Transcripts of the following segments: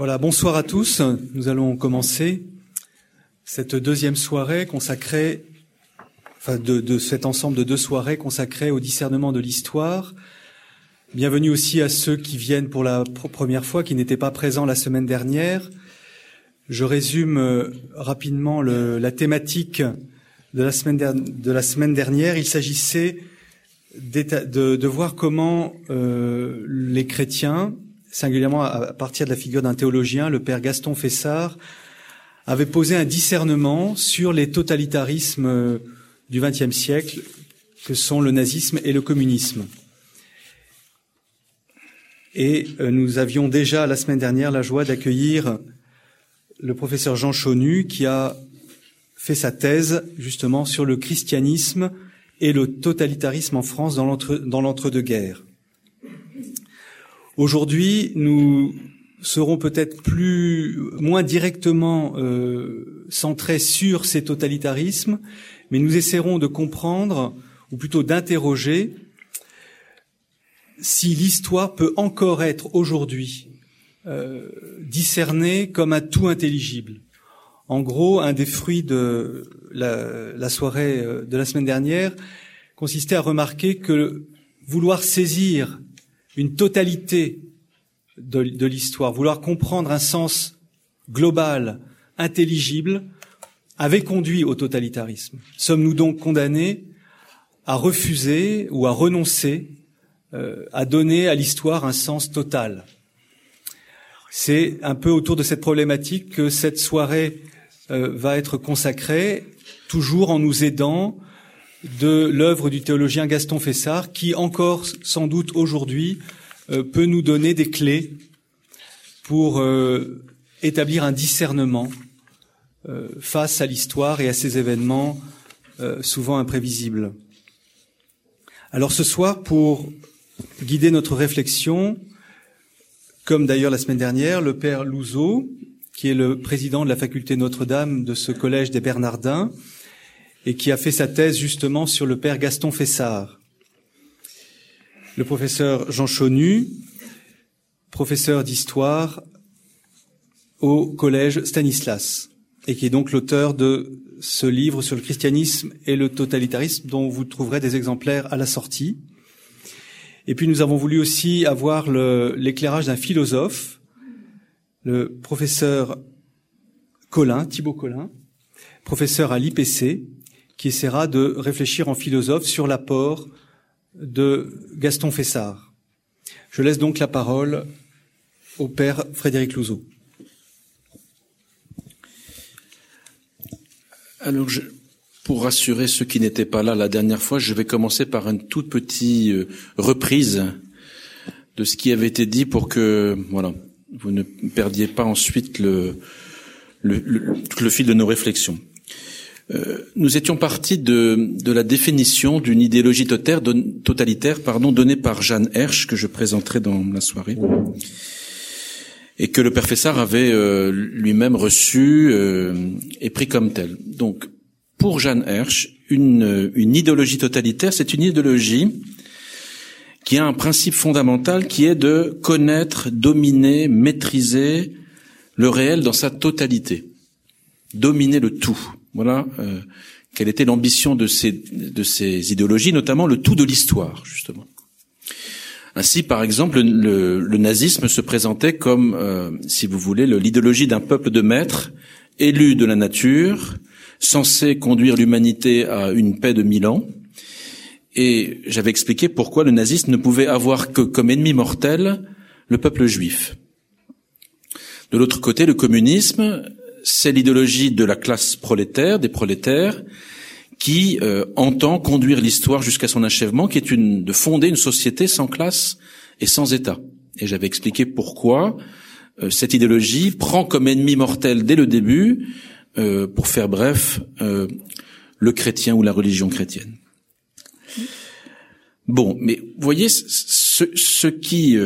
Voilà, bonsoir à tous. Nous allons commencer cette deuxième soirée consacrée, enfin de, de, cet ensemble de deux soirées consacrées au discernement de l'histoire. Bienvenue aussi à ceux qui viennent pour la première fois, qui n'étaient pas présents la semaine dernière. Je résume euh, rapidement la thématique de la semaine, de la semaine dernière. Il s'agissait de, de, voir comment euh, les chrétiens, singulièrement à partir de la figure d'un théologien, le père Gaston Fessard, avait posé un discernement sur les totalitarismes euh, du XXe siècle, que sont le nazisme et le communisme. Et euh, nous avions déjà la semaine dernière la joie d'accueillir le professeur Jean Chonu, qui a fait sa thèse justement sur le christianisme et le totalitarisme en France dans l'entre-deux-guerres. Aujourd'hui, nous serons peut-être plus moins directement euh, centrés sur ces totalitarismes, mais nous essaierons de comprendre, ou plutôt d'interroger, si l'histoire peut encore être aujourd'hui euh, discernée comme un tout intelligible. En gros, un des fruits de la, la soirée euh, de la semaine dernière consistait à remarquer que vouloir saisir une totalité de, l'histoire, vouloir comprendre un sens global, intelligible, avait conduit au totalitarisme. Sommes-nous donc condamnés à refuser ou à renoncer euh, à donner à l'histoire un sens total? C'est un peu autour de cette problématique que cette soirée euh, va être consacrée, toujours en nous aidant de l'œuvre du théologien Gaston Fessard, qui encore sans doute aujourd'hui euh, peut nous donner des clés pour euh, établir un discernement euh, face à l'histoire et à ces événements souvent imprévisibles. Alors ce soir, pour guider notre réflexion, comme d'ailleurs la semaine dernière, le père Louzeau, qui est le président de la faculté Notre-Dame de ce collège des Bernardins, et qui a fait sa thèse justement sur le père Gaston Fessard. Le professeur Jean Chonu, professeur d'histoire au collège Stanislas, et qui est donc l'auteur de ce livre sur le christianisme et le totalitarisme dont vous trouverez des exemplaires à la sortie. Et puis nous avons voulu aussi avoir l'éclairage d'un philosophe, le professeur Colin, Thibaut Colin, professeur à l'IPC, qui essaiera de réfléchir en philosophe sur l'apport de Gaston Fessard. Je laisse donc la parole au père Frédéric Louzeau. Alors, je, pour rassurer ceux qui n'étaient pas là la dernière fois, je vais commencer par une toute petite euh, reprise de ce qui avait été dit pour que, voilà, vous ne perdiez pas ensuite le, le, le, le fil de nos réflexions. Euh, nous étions partis de, la définition d'une idéologie totalitaire pardon, donnée par Jeanne Hersch, que je présenterai dans la soirée, et que le père Fessard avait euh, lui-même reçu euh, et pris comme tel. Donc, pour Jeanne Hersch, une, une idéologie totalitaire, c'est une idéologie qui a un principe fondamental qui est de connaître, dominer, maîtriser le réel dans sa totalité, dominer le tout. Voilà euh, quelle était l'ambition de ces, idéologies, notamment le tout de l'histoire, justement. Ainsi, par exemple, le, le nazisme se présentait comme, euh, si vous voulez, l'idéologie d'un peuple de maîtres, élu de la nature, censé conduire l'humanité à une paix de mille ans. Et j'avais expliqué pourquoi le nazisme ne pouvait avoir que comme ennemi mortel le peuple juif. De l'autre côté, le communisme c'est l'idéologie de la classe prolétaire, des prolétaires, qui euh, entend conduire l'histoire jusqu'à son achèvement, qui est une, de fonder une société sans classe et sans État. Et j'avais expliqué pourquoi euh, cette idéologie prend comme ennemi mortel dès le début, euh, pour faire bref, le chrétien ou la religion chrétienne. Bon, mais vous voyez, ce, ce qui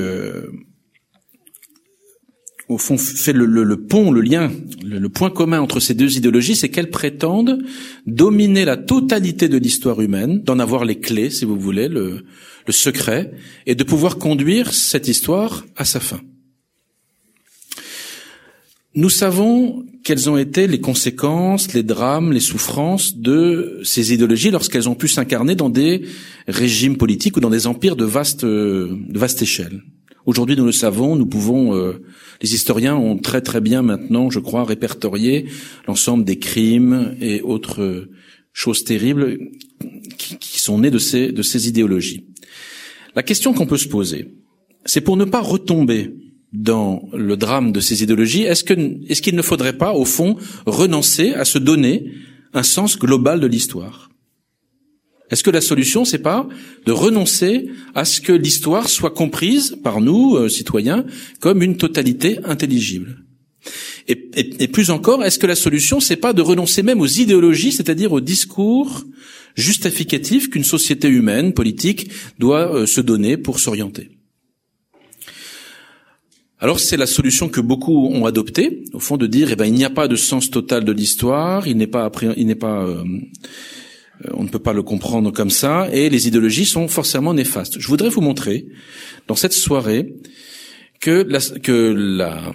au fond fait le, le, pont, le lien, le, point commun entre ces deux idéologies, c'est qu'elles prétendent dominer la totalité de l'histoire humaine, d'en avoir les clés, si vous voulez, le, le secret, et de pouvoir conduire cette histoire à sa fin. nous savons quelles ont été les conséquences, les drames, les souffrances de ces idéologies lorsqu'elles ont pu s'incarner dans des régimes politiques ou dans des empires de vaste, de vaste échelle. Aujourd'hui, nous le savons, nous pouvons, euh, les historiens ont très très bien maintenant, je crois, répertorié l'ensemble des crimes et autres euh, choses terribles qui, sont nées de ces, idéologies. La question qu'on peut se poser, c'est pour ne pas retomber dans le drame de ces idéologies, est-ce qu'il ne faudrait pas, au fond, renoncer à se donner un sens global de l'histoire? Est-ce que la solution, c'est pas de renoncer à ce que l'histoire soit comprise par nous, euh, citoyens, comme une totalité intelligible? Et, plus encore, est-ce que la solution, c'est pas de renoncer même aux idéologies, c'est-à-dire aux discours justificatifs qu'une société humaine, politique, doit euh, se donner pour s'orienter? Alors c'est la solution que beaucoup ont adoptée, au fond de dire, eh ben il n'y a pas de sens total de l'histoire, il n'est pas, il n'est pas euh, on ne peut pas le comprendre comme ça, et les idéologies sont forcément néfastes. Je voudrais vous montrer, dans cette soirée, que, la, que la,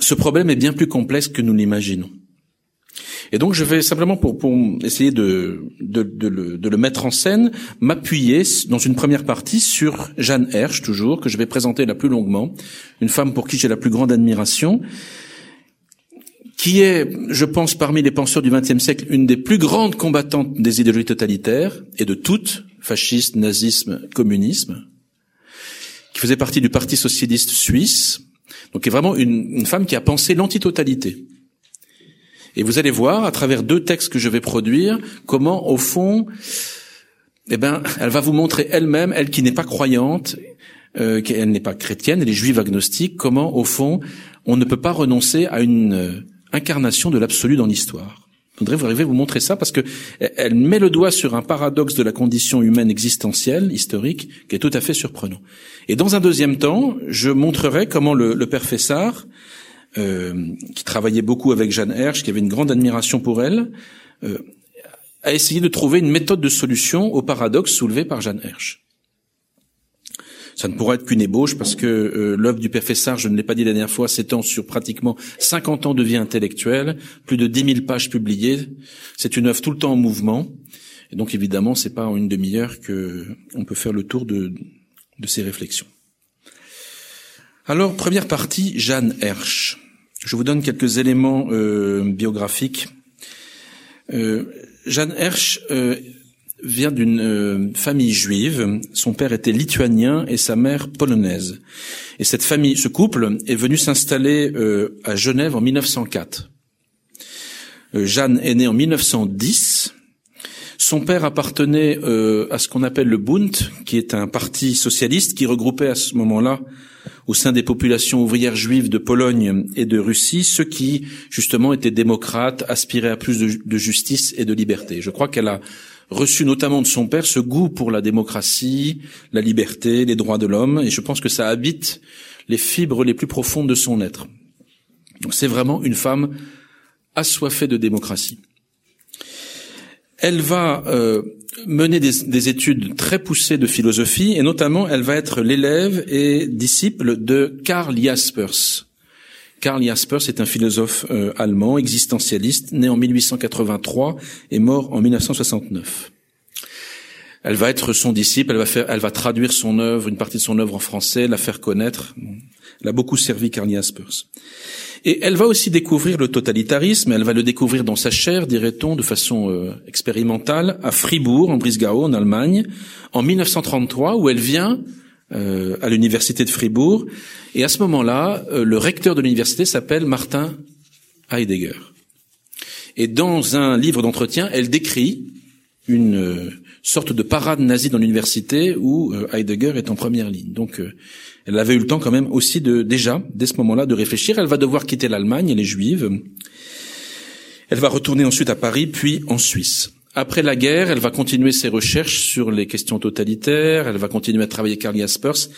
ce problème est bien plus complexe que nous l'imaginons. Et donc je vais simplement, pour, pour essayer de, de, de, le, de, le, mettre en scène, m'appuyer dans une première partie sur Jeanne Hersch, toujours, que je vais présenter la plus longuement, une femme pour qui j'ai la plus grande admiration, qui est, je pense, parmi les penseurs du XXe siècle, une des plus grandes combattantes des idéologies totalitaires, et de toutes, fascisme, nazisme, communisme, qui faisait partie du Parti socialiste suisse, donc est vraiment une, une femme qui a pensé l'antitotalité. Et vous allez voir, à travers deux textes que je vais produire, comment, au fond, eh ben, elle va vous montrer elle-même, elle qui n'est pas croyante, euh, qu'elle n'est pas chrétienne, elle est juive agnostique, comment, au fond, on ne peut pas renoncer à une incarnation de l'absolu dans l'histoire. Je voudrais vous arriver à vous montrer ça parce que elle met le doigt sur un paradoxe de la condition humaine existentielle, historique, qui est tout à fait surprenant. Et dans un deuxième temps, je montrerai comment le, le père Fessard, euh, qui travaillait beaucoup avec Jeanne Hersch, qui avait une grande admiration pour elle, euh, a essayé de trouver une méthode de solution au paradoxe soulevé par Jeanne Hersch. Ça ne pourrait être qu'une ébauche parce que euh, l'œuvre du père Fessard, je ne l'ai pas dit la dernière fois, s'étend sur pratiquement 50 ans de vie intellectuelle, plus de 10 000 pages publiées. C'est une œuvre tout le temps en mouvement. Et donc évidemment, c'est pas en une demi-heure que on peut faire le tour de, de ces réflexions. Alors, première partie, Jeanne Hersch. Je vous donne quelques éléments euh, biographiques. Euh, Jeanne Hersch euh, vient d'une euh, famille juive. Son père était lituanien et sa mère polonaise. Et cette famille, ce couple, est venu s'installer euh, à Genève en 1904. Euh, Jeanne est née en 1910. Son père appartenait à ce qu'on appelle le Bund, qui est un parti socialiste qui regroupait à ce moment-là, au sein des populations ouvrières juives de Pologne et de Russie, ceux qui, justement, étaient démocrates, aspiraient à plus de, de justice et de liberté. Je crois qu'elle a reçu notamment de son père ce goût pour la démocratie, la liberté, les droits de l'homme, et je pense que ça habite les fibres les plus profondes de son être. C'est vraiment une femme assoiffée de démocratie. Elle va euh, mener des, des, études très poussées de philosophie, et notamment elle va être l'élève et disciple de Karl Jaspers, Karl Jaspers est un philosophe euh, allemand, existentialiste, né en 1883 et mort en 1969. Elle va être son disciple, elle va faire, elle va traduire son œuvre, une partie de son œuvre en français, la faire connaître. Elle a beaucoup servi Karl Jaspers. Et elle va aussi découvrir le totalitarisme, elle va le découvrir dans sa chair, dirait-on, de façon euh, expérimentale, à Fribourg, en Brisgau, en Allemagne, en 1933, où elle vient euh, à l'université de Fribourg. Et à ce moment-là, euh, le recteur de l'université s'appelle Martin Heidegger. Et dans un livre d'entretien, elle décrit une euh, sorte de parade nazie dans l'université où Heidegger est en première ligne. Donc, elle avait eu le temps quand même aussi de déjà, dès ce moment-là, de réfléchir. Elle va devoir quitter l'Allemagne, elle est juive. Elle va retourner ensuite à Paris, puis en Suisse. Après la guerre, elle va continuer ses recherches sur les questions totalitaires, elle va continuer à travailler Karl Jaspers,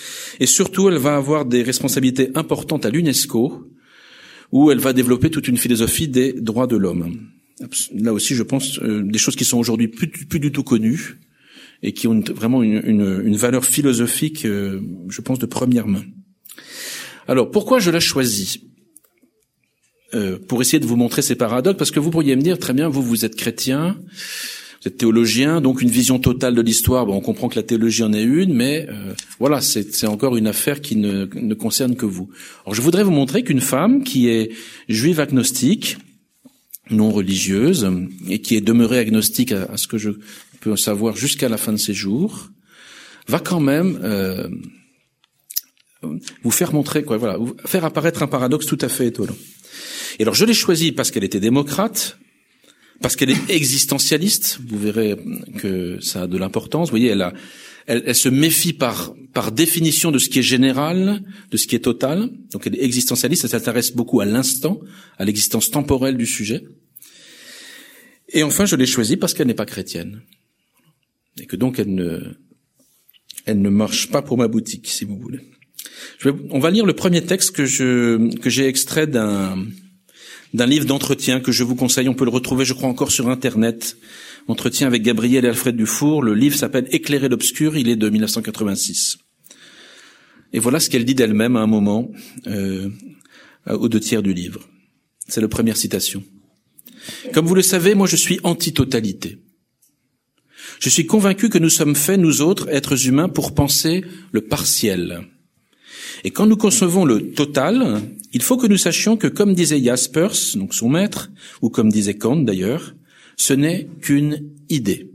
et surtout, elle va avoir des responsabilités importantes à l'UNESCO, où elle va développer toute une philosophie des droits de l'homme. Là aussi, je pense, euh, des choses qui sont aujourd'hui plus, du tout connues, et qui ont vraiment une, une, une valeur philosophique, euh, je pense, de première main. Alors, pourquoi je l'ai choisie euh, pour essayer de vous montrer ces paradoxes, parce que vous pourriez me dire, très bien, vous, vous êtes chrétien, vous êtes théologien, donc une vision totale de l'histoire, bon, on comprend que la théologie en est une, mais euh, voilà, c'est encore une affaire qui ne, ne concerne que vous. Alors je voudrais vous montrer qu'une femme qui est juive agnostique, non religieuse, et qui est demeurée agnostique à, à ce que je peux savoir jusqu'à la fin de ses jours, va quand même euh, vous faire montrer quoi, voilà, vous faire apparaître un paradoxe tout à fait étonnant. Et alors je l'ai choisie parce qu'elle était démocrate, parce qu'elle est existentialiste. Vous verrez que ça a de l'importance. Vous voyez, elle, se méfie par par définition de ce qui est général, de ce qui est total. Donc elle est existentialiste. Elle s'intéresse beaucoup à l'instant, à l'existence temporelle du sujet. Et enfin, je l'ai choisie parce qu'elle n'est pas chrétienne et que donc elle ne marche pas pour ma boutique, si vous voulez. On va lire le premier texte que j'ai extrait d'un d'un livre d'entretien que je vous conseille. On peut le retrouver, je crois, encore sur Internet. Entretien avec Gabriel et Alfred Dufour. Le livre s'appelle Éclairer l'obscur. Il est de 1986. Et voilà ce qu'elle dit d'elle-même à un moment, euh, aux deux tiers du livre. C'est la première citation. Comme vous le savez, moi je suis anti-totalité. Je suis convaincu que nous sommes faits, nous autres, êtres humains, pour penser le partiel. Et quand nous concevons le total, il faut que nous sachions que, comme disait Jaspers, donc son maître, ou comme disait Kant d'ailleurs, ce n'est qu'une idée.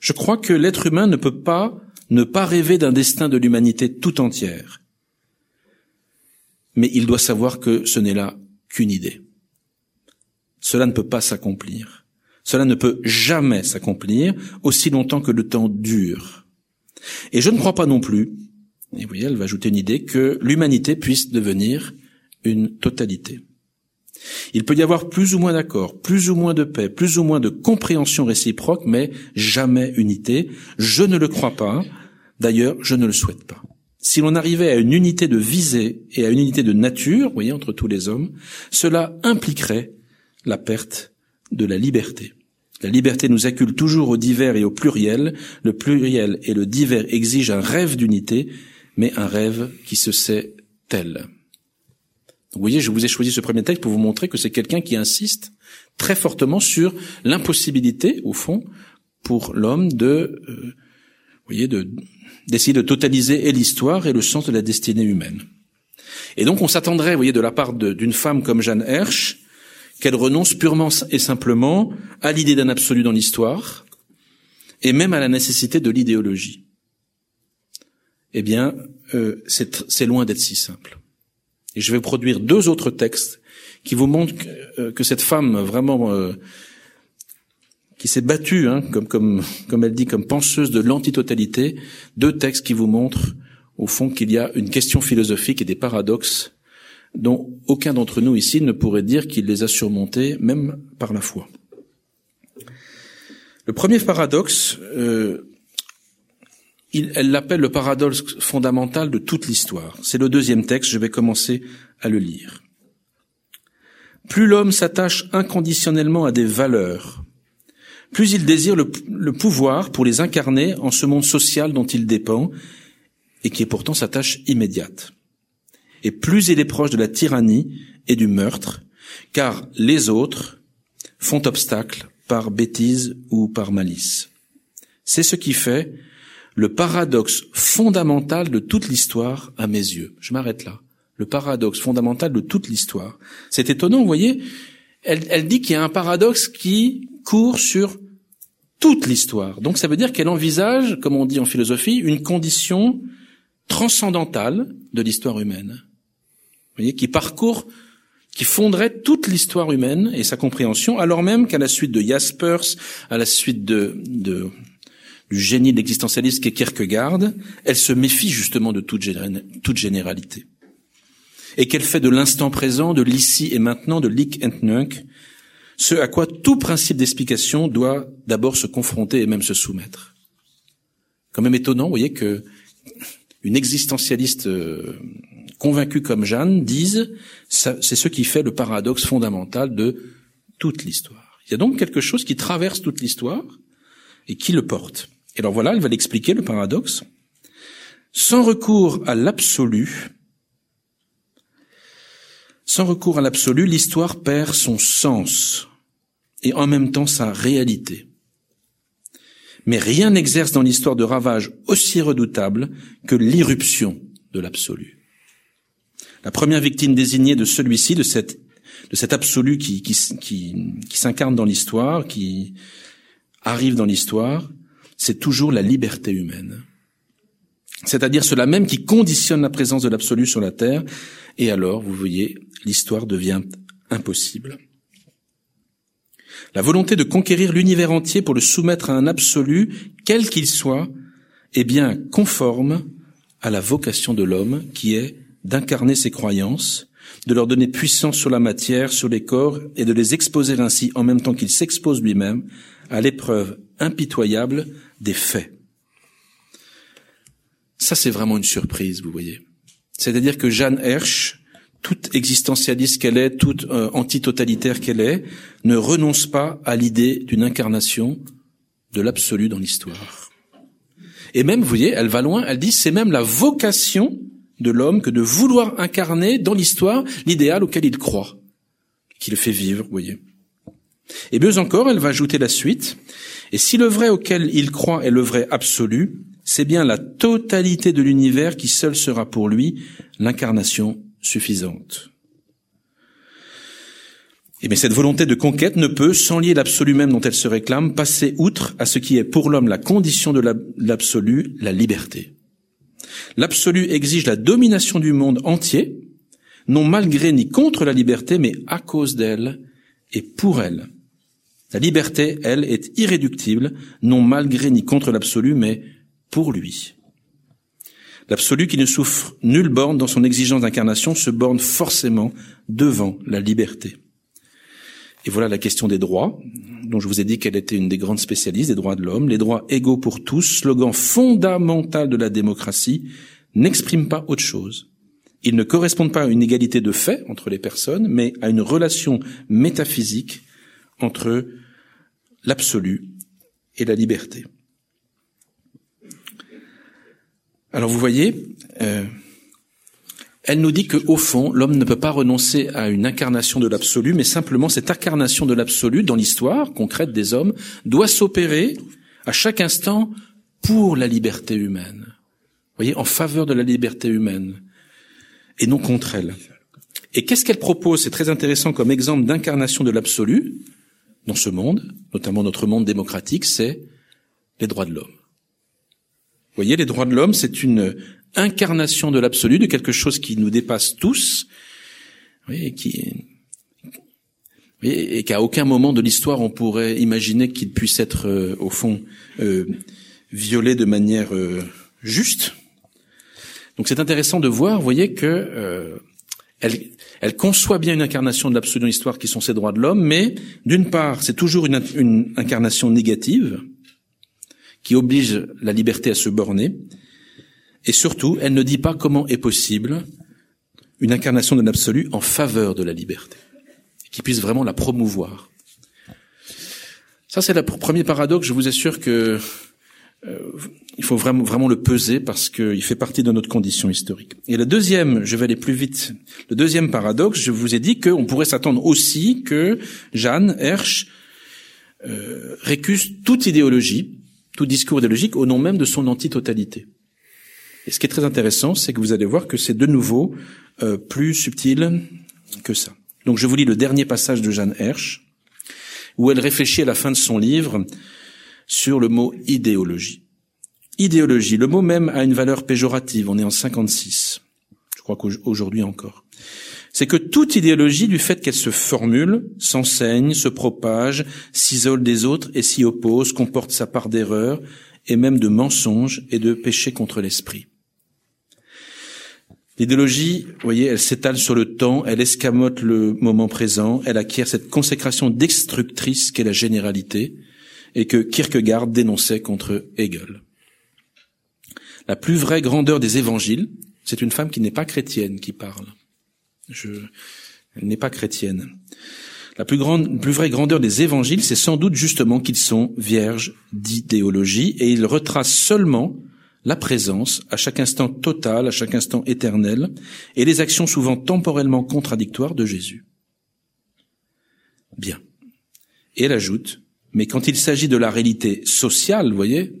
Je crois que l'être humain ne peut pas ne pas rêver d'un destin de l'humanité tout entière. Mais il doit savoir que ce n'est là qu'une idée. Cela ne peut pas s'accomplir. Cela ne peut jamais s'accomplir aussi longtemps que le temps dure. Et je ne crois pas non plus et vous voyez, elle va ajouter une idée que l'humanité puisse devenir une totalité. Il peut y avoir plus ou moins d'accord, plus ou moins de paix, plus ou moins de compréhension réciproque, mais jamais unité. Je ne le crois pas. D'ailleurs, je ne le souhaite pas. Si l'on arrivait à une unité de visée et à une unité de nature, vous voyez, entre tous les hommes, cela impliquerait la perte de la liberté. La liberté nous accule toujours au divers et au pluriel. Le pluriel et le divers exigent un rêve d'unité mais un rêve qui se sait tel. Vous voyez, je vous ai choisi ce premier texte pour vous montrer que c'est quelqu'un qui insiste très fortement sur l'impossibilité, au fond, pour l'homme de, euh, vous voyez, de d'essayer de totaliser et l'histoire et le sens de la destinée humaine. Et donc, on s'attendrait, vous voyez, de la part d'une femme comme Jeanne Hersch, qu'elle renonce purement et simplement à l'idée d'un absolu dans l'histoire, et même à la nécessité de l'idéologie eh bien, euh, c'est loin d'être si simple. Et je vais produire deux autres textes qui vous montrent que, euh, cette femme vraiment euh, qui s'est battue, hein, comme, elle dit, comme penseuse de l'antitotalité, deux textes qui vous montrent au fond qu'il y a une question philosophique et des paradoxes dont aucun d'entre nous ici ne pourrait dire qu'il les a surmontés, même par la foi. Le premier paradoxe, elle l'appelle le paradoxe fondamental de toute l'histoire. C'est le deuxième texte, je vais commencer à le lire. Plus l'homme s'attache inconditionnellement à des valeurs, plus il désire le, pouvoir pour les incarner en ce monde social dont il dépend et qui est pourtant sa tâche immédiate. Et plus il est proche de la tyrannie et du meurtre, car les autres font obstacle par bêtise ou par malice. C'est ce qui fait le paradoxe fondamental de toute l'histoire à mes yeux. Je m'arrête là. Le paradoxe fondamental de toute l'histoire. C'est étonnant, vous voyez. Elle, elle dit qu'il y a un paradoxe qui court sur toute l'histoire. Donc ça veut dire qu'elle envisage, comme on dit en philosophie, une condition transcendantale de l'histoire humaine. Vous voyez, qui parcourt, qui fonderait toute l'histoire humaine et sa compréhension, alors même qu'à la suite de Jaspers, à la suite de, de du génie de l'existentialiste qu'est Kierkegaard, elle se méfie justement de toute, généralité. Et qu'elle fait de l'instant présent, de l'ici et maintenant, de l'ik et nunc, ce à quoi tout principe d'explication doit d'abord se confronter et même se soumettre. Quand même étonnant, vous voyez, que une existentialiste euh, convaincue comme Jeanne dise, c'est ce qui fait le paradoxe fondamental de toute l'histoire. Il y a donc quelque chose qui traverse toute l'histoire et qui le porte. Et alors voilà, elle va l'expliquer, le paradoxe. Sans recours à l'absolu, Sans recours à l'absolu, l'histoire perd son sens et en même temps sa réalité. Mais rien n'exerce dans l'histoire de ravage aussi redoutable que l'irruption de l'absolu. La première victime désignée de celui-ci, de cette de cet absolu qui, qui, qui, qui s'incarne dans l'histoire, qui arrive dans l'histoire, c'est toujours la liberté humaine. C'est-à-dire cela même qui conditionne la présence de l'absolu sur la terre, et alors, vous voyez, l'histoire devient impossible. La volonté de conquérir l'univers entier pour le soumettre à un absolu, quel qu'il soit, est bien conforme à la vocation de l'homme qui est d'incarner ses croyances, de leur donner puissance sur la matière, sur les corps, et de les exposer ainsi en même temps qu'il s'expose lui-même à l'épreuve impitoyable des faits. Ça, c'est vraiment une surprise, vous voyez. C'est-à-dire que Jeanne Hersch, toute existentialiste qu'elle est, toute euh, antitotalitaire qu'elle est, ne renonce pas à l'idée d'une incarnation de l'absolu dans l'histoire. Et même, vous voyez, elle va loin, elle dit, c'est même la vocation de l'homme que de vouloir incarner dans l'histoire l'idéal auquel il croit, qui le fait vivre, vous voyez. Et mieux encore, elle va ajouter la suite, et si le vrai auquel il croit est le vrai absolu, c'est bien la totalité de l'univers qui seul sera pour lui l'incarnation suffisante. Et bien cette volonté de conquête ne peut, sans lier l'absolu même dont elle se réclame, passer outre à ce qui est pour l'homme la condition de l'absolu, la liberté. L'absolu exige la domination du monde entier, non malgré ni contre la liberté, mais à cause d'elle et pour elle. La liberté, elle, est irréductible, non malgré ni contre l'absolu, mais pour lui. L'absolu qui ne souffre nulle borne dans son exigence d'incarnation se borne forcément devant la liberté. Et voilà la question des droits, dont je vous ai dit qu'elle était une des grandes spécialistes des droits de l'homme. Les droits égaux pour tous, slogan fondamental de la démocratie, n'expriment pas autre chose. Ils ne correspondent pas à une égalité de fait entre les personnes, mais à une relation métaphysique entre l'absolu et la liberté. Alors vous voyez, euh, elle nous dit que au fond, l'homme ne peut pas renoncer à une incarnation de l'absolu, mais simplement cette incarnation de l'absolu dans l'histoire concrète des hommes doit s'opérer à chaque instant pour la liberté humaine. Vous voyez, en faveur de la liberté humaine et non contre elle. Et qu'est-ce qu'elle propose? C'est très intéressant comme exemple d'incarnation de l'absolu dans ce monde, notamment notre monde démocratique, c'est les droits de l'homme. Vous voyez, les droits de l'homme, c'est une incarnation de l'absolu, de quelque chose qui nous dépasse tous, et qui et qu'à aucun moment de l'histoire on pourrait imaginer qu'il puisse être euh, au fond euh, violé de manière euh, juste. Donc c'est intéressant de voir, vous voyez, que euh, elle, elle, conçoit bien une incarnation de l'absolu dans l'histoire qui sont ces droits de l'homme, mais d'une part, c'est toujours une, incarnation négative, qui oblige la liberté à se borner. Et surtout, elle ne dit pas comment est possible une incarnation de l'absolu en faveur de la liberté, qui puisse vraiment la promouvoir. Ça, c'est le premier paradoxe. Je vous assure que il faut vraiment, vraiment le peser parce qu'il fait partie de notre condition historique. Et le deuxième, je vais aller plus vite. Le deuxième paradoxe, je vous ai dit qu'on pourrait s'attendre aussi que Jeanne Hersch euh, récuse toute idéologie tout discours idéologique au nom même de son antitotalité. Et ce qui est très intéressant, c'est que vous allez voir que c'est de nouveau euh, plus subtil que ça. Donc je vous lis le dernier passage de Jeanne Hersch, où elle réfléchit à la fin de son livre sur le mot idéologie. Idéologie, le mot même a une valeur péjorative, on est en 56, je crois qu'aujourd'hui encore c'est que toute idéologie, du fait qu'elle se formule, s'enseigne, se propage, s'isole des autres et s'y oppose, comporte sa part d'erreur et même de mensonge et de péché contre l'esprit. L'idéologie, vous voyez, elle s'étale sur le temps, elle escamote le moment présent, elle acquiert cette consécration destructrice qu'est la généralité et que Kierkegaard dénonçait contre Hegel. La plus vraie grandeur des évangiles, c'est une femme qui n'est pas chrétienne qui parle. Je, elle n'est pas chrétienne. La plus grande, plus vraie grandeur des évangiles, c'est sans doute justement qu'ils sont vierges d'idéologie et ils retracent seulement la présence, à chaque instant total, à chaque instant éternel, et les actions souvent temporellement contradictoires de Jésus. Bien. Et elle ajoute, mais quand il s'agit de la réalité sociale, vous voyez,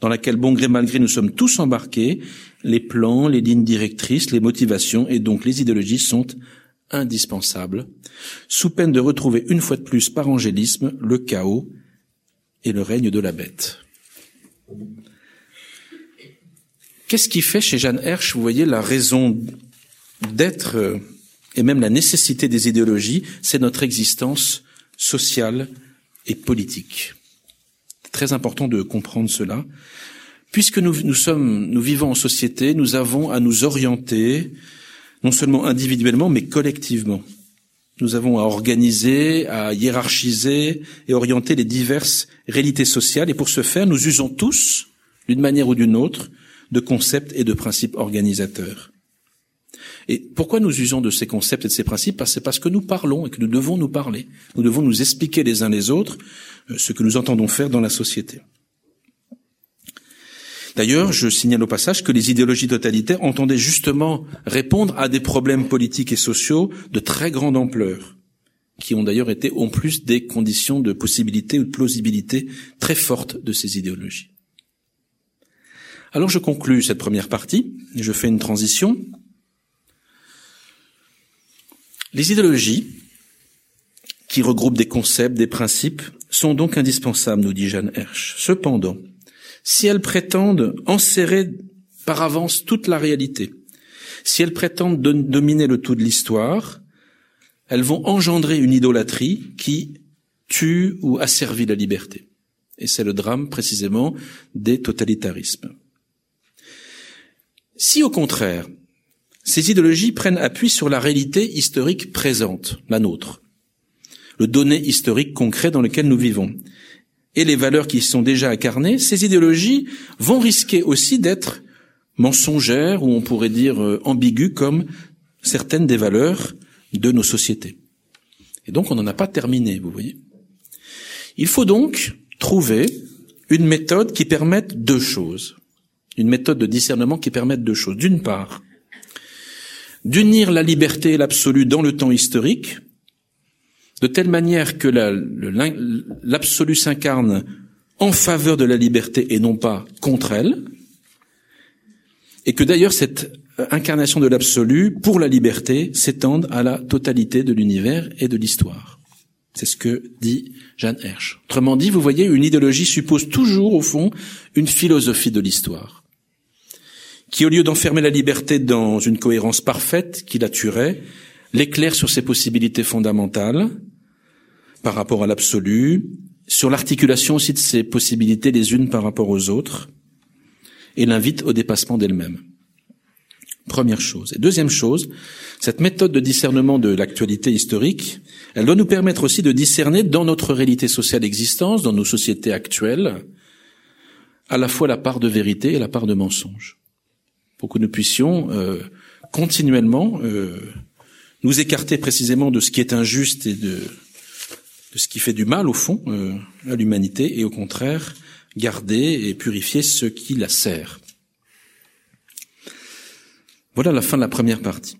dans laquelle bon gré mal gré nous sommes tous embarqués, les plans, les lignes directrices, les motivations et donc les idéologies sont indispensables, sous peine de retrouver une fois de plus par angélisme le chaos et le règne de la bête. Qu'est-ce qui fait chez Jeanne Hersch, vous voyez, la raison d'être euh, et même la nécessité des idéologies, c'est notre existence sociale et politique. C'est très important de comprendre cela. Puisque nous, nous sommes, nous vivons en société, nous avons à nous orienter, non seulement individuellement, mais collectivement. Nous avons à organiser, à hiérarchiser et orienter les diverses réalités sociales. Et pour ce faire, nous usons tous, d'une manière ou d'une autre, de concepts et de principes organisateurs. Et pourquoi nous usons de ces concepts et de ces principes C'est parce que nous parlons et que nous devons nous parler. Nous devons nous expliquer les uns les autres euh, ce que nous entendons faire dans la société. D'ailleurs, je signale au passage que les idéologies totalitaires entendaient justement répondre à des problèmes politiques et sociaux de très grande ampleur, qui ont d'ailleurs été en plus des conditions de possibilité ou de plausibilité très fortes de ces idéologies. Alors je conclus cette première partie et je fais une transition. Les idéologies, qui regroupent des concepts, des principes, sont donc indispensables, nous dit Jeanne Hersch. Cependant, si elles prétendent enserrer par avance toute la réalité, si elles prétendent dominer le tout de l'histoire, elles vont engendrer une idolâtrie qui tue ou asservit la liberté. Et c'est le drame précisément des totalitarismes. Si au contraire, ces idéologies prennent appui sur la réalité historique présente, la nôtre, le donné historique concret dans lequel nous vivons, et les valeurs qui sont déjà incarnées, ces idéologies vont risquer aussi d'être mensongères ou on pourrait dire euh, ambiguës comme certaines des valeurs de nos sociétés. Et donc on n'en a pas terminé, vous voyez. Il faut donc trouver une méthode qui permette deux choses. Une méthode de discernement qui permette deux choses. D'une part, d'unir la liberté et l'absolu dans le temps historique, de telle manière que l'absolu s'incarne en faveur de la liberté et non pas contre elle, et que d'ailleurs cette incarnation de l'absolu pour la liberté s'étende à la totalité de l'univers et de l'histoire. C'est ce que dit Jeanne Hersch. Autrement dit, vous voyez, une idéologie suppose toujours, au fond, une philosophie de l'histoire, qui, au lieu d'enfermer la liberté dans une cohérence parfaite qui la tuerait, l'éclaire sur ses possibilités fondamentales par rapport à l'absolu, sur l'articulation aussi de ses possibilités les unes par rapport aux autres, et l'invite au dépassement d'elle-même. Première chose. Et deuxième chose, cette méthode de discernement de l'actualité historique, elle doit nous permettre aussi de discerner dans notre réalité sociale existence, dans nos sociétés actuelles, à la fois la part de vérité et la part de mensonge, pour que nous puissions euh, continuellement euh, nous écarter précisément de ce qui est injuste et de, de ce qui fait du mal au fond euh, à l'humanité et au contraire garder et purifier ce qui la sert. Voilà la fin de la première partie.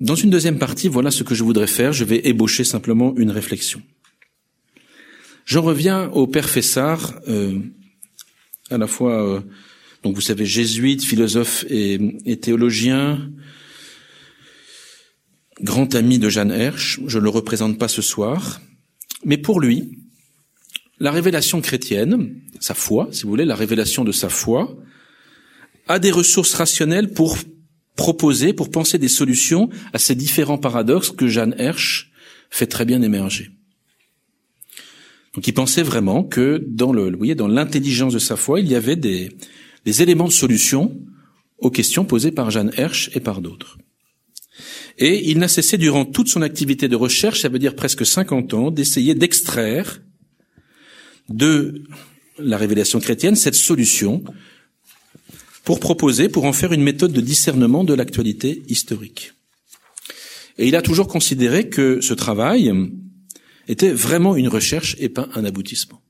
Dans une deuxième partie, voilà ce que je voudrais faire. Je vais ébaucher simplement une réflexion. J'en reviens au père Fessard, euh, à la fois, euh, donc vous savez, jésuite, philosophe et, théologien, grand ami de Jeanne Hersch, je ne le représente pas ce soir, mais pour lui, la révélation chrétienne, sa foi, si vous voulez, la révélation de sa foi, a des ressources rationnelles pour proposer, pour penser des solutions à ces différents paradoxes que Jeanne Hersch fait très bien émerger. Donc il pensait vraiment que dans le, vous voyez, dans l'intelligence de sa foi, il y avait des, des éléments de solution aux questions posées par Jeanne Hersch et par d'autres. Et il n'a cessé durant toute son activité de recherche, ça veut dire presque 50 ans, d'essayer d'extraire de la révélation chrétienne cette solution pour proposer, pour en faire une méthode de discernement de l'actualité historique. Et il a toujours considéré que ce travail était vraiment une recherche et pas un aboutissement.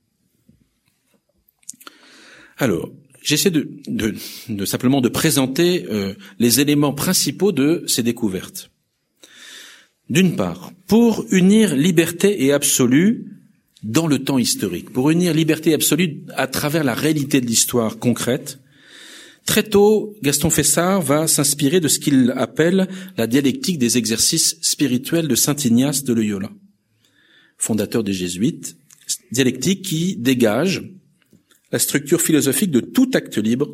Alors, j'essaie de, de, simplement de présenter euh, les éléments principaux de ces découvertes. D'une part, pour unir liberté et absolu dans le temps historique, pour unir liberté absolue à travers la réalité de l'histoire concrète, très tôt, Gaston Fessard va s'inspirer de ce qu'il appelle la dialectique des exercices spirituels de Saint Ignace de Loyola, fondateur des Jésuites, dialectique qui dégage la structure philosophique de tout acte libre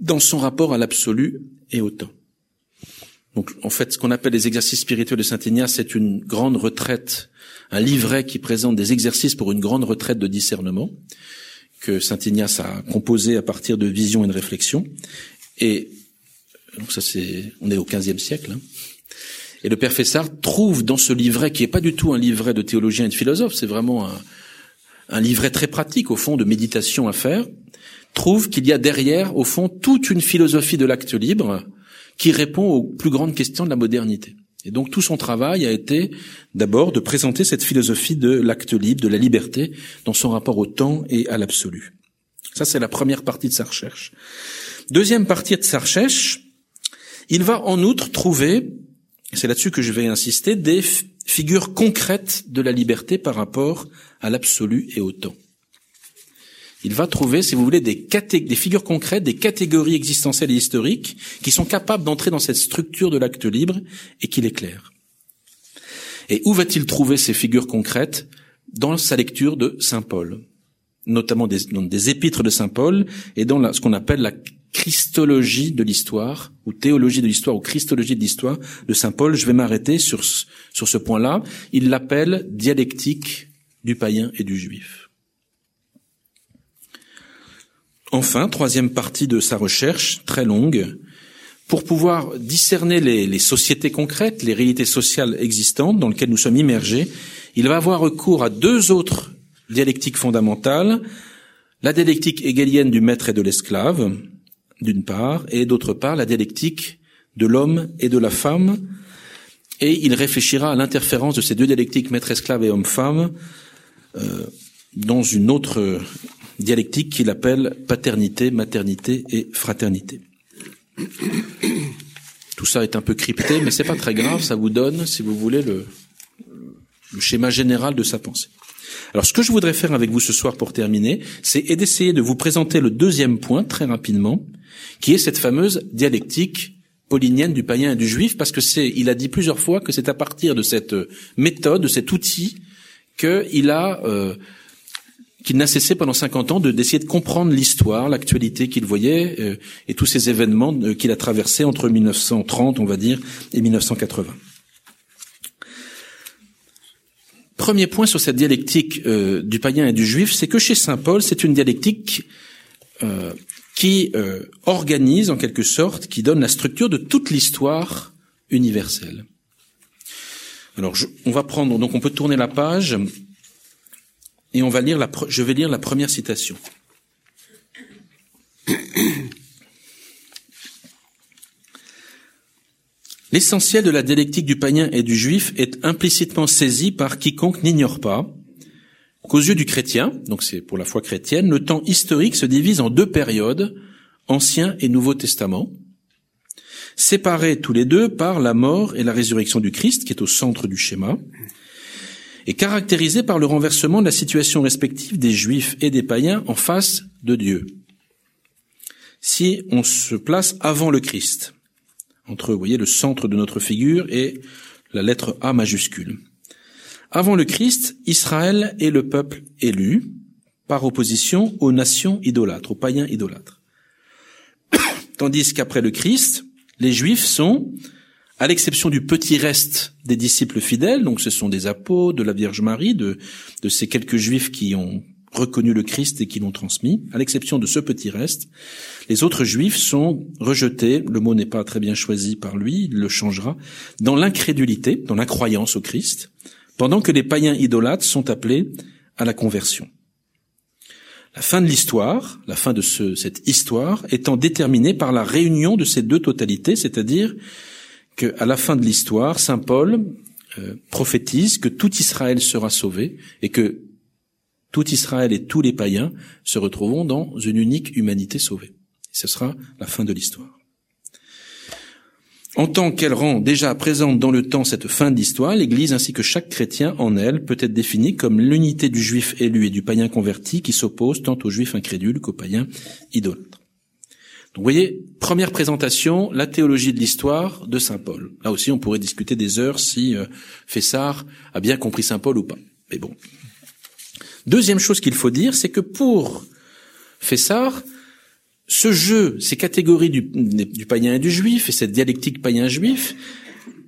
dans son rapport à l'absolu et au temps. Donc, en fait, ce qu'on appelle les exercices spirituels de Saint Ignace, c'est une grande retraite, un livret qui présente des exercices pour une grande retraite de discernement que Saint Ignace a composé à partir de visions et de réflexions. Et donc ça, c'est, on est au XVe siècle. Hein. Et le père Fessard trouve dans ce livret, qui est pas du tout un livret de théologien et de philosophe, c'est vraiment un, un livret très pratique, au fond, de méditation à faire, trouve qu'il y a derrière, au fond, toute une philosophie de l'acte libre qui répond aux plus grandes questions de la modernité. Et donc tout son travail a été d'abord de présenter cette philosophie de l'acte libre, de la liberté, dans son rapport au temps et à l'absolu. Ça, c'est la première partie de sa recherche. Deuxième partie de sa recherche, il va en outre trouver, c'est là-dessus que je vais insister, des figures concrètes de la liberté par rapport à l'absolu et au temps. Il va trouver, si vous voulez, des, des figures concrètes, des catégories existentielles et historiques qui sont capables d'entrer dans cette structure de l'acte libre et qui l'éclairent. Et où va-t-il trouver ces figures concrètes? Dans sa lecture de Saint Paul, notamment des, dans des épîtres de Saint Paul et dans ce qu'on appelle la christologie de l'histoire, ou théologie de l'histoire, ou christologie de l'histoire de Saint Paul. Je vais m'arrêter sur, sur ce point-là. Il l'appelle dialectique du païen et du juif. Enfin, troisième partie de sa recherche, très longue, pour pouvoir discerner les, les, sociétés concrètes, les réalités sociales existantes dans lesquelles nous sommes immergés, il va avoir recours à deux autres dialectiques fondamentales, la dialectique hegelienne du maître et de l'esclave, d'une part, et d'autre part la dialectique de l'homme et de la femme, et il réfléchira à l'interférence de ces deux dialectiques maître-esclave et homme-femme euh, dans une autre dialectique qu'il appelle paternité, maternité et fraternité. Tout ça est un peu crypté, mais c'est pas très grave, ça vous donne, si vous voulez, le, le schéma général de sa pensée. Alors, ce que je voudrais faire avec vous ce soir pour terminer, c'est d'essayer de vous présenter le deuxième point très rapidement, qui est cette fameuse dialectique paulinienne du païen et du juif, parce que c'est, il a dit plusieurs fois que c'est à partir de cette méthode, de cet outil, qu'il a, euh, qu'il n'a cessé pendant 50 ans de d'essayer de comprendre l'histoire, l'actualité qu'il voyait euh, et tous ces événements euh, qu'il a traversés entre 1930, on va dire, et 1980. Premier point sur cette dialectique euh, du païen et du juif, c'est que chez saint Paul, c'est une dialectique euh, qui euh, organise en quelque sorte, qui donne la structure de toute l'histoire universelle. Alors, on va prendre, donc on peut tourner la page et on va lire la, je vais lire la première citation. L'essentiel de la dialectique du païen et du juif est implicitement saisi par quiconque n'ignore pas qu'aux yeux du chrétien, donc c'est pour la foi chrétienne, le temps historique se divise en deux périodes, Ancien et Nouveau Testament, séparés tous les deux par la mort et la résurrection du Christ, qui est au centre du schéma, et caractérisés par le renversement de la situation respective des Juifs et des païens en face de Dieu. Si on se place avant le Christ, entre, vous voyez, le centre de notre figure et la lettre A majuscule. Avant le Christ, Israël est le peuple élu, par opposition aux nations idolâtres, aux païens idolâtres. Tandis qu'après le Christ, les Juifs sont, à l'exception du petit reste des disciples fidèles, donc ce sont des apôtres, de la Vierge Marie, de, de ces quelques Juifs qui ont reconnu le Christ et qui l'ont transmis, à l'exception de ce petit reste, les autres Juifs sont rejetés, le mot n'est pas très bien choisi par lui, il le changera, dans l'incrédulité, dans l'incroyance au Christ, pendant que les païens idolâtres sont appelés à la conversion. La fin de l'histoire, la fin de ce, cette histoire, étant déterminée par la réunion de ces deux totalités, c'est-à-dire qu'à la fin de l'histoire, saint Paul euh, prophétise que tout Israël sera sauvé et que Tout Israël et tous les païens se retrouveront dans une unique humanité sauvée. ce sera la fin de l'histoire. En tant qu'elle rend déjà présente dans le temps cette fin de l'histoire, l'Église ainsi que chaque chrétien en elle peut être définie comme l'unité du juif élu et du païen converti qui s'oppose tant aux juifs incrédules qu'aux païens idolâtres. Donc vous voyez, première présentation, la théologie de l'histoire de Saint Paul. Là aussi, on pourrait discuter des heures si euh, Fessard a bien compris Saint Paul ou pas. Mais bon. Deuxième chose qu'il faut dire, c'est que pour Fessard, ce jeu, ces catégories du, païen et du juif, et cette dialectique païen-juif,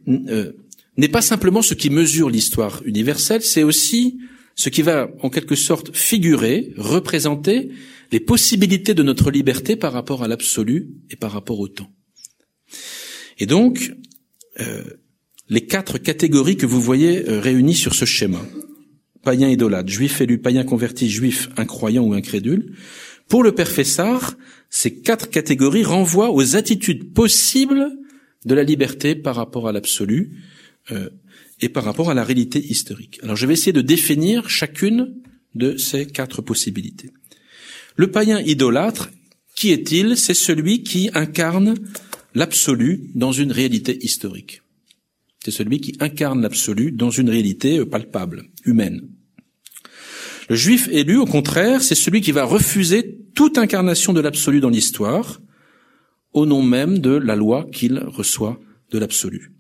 euh, n'est pas simplement ce qui mesure l'histoire universelle, c'est aussi ce qui va en quelque sorte figurer, représenter les possibilités de notre liberté par rapport à l'absolu et par rapport au temps. Et donc, euh, les quatre catégories que vous voyez euh, réunies sur ce schéma, païen idolâtre, juif élu, païen converti, juif incroyant ou incrédule, pour le père Fessard, ces quatre catégories renvoient aux attitudes possibles de la liberté par rapport à l'absolu euh, et par rapport à la réalité historique. Alors je vais essayer de définir chacune de ces quatre possibilités. Le païen idolâtre, qui est-il? C'est celui qui incarne l'absolu dans une réalité historique. C'est celui qui incarne l'absolu dans une réalité palpable, humaine. Le juif élu, au contraire, c'est celui qui va refuser toute incarnation de l'absolu dans l'histoire, au nom même de la loi qu'il reçoit de l'absolu.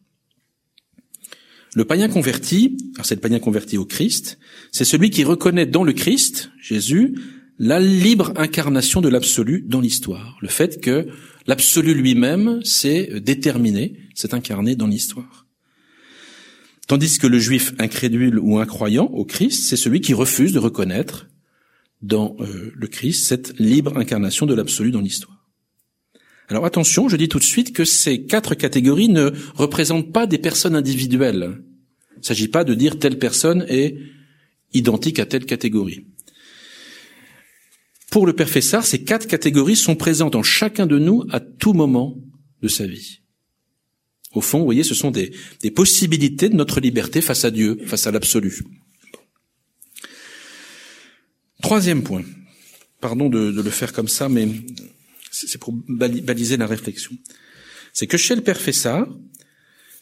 Le païen converti, alors c'est le païen converti au Christ, c'est celui qui reconnaît dans le Christ, Jésus, la libre incarnation de l'absolu dans l'histoire. Le fait que l'absolu lui-même s'est déterminé, s'est incarné dans l'histoire. Tandis que le juif incrédule ou incroyant au Christ, c'est celui qui refuse de reconnaître dans euh, le Christ cette libre incarnation de l'absolu dans l'histoire. Alors attention, je dis tout de suite que ces quatre catégories ne représentent pas des personnes individuelles. Il ne s'agit pas de dire telle personne est identique à telle catégorie. Pour le Père Fessard, ces quatre catégories sont présentes en chacun de nous à tout moment de sa vie. Au fond, vous voyez, ce sont des, possibilités de notre liberté face à Dieu, face à l'absolu. Troisième point. Pardon de, le faire comme ça, mais c'est pour baliser la réflexion. C'est que chez le Père Fessard,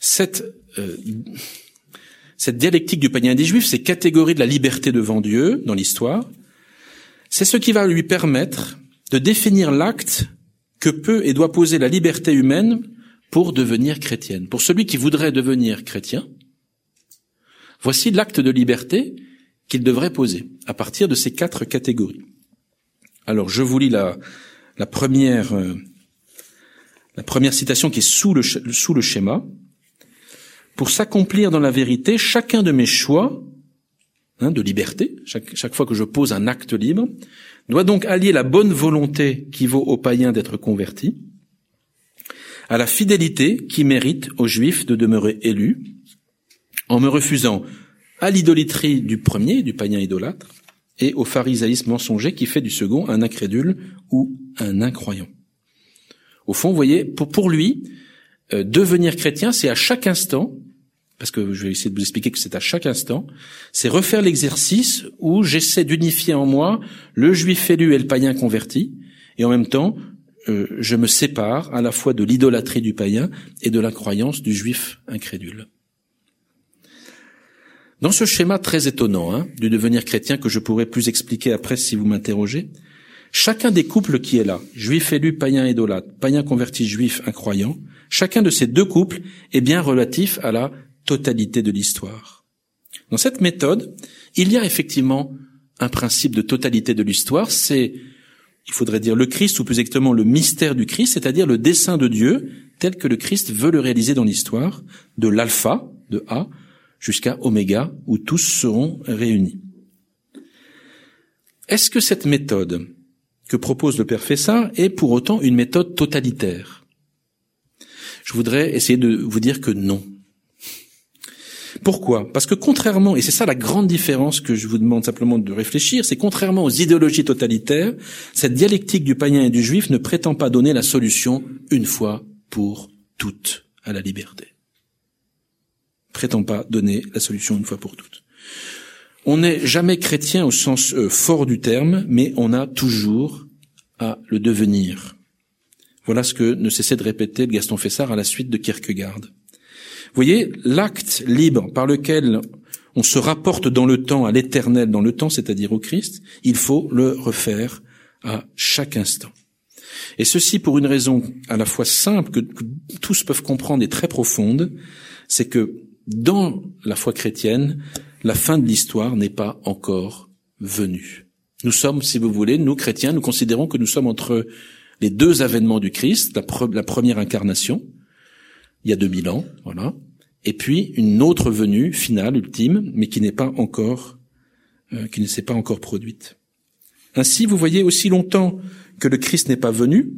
cette, euh, cette dialectique du panier Juifs, ces catégories de la liberté devant Dieu dans l'histoire, c'est ce qui va lui permettre de définir l'acte que peut et doit poser la liberté humaine pour devenir chrétienne. Pour celui qui voudrait devenir chrétien, voici l'acte de liberté qu'il devrait poser à partir de ces quatre catégories. Alors je vous lis la, première euh, la première citation qui est sous le, sous le schéma. Pour s'accomplir dans la vérité, chacun de mes choix hein, de liberté, chaque, chaque fois que je pose un acte libre, doit donc allier la bonne volonté qui vaut aux païens d'être convertis, à la fidélité qui mérite aux juifs de demeurer élus, en me refusant à l'idolâtrie du premier, du païen idolâtre, et au pharisaïsme mensonger qui fait du second un incrédule ou un incroyant. Au fond, vous voyez, pour, lui, euh, devenir chrétien, c'est à chaque instant, parce que je vais essayer de vous expliquer que c'est à chaque instant, c'est refaire l'exercice où j'essaie d'unifier en moi le juif élu et le païen converti, et en même temps, euh, je me sépare à la fois de l'idolâtrie du païen et de la croyance du juif incrédule. Dans ce schéma très étonnant hein, du devenir chrétien que je pourrais plus expliquer après si vous m'interrogez, chacun des couples qui est là, juif élu, païen idolâtre, païen converti, juif incroyant, chacun de ces deux couples est bien relatif à la totalité de l'histoire. Dans cette méthode, il y a effectivement un principe de totalité de l'histoire, c'est il faudrait dire le Christ, ou plus exactement le mystère du Christ, c'est-à-dire le dessein de Dieu tel que le Christ veut le réaliser dans l'histoire, de l'alpha, de A, jusqu'à oméga, où tous seront réunis. Est-ce que cette méthode que propose le Père Fessard est pour autant une méthode totalitaire? Je voudrais essayer de vous dire que non. Pourquoi? Parce que contrairement, et c'est ça la grande différence que je vous demande simplement de réfléchir, c'est contrairement aux idéologies totalitaires, cette dialectique du païen et du juif ne prétend pas donner la solution une fois pour toutes à la liberté. Prétend pas donner la solution une fois pour toutes. On n'est jamais chrétien au sens euh, fort du terme, mais on a toujours à le devenir. Voilà ce que ne cessait de répéter Gaston Fessard à la suite de Kierkegaard. Voyez, l'acte libre par lequel on se rapporte dans le temps à l'éternel dans le temps, c'est-à-dire au Christ, il faut le refaire à chaque instant. Et ceci pour une raison à la fois simple que, tous peuvent comprendre et très profonde, c'est que dans la foi chrétienne, la fin de l'histoire n'est pas encore venue. Nous sommes, si vous voulez, nous chrétiens, nous considérons que nous sommes entre les deux avènements du Christ, la première incarnation, il y a 2000 ans, voilà, et puis une autre venue finale, ultime, mais qui n'est pas encore, euh, qui ne s'est pas encore produite. Ainsi, vous voyez, aussi longtemps que le Christ n'est pas venu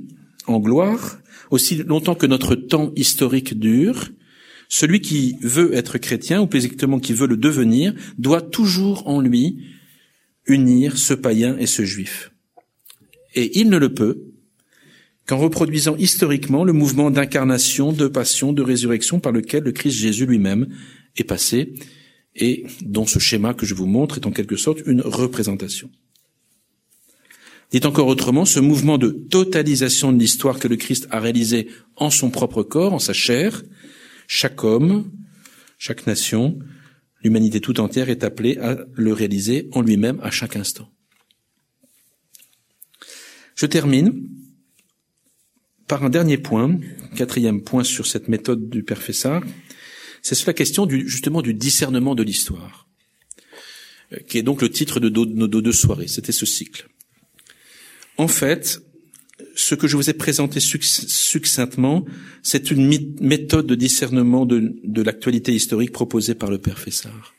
en gloire, aussi longtemps que notre temps historique dure, celui qui veut être chrétien, ou plus exactement qui veut le devenir, doit toujours en lui unir ce païen et ce juif. Et il ne le peut qu'en reproduisant historiquement le mouvement d'incarnation, de passion, de résurrection par lequel le Christ Jésus lui-même est passé, et dont ce schéma que je vous montre est en quelque sorte une représentation. Dit encore autrement, ce mouvement de totalisation de l'histoire que le Christ a réalisé en son propre corps, en sa chair, chaque homme, chaque nation, l'humanité tout entière est appelée à le réaliser en lui-même à chaque instant. Je termine par un dernier point, quatrième point sur cette méthode du Père Fessard, c'est sur la question du, justement du discernement de l'histoire, euh, qui est donc le titre de nos deux soirées. C'était ce cycle. En fait, ce que je vous ai présenté succinctement, c'est une méthode de discernement de, l'actualité historique proposée par le Père Fessard.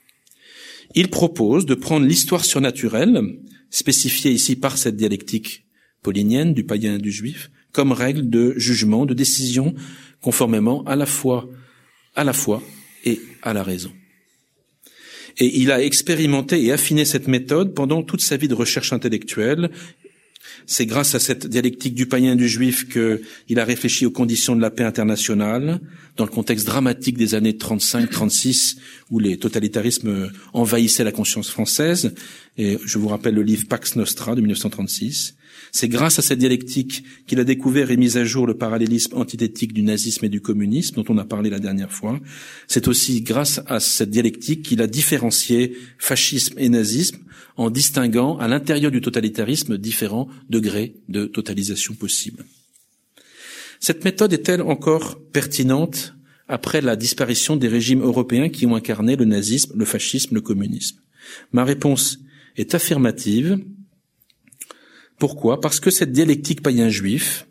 Il propose de prendre l'histoire surnaturelle, spécifiée ici par cette dialectique paulinienne du païen et du juif, comme règle de jugement, de décision, conformément à la foi, à la foi et à la raison. Et il a expérimenté et affiné cette méthode pendant toute sa vie de recherche intellectuelle. C'est grâce à cette dialectique du païen et du juif qu'il a réfléchi aux conditions de la paix internationale, dans le contexte dramatique des années 35-36, où les totalitarismes envahissaient la conscience française. Et je vous rappelle le livre Pax Nostra de 1936. C'est grâce à cette dialectique qu'il a découvert et mis à jour le parallélisme antithétique du nazisme et du communisme dont on a parlé la dernière fois. C'est aussi grâce à cette dialectique qu'il a différencié fascisme et nazisme en distinguant à l'intérieur du totalitarisme différents degrés de totalisation possibles. Cette méthode est-elle encore pertinente après la disparition des régimes européens qui ont incarné le nazisme, le fascisme, le communisme? Ma réponse est affirmative pourquoi? Parce que cette dialectique païen-juif,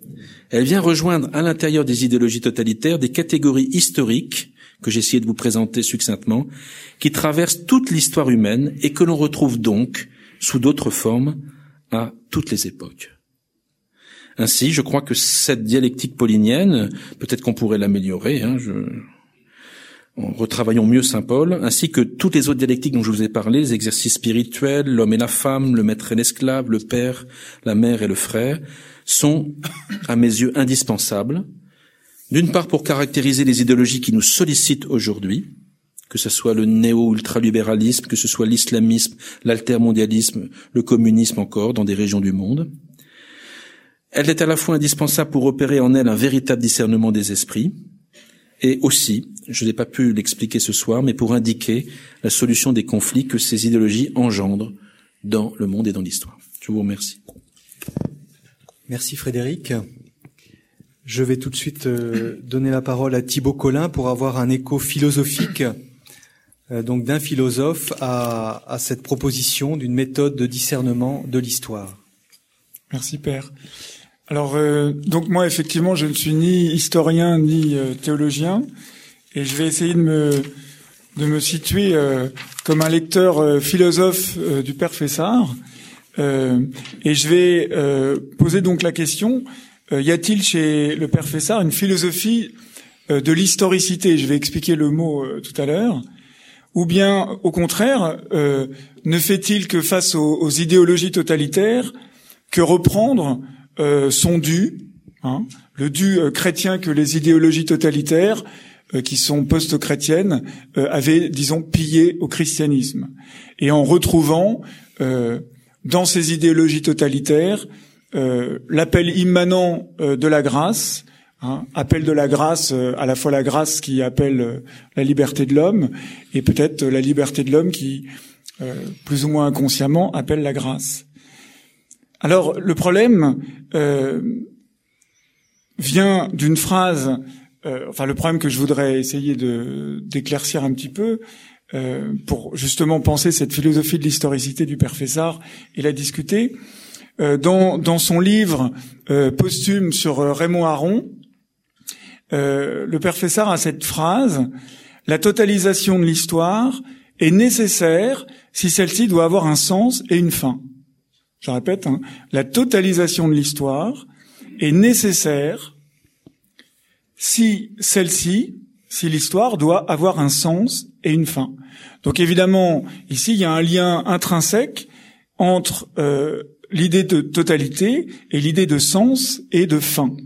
elle vient rejoindre à l'intérieur des idéologies totalitaires des catégories historiques que j'ai essayé de vous présenter succinctement, qui traversent toute l'histoire humaine et que l'on retrouve donc sous d'autres formes à toutes les époques. Ainsi, je crois que cette dialectique paulinienne, peut-être qu'on pourrait l'améliorer, hein, retravaillons mieux Saint Paul, ainsi que toutes les autres dialectiques dont je vous ai parlé, les exercices spirituels, l'homme et la femme, le maître et l'esclave, le père, la mère et le frère, sont, à mes yeux, indispensables. D'une part pour caractériser les idéologies qui nous sollicitent aujourd'hui, que ce soit le néo-ultralibéralisme, que ce soit l'islamisme, l'altermondialisme, le communisme encore, dans des régions du monde. Elle est à la fois indispensable pour opérer en elle un véritable discernement des esprits, et aussi, je n'ai pas pu l'expliquer ce soir, mais pour indiquer la solution des conflits que ces idéologies engendrent dans le monde et dans l'histoire. Je vous remercie. Merci Frédéric. Je vais tout de suite euh, donner la parole à Thibaut Collin pour avoir un écho philosophique, euh, donc d'un philosophe à, à cette proposition d'une méthode de discernement de l'histoire. Merci Père. Alors, euh, donc moi, effectivement, je ne suis ni historien ni euh, théologien, et je vais essayer de me de me situer euh, comme un lecteur philosophe du Père Fessard, et je vais poser donc la question y a-t-il chez le Père Fessard une philosophie de l'historicité? Je vais expliquer le mot tout à l'heure. Ou bien, au contraire, ne fait-il que face aux, aux idéologies totalitaires que reprendre euh, sont dus, hein, le dû euh, chrétien que les idéologies totalitaires qui sont post-chrétiennes avaient, disons, pillé au christianisme. Et en retrouvant dans ces idéologies totalitaires l'appel immanent de la grâce, Hein, appel de la grâce, à la fois la grâce qui appelle la liberté de l'homme, et peut-être la liberté de l'homme qui, plus ou moins inconsciemment, appelle la grâce. Alors le problème euh, vient d'une phrase, euh, enfin le problème que je voudrais essayer d'éclaircir un petit peu euh, pour justement penser cette philosophie de l'historicité du père Fessard et la discuter. dans, dans son livre posthume sur Raymond Aron, le père Fessard a cette phrase La totalisation de l'histoire est nécessaire si celle-ci doit avoir un sens et une fin je répète, hein, la totalisation de l'histoire est nécessaire si celle-ci, si l'histoire doit avoir un sens et une fin. Donc évidemment, ici, il y a un lien intrinsèque entre euh, l'idée de totalité et l'idée de sens et de fin.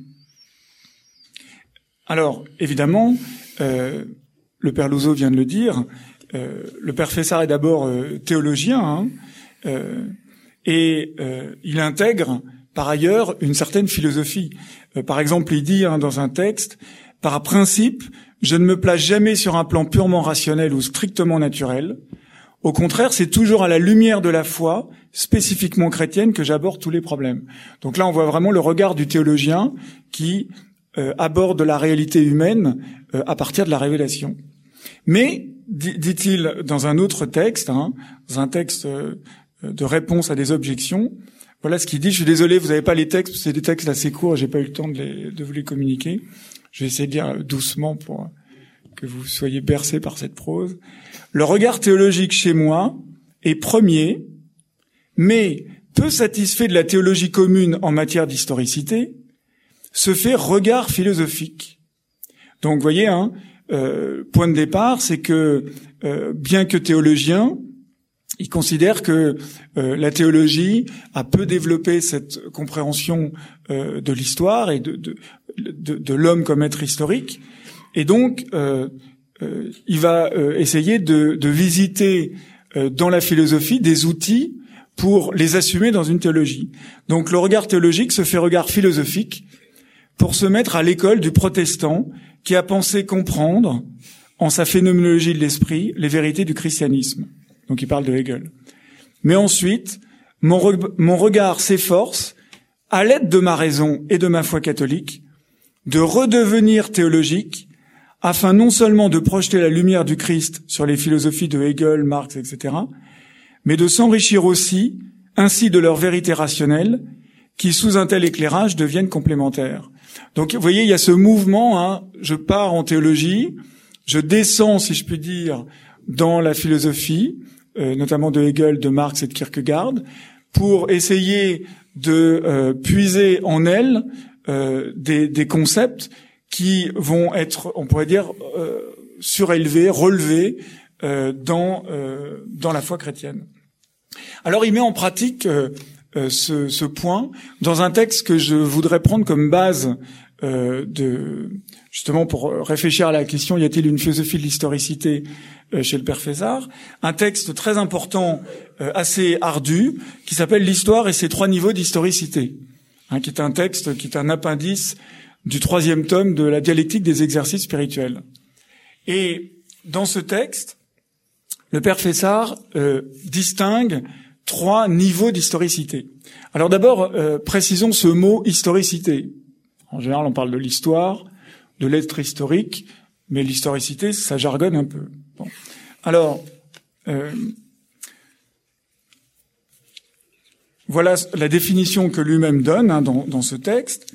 Alors, évidemment, euh, le père Louzeau vient de le dire, euh, le père Fessard est d'abord théologien, hein, et euh, il intègre par ailleurs une certaine philosophie. Euh, par exemple, il dit hein, dans un texte, par principe, je ne me place jamais sur un plan purement rationnel ou strictement naturel. Au contraire, c'est toujours à la lumière de la foi, spécifiquement chrétienne, que j'aborde tous les problèmes. Donc là, on voit vraiment le regard du théologien qui euh, aborde la réalité humaine à partir de la révélation. Mais, dit-il dans un autre texte, hein, dans un texte de réponse à des objections. Voilà ce qu'il dit. Je suis désolé, vous n'avez pas les textes, c'est des textes assez courts, j'ai pas eu le temps de, de vous les communiquer. Je vais essayer de lire doucement pour que vous soyez bercés par cette prose. Le regard théologique chez moi est premier, mais peu satisfait de la théologie commune en matière d'historicité, se fait regard philosophique. Donc, vous voyez, hein, euh, point de départ, c'est que euh, bien que théologien, il considère que euh, la théologie a peu développé cette compréhension euh, de l'histoire et de, de, de, l'homme comme être historique, et donc euh, il va essayer de, de visiter dans la philosophie des outils pour les assumer dans une théologie. Donc le regard théologique se fait regard philosophique pour se mettre à l'école du protestant qui a pensé comprendre, en sa phénoménologie de l'esprit, les vérités du christianisme. Donc il parle de Hegel. Mais ensuite, mon, mon regard s'efforce, à l'aide de ma raison et de ma foi catholique, de redevenir théologique, afin non seulement de projeter la lumière du Christ sur les philosophies de Hegel, Marx, etc., mais de s'enrichir aussi ainsi de leur vérité rationnelle, qui sous un tel éclairage deviennent complémentaires. Donc vous voyez, il y a ce mouvement, hein, je pars en théologie, je descends, si je puis dire, dans la philosophie, euh, notamment de Hegel, de Marx et de Kierkegaard, pour essayer de euh, puiser en elle euh, des, concepts qui vont être, on pourrait dire, surélevés, relevés dans dans la foi chrétienne. Alors il met en pratique ce, ce, point dans un texte que je voudrais prendre comme base de justement pour réfléchir à la question y a-t-il une philosophie de l'historicité chez le père Fésard, un texte très important, euh, assez ardu, qui s'appelle L'histoire et ses trois niveaux d'historicité, hein, qui est un texte, qui est un appendice du troisième tome de la dialectique des exercices spirituels. Et dans ce texte, le père Fessard euh, distingue trois niveaux d'historicité. Alors d'abord, précisons ce mot historicité. En général, on parle de l'histoire, de l'être historique, mais l'historicité, ça jargonne un peu. Alors, euh, voilà la définition que lui-même donne hein, dans, ce texte.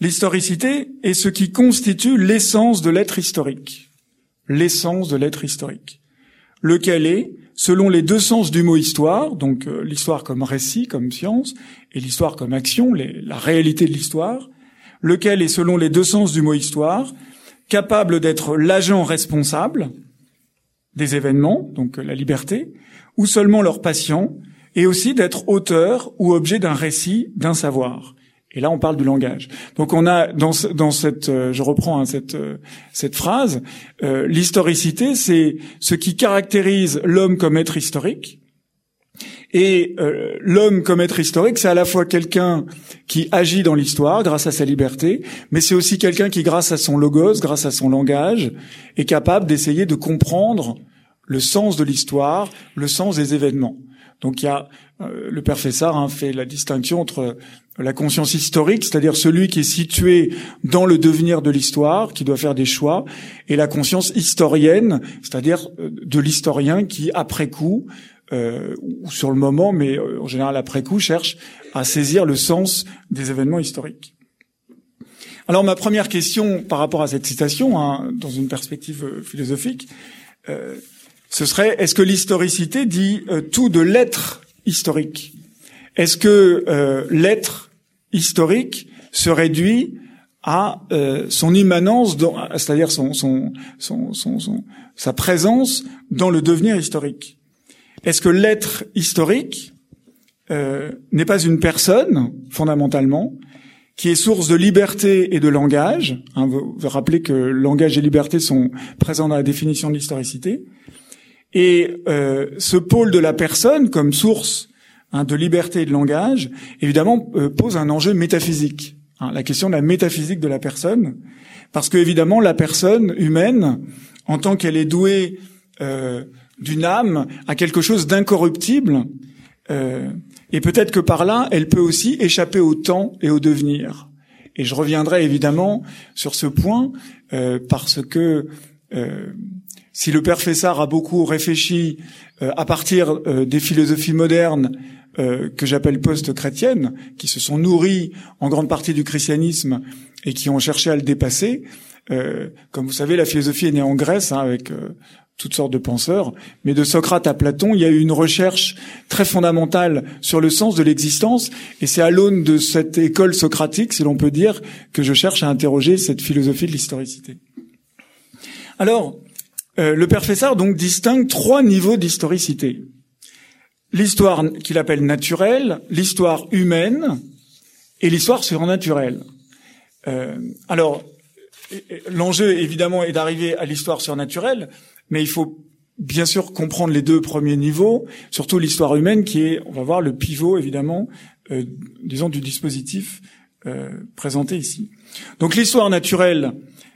L'historicité est ce qui constitue l'essence de l'être historique. L'essence de l'être historique. Lequel est, selon les deux sens du mot histoire, donc euh, l'histoire comme récit, comme science, et l'histoire comme action, la réalité de l'histoire, lequel est, selon les deux sens du mot histoire, capable d'être l'agent responsable, des événements, donc la liberté, ou seulement leur patient, et aussi d'être auteur ou objet d'un récit, d'un savoir. Et là, on parle du langage. Donc, on a dans, cette, euh, je reprends hein, cette euh, cette phrase, euh, l'historicité, c'est ce qui caractérise l'homme comme être historique. Et l'homme comme être historique, c'est à la fois quelqu'un qui agit dans l'histoire grâce à sa liberté, mais c'est aussi quelqu'un qui, grâce à son logos, grâce à son langage, est capable d'essayer de comprendre le sens de l'histoire, le sens des événements. Donc il y a euh, le père Fessard hein, fait la distinction entre la conscience historique, c'est-à-dire celui qui est situé dans le devenir de l'histoire, qui doit faire des choix, et la conscience historienne, c'est-à-dire euh, de l'historien qui, après coup, euh, ou sur le moment, mais euh, en général après coup, cherche à saisir le sens des événements historiques. Alors ma première question par rapport à cette citation, hein, dans une perspective philosophique, euh, ce serait est-ce que l'historicité dit tout de l'être historique? Est-ce que l'être historique se réduit à son immanence, c'est-à-dire sa présence dans le devenir historique? Est-ce que l'être historique n'est pas une personne fondamentalement qui est source de liberté et de langage? Hein, vous, vous rappelez que langage et liberté sont présents dans la définition de l'historicité. Et euh, ce pôle de la personne comme source hein, de liberté et de langage, évidemment, euh, pose un enjeu métaphysique. Hein, la question de la métaphysique de la personne, parce que évidemment, la personne humaine, en tant qu'elle est douée euh, d'une âme, a quelque chose d'incorruptible. et peut-être que par là, elle peut aussi échapper au temps et au devenir. Et je reviendrai évidemment sur ce point parce que si le père Fessard a beaucoup réfléchi euh, à partir euh, des philosophies modernes euh, que j'appelle post-chrétiennes, qui se sont nourries en grande partie du christianisme et qui ont cherché à le dépasser, comme vous savez, la philosophie est née en Grèce hein, avec toutes sortes de penseurs, mais de Socrate à Platon, il y a eu une recherche très fondamentale sur le sens de l'existence, et c'est à l'aune de cette école socratique, si l'on peut dire, que je cherche à interroger cette philosophie de l'historicité. Alors, euh, le père Fessard donc distingue trois niveaux d'historicité. L'histoire qu'il appelle naturelle, l'histoire humaine et l'histoire surnaturelle. Euh, alors, l'enjeu évidemment est d'arriver à l'histoire surnaturelle, mais il faut bien sûr comprendre les deux premiers niveaux, surtout l'histoire humaine qui est, on va voir, le pivot évidemment, euh, disons, du dispositif euh, présenté ici. Donc l'histoire naturelle,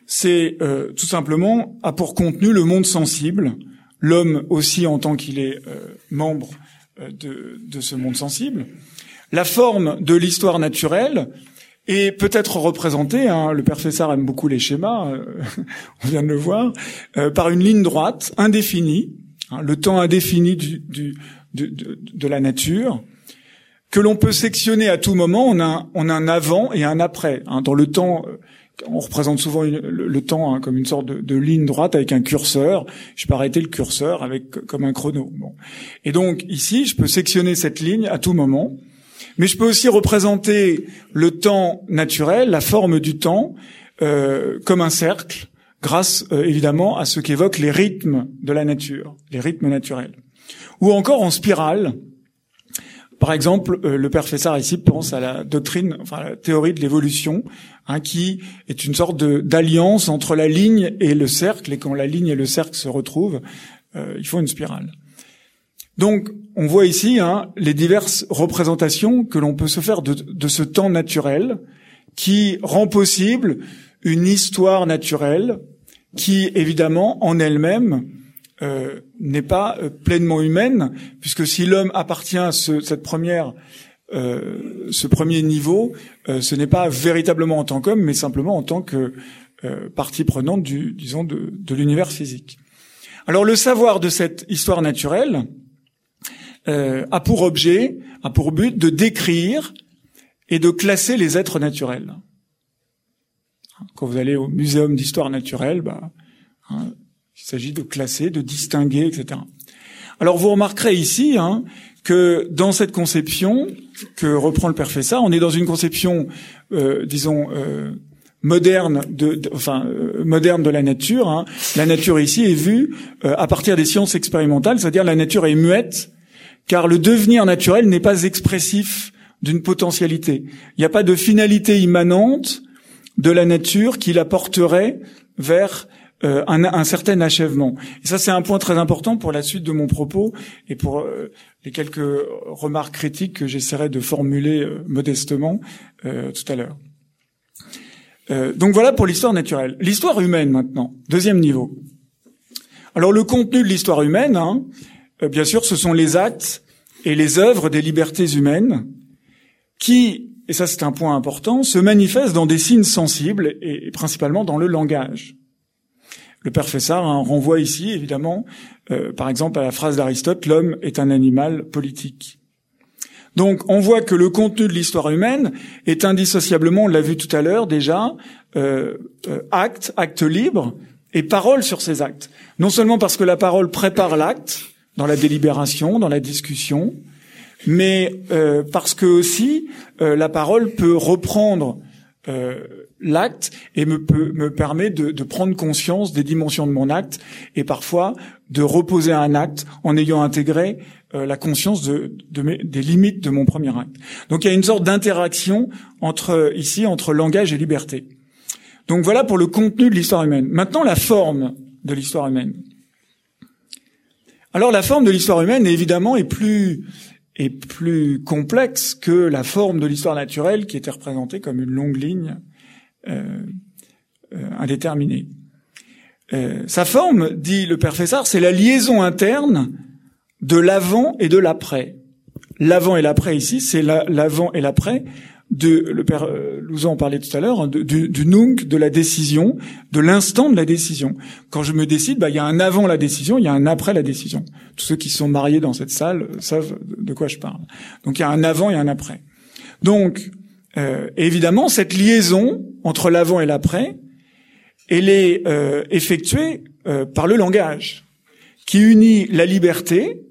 c'est euh, tout simplement a pour contenu le monde sensible, l'homme aussi en tant qu'il est euh, membre euh, de, de, ce monde sensible. La forme de l'histoire naturelle est peut-être représentée, hein, le père Fessard aime beaucoup les schémas, on vient de le voir, par une ligne droite indéfinie, hein, le temps indéfini du, du, de, de, la nature, que l'on peut sectionner à tout moment. On a, a un avant et un après. Hein, dans le temps on représente souvent le, temps hein, comme une sorte de, ligne droite avec un curseur. Je peux arrêter le curseur avec comme un chrono. Bon. Et donc ici, je peux sectionner cette ligne à tout moment, mais je peux aussi représenter le temps naturel, la forme du temps, euh, comme un cercle, grâce euh, évidemment à ce qu'évoquent les rythmes de la nature, les rythmes naturels, ou encore en spirale. Par exemple, euh, le père Fessard ici pense à la doctrine, enfin la théorie de l'évolution, hein, qui est une sorte d'alliance entre la ligne et le cercle, et quand la ligne et le cercle se retrouvent, euh, il faut une spirale. Donc, on voit ici hein, les diverses représentations que l'on peut se faire de, ce temps naturel, qui rend possible une histoire naturelle, qui évidemment en elle-même euh, n'est pas euh, pleinement humaine, puisque si l'homme appartient à ce, cette première, euh, ce premier niveau, ce n'est pas véritablement en tant qu'homme, mais simplement en tant que partie prenante du, disons, de, de l'univers physique. Alors le savoir de cette histoire naturelle a pour objet, a pour but de décrire et de classer les êtres naturels. Quand vous allez au muséum d'histoire naturelle, bah, hein, il s'agit de classer, de distinguer, etc. Alors vous remarquerez ici hein, que dans cette conception que reprend le père on est dans une conception, euh, disons, euh, moderne de, enfin euh, moderne de la nature. Hein. La nature ici est vue à partir des sciences expérimentales, c'est-à-dire la nature est muette, car le devenir naturel n'est pas expressif d'une potentialité. Il n'y a pas de finalité immanente de la nature qui la porterait vers euh, un, certain achèvement. Et ça, c'est un point très important pour la suite de mon propos et pour euh, les quelques remarques critiques que j'essaierai de formuler euh, modestement tout à l'heure. donc voilà pour l'histoire naturelle. L'histoire humaine maintenant, deuxième niveau. Alors le contenu de l'histoire humaine, hein, bien sûr, ce sont les actes et les œuvres des libertés humaines qui, et ça c'est un point important, se manifestent dans des signes sensibles et principalement dans le langage. Le père Fessard hein, renvoie ici, évidemment, euh, par exemple, à la phrase d'Aristote, l'homme est un animal politique. Donc, on voit que le contenu de l'histoire humaine est indissociablement, on l'a vu tout à l'heure déjà, euh, euh, acte, acte libre, et parole sur ces actes. Non seulement parce que la parole prépare l'acte, dans la délibération, dans la discussion, mais parce que aussi la parole peut reprendre l'acte et me, peut, me permet de, de, prendre conscience des dimensions de mon acte et parfois de reposer un acte en ayant intégré euh, la conscience de, de mes, des limites de mon premier acte. Donc il y a une sorte d'interaction entre ici entre langage et liberté. Donc voilà pour le contenu de l'histoire humaine. Maintenant la forme de l'histoire humaine. Alors la forme de l'histoire humaine évidemment est plus est plus complexe que la forme de l'histoire naturelle qui était représentée comme une longue ligne euh, euh, indéterminé. Euh, sa forme, dit le père Fessard, c'est la liaison interne de l'avant et de l'après. L'avant et l'après ici, c'est l'avant et l'après le père Louzon en parlait tout à l'heure hein, du, du nunc de la décision, de l'instant de la décision. Quand je me décide, bah il y a un avant la décision, il y a un après la décision. Tous ceux qui sont mariés dans cette salle savent de quoi je parle. Donc il y a un avant et un après. Donc euh, évidemment, cette liaison entre l'avant et l'après, elle est euh, effectuée euh, par le langage, qui unit la liberté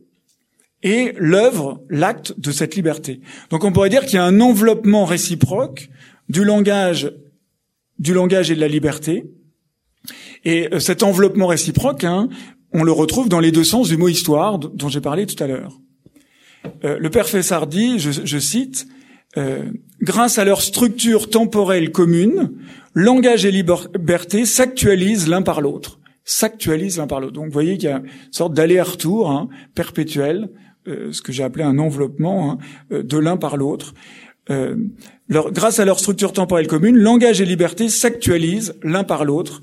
et l'œuvre, l'acte de cette liberté. Donc on pourrait dire qu'il y a un enveloppement réciproque du langage, du langage et de la liberté. Et cet enveloppement réciproque, hein, on le retrouve dans les deux sens du mot histoire dont j'ai parlé tout à l'heure. le père Fessard dit, je, cite, euh, grâce à leur structure temporelle commune, langage et liberté s'actualisent l'un par l'autre. S'actualisent l'un par l'autre. Donc vous voyez qu'il y a une sorte d'aller-retour hein, perpétuel, euh, ce que j'ai appelé un enveloppement hein, euh, de l'un par l'autre. Leur, grâce à leur structure temporelle commune, langage et liberté s'actualisent l'un par l'autre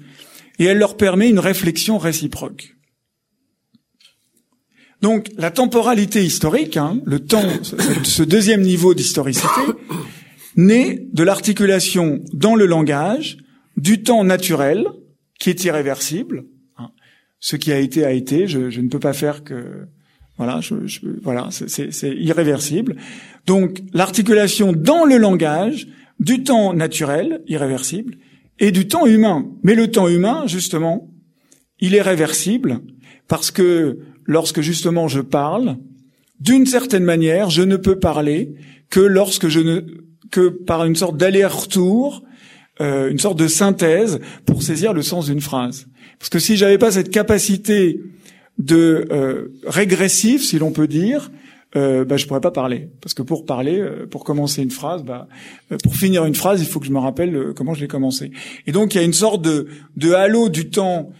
et elle leur permet une réflexion réciproque. Donc la temporalité historique, hein, le temps, ce deuxième niveau d'historicité, naît de l'articulation dans le langage du temps naturel qui est irréversible. Hein. Ce qui a été a été. Je, ne peux pas faire que voilà, voilà, c'est irréversible. Donc l'articulation dans le langage du temps naturel irréversible et du temps humain. Mais le temps humain, justement, il est réversible parce que lorsque justement je parle, d'une certaine manière, je ne peux parler que lorsque je ne que par une sorte d'aller-retour, euh, une sorte de synthèse pour saisir le sens d'une phrase. Parce que si j'avais pas cette capacité de euh, régressif, si l'on peut dire, euh, bah, je pourrais pas parler. Parce que pour parler, euh, pour commencer une phrase, bah, euh, pour finir une phrase, il faut que je me rappelle comment je l'ai commencé. Et donc il y a une sorte de, halo du temps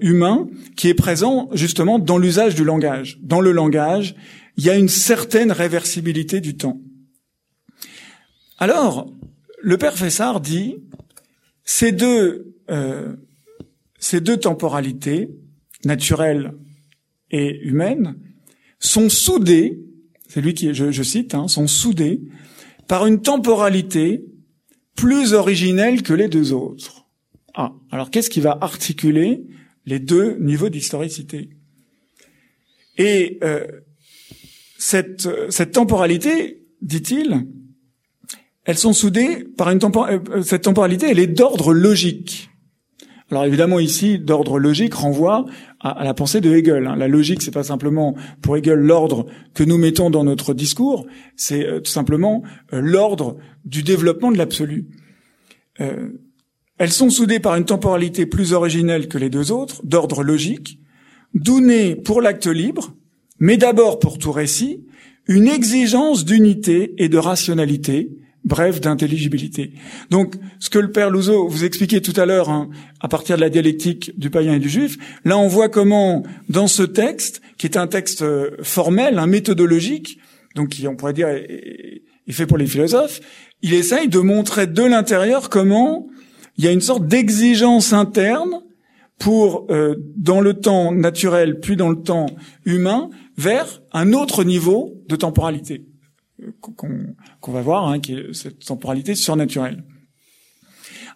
humain qui est présent justement dans l'usage du langage. Dans le langage, il y a une certaine réversibilité du temps. Alors, le père Fessard dit ces deux ces deux temporalités naturelles et humaines sont soudées, c'est lui qui, je, cite, hein, sont soudées par une temporalité plus originelle que les deux autres. Ah, alors qu'est-ce qui va articuler les deux niveaux d'historicité? Et euh, cette, temporalité, dit-il, elles sont soudées par une temporalité, euh, cette temporalité, elle est d'ordre logique. Alors évidemment ici, d'ordre logique renvoie à, la pensée de Hegel. Hein. La logique, c'est pas simplement pour Hegel l'ordre que nous mettons dans notre discours, c'est euh, tout simplement l'ordre du développement de l'absolu. Elles sont soudées par une temporalité plus originelle que les deux autres, d'ordre logique, d'où naît pour l'acte libre, mais d'abord pour tout récit, une exigence d'unité et de rationalité, bref, d'intelligibilité. Donc, ce que le père Louzeau vous expliquait tout à l'heure, hein, à partir de la dialectique du païen et du juif, là, on voit comment, dans ce texte, qui est un texte euh, formel, un méthodologique, donc qui, on pourrait dire, est, est fait pour les philosophes, il essaye de montrer de l'intérieur comment il y a une sorte d'exigence interne pour, euh, dans le temps naturel, puis dans le temps humain, vers un autre niveau de temporalité qu'on va voir, hein, qui est cette temporalité surnaturelle.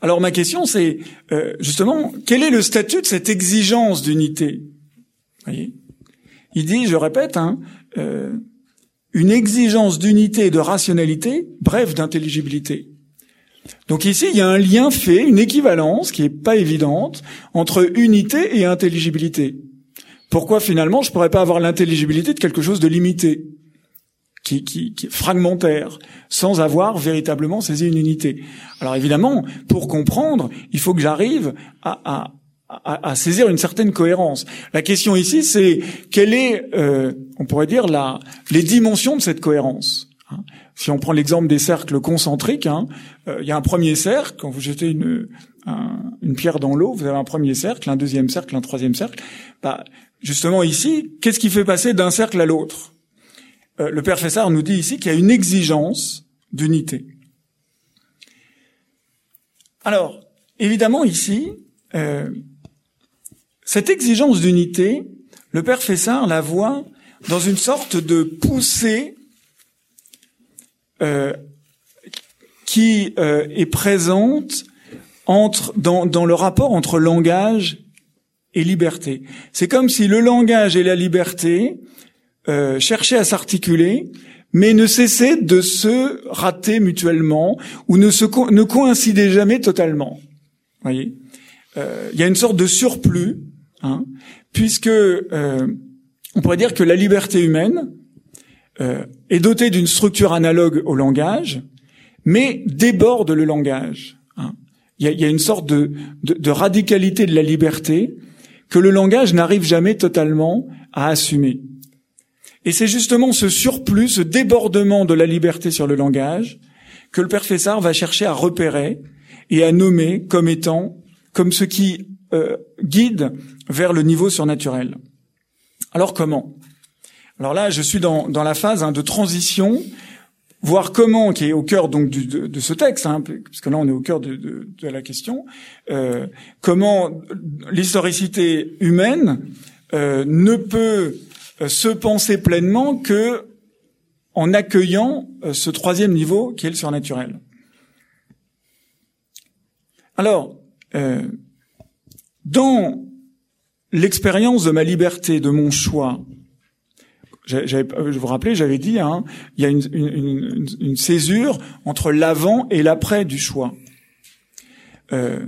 Alors ma question, c'est euh, justement, quel est le statut de cette exigence d'unité? Il dit, je répète, hein, euh, une exigence d'unité et de rationalité, bref, d'intelligibilité. Donc ici, il y a un lien fait, une équivalence qui est pas évidente entre unité et intelligibilité. Pourquoi finalement je pourrais pas avoir l'intelligibilité de quelque chose de limité, qui, qui, fragmentaire, sans avoir véritablement saisi une unité Alors évidemment, pour comprendre, il faut que j'arrive à, saisir une certaine cohérence. La question ici, c'est quelle est, euh, on pourrait dire, les dimensions de cette cohérence. Hein si on prend l'exemple des cercles concentriques, hein, euh, il y a un premier cercle, quand vous jetez une, une pierre dans l'eau, vous avez un premier cercle, un deuxième cercle, un troisième cercle. Bah, justement ici, qu'est-ce qui fait passer d'un cercle à l'autre? Euh, Le père Fessard nous dit ici qu'il y a une exigence d'unité. Alors, évidemment ici, euh, cette exigence d'unité, le père Fessard la voit dans une sorte de poussée euh, qui est présente entre dans le rapport entre langage et liberté. C'est comme si le langage et la liberté euh, cherchaient à s'articuler, mais ne cessaient de se rater mutuellement ou ne se ne coïncidaient jamais totalement. Voyez, euh, il y a une sorte de surplus, hein, puisque euh, on pourrait dire que la liberté humaine euh, est doté d'une structure analogue au langage, mais déborde le langage. Hein. Il, y a, il y, a, une sorte de, de, de, radicalité de la liberté que le langage n'arrive jamais totalement à assumer. Et c'est justement ce surplus, ce débordement de la liberté sur le langage que le Fessard va chercher à repérer et à nommer comme étant, comme ce qui euh, guide vers le niveau surnaturel. Alors comment? Alors là, je suis dans, dans la phase hein, de transition, voir comment, qui est au cœur donc du, de, de, ce texte, hein, puisque là on est au cœur de, de, de la question, euh, comment l'historicité humaine euh, ne peut se penser pleinement que en accueillant euh, ce troisième niveau qui est le surnaturel. Alors, euh, dans l'expérience de ma liberté, de mon choix, je vous rappelais, j'avais dit, hein, il y a une, césure entre l'avant et l'après du choix. Euh,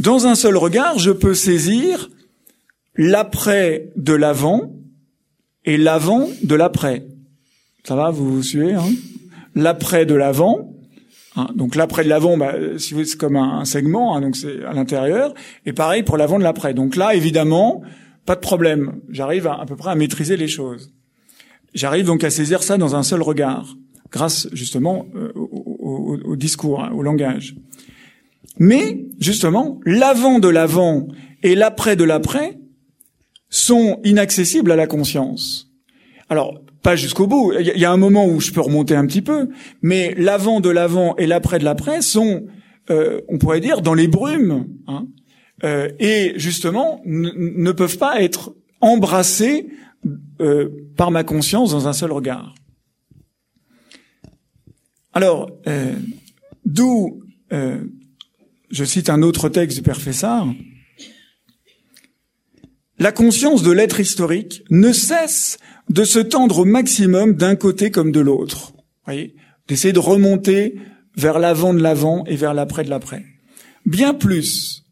dans un seul regard, je peux saisir l'après de l'avant et l'avant de l'après. Ça va, vous, vous suivez hein? L'après de l'avant, hein, donc l'après de l'avant, bah, si c'est comme un, segment, hein, donc c'est à l'intérieur, et pareil pour l'avant de l'après. Donc là, évidemment, pas de problème. J'arrive à, peu près à maîtriser les choses. J'arrive donc à saisir ça dans un seul regard, grâce justement euh, au, discours, hein, au langage. Mais justement, l'avant de l'avant et l'après de l'après sont inaccessibles à la conscience. Alors, pas jusqu'au bout. Il y a un moment où je peux remonter un petit peu, mais l'avant de l'avant et l'après de l'après sont, euh, on pourrait dire, dans les brumes. Hein, euh, et justement ne peuvent pas être embrassés euh, par ma conscience dans un seul regard. Alors, d'où, je cite un autre texte du Père Fessard, la conscience de l'être historique ne cesse de se tendre au maximum d'un côté comme de l'autre. Voyez, d'essayer de remonter vers l'avant de l'avant et vers l'après de l'après. Bien plus,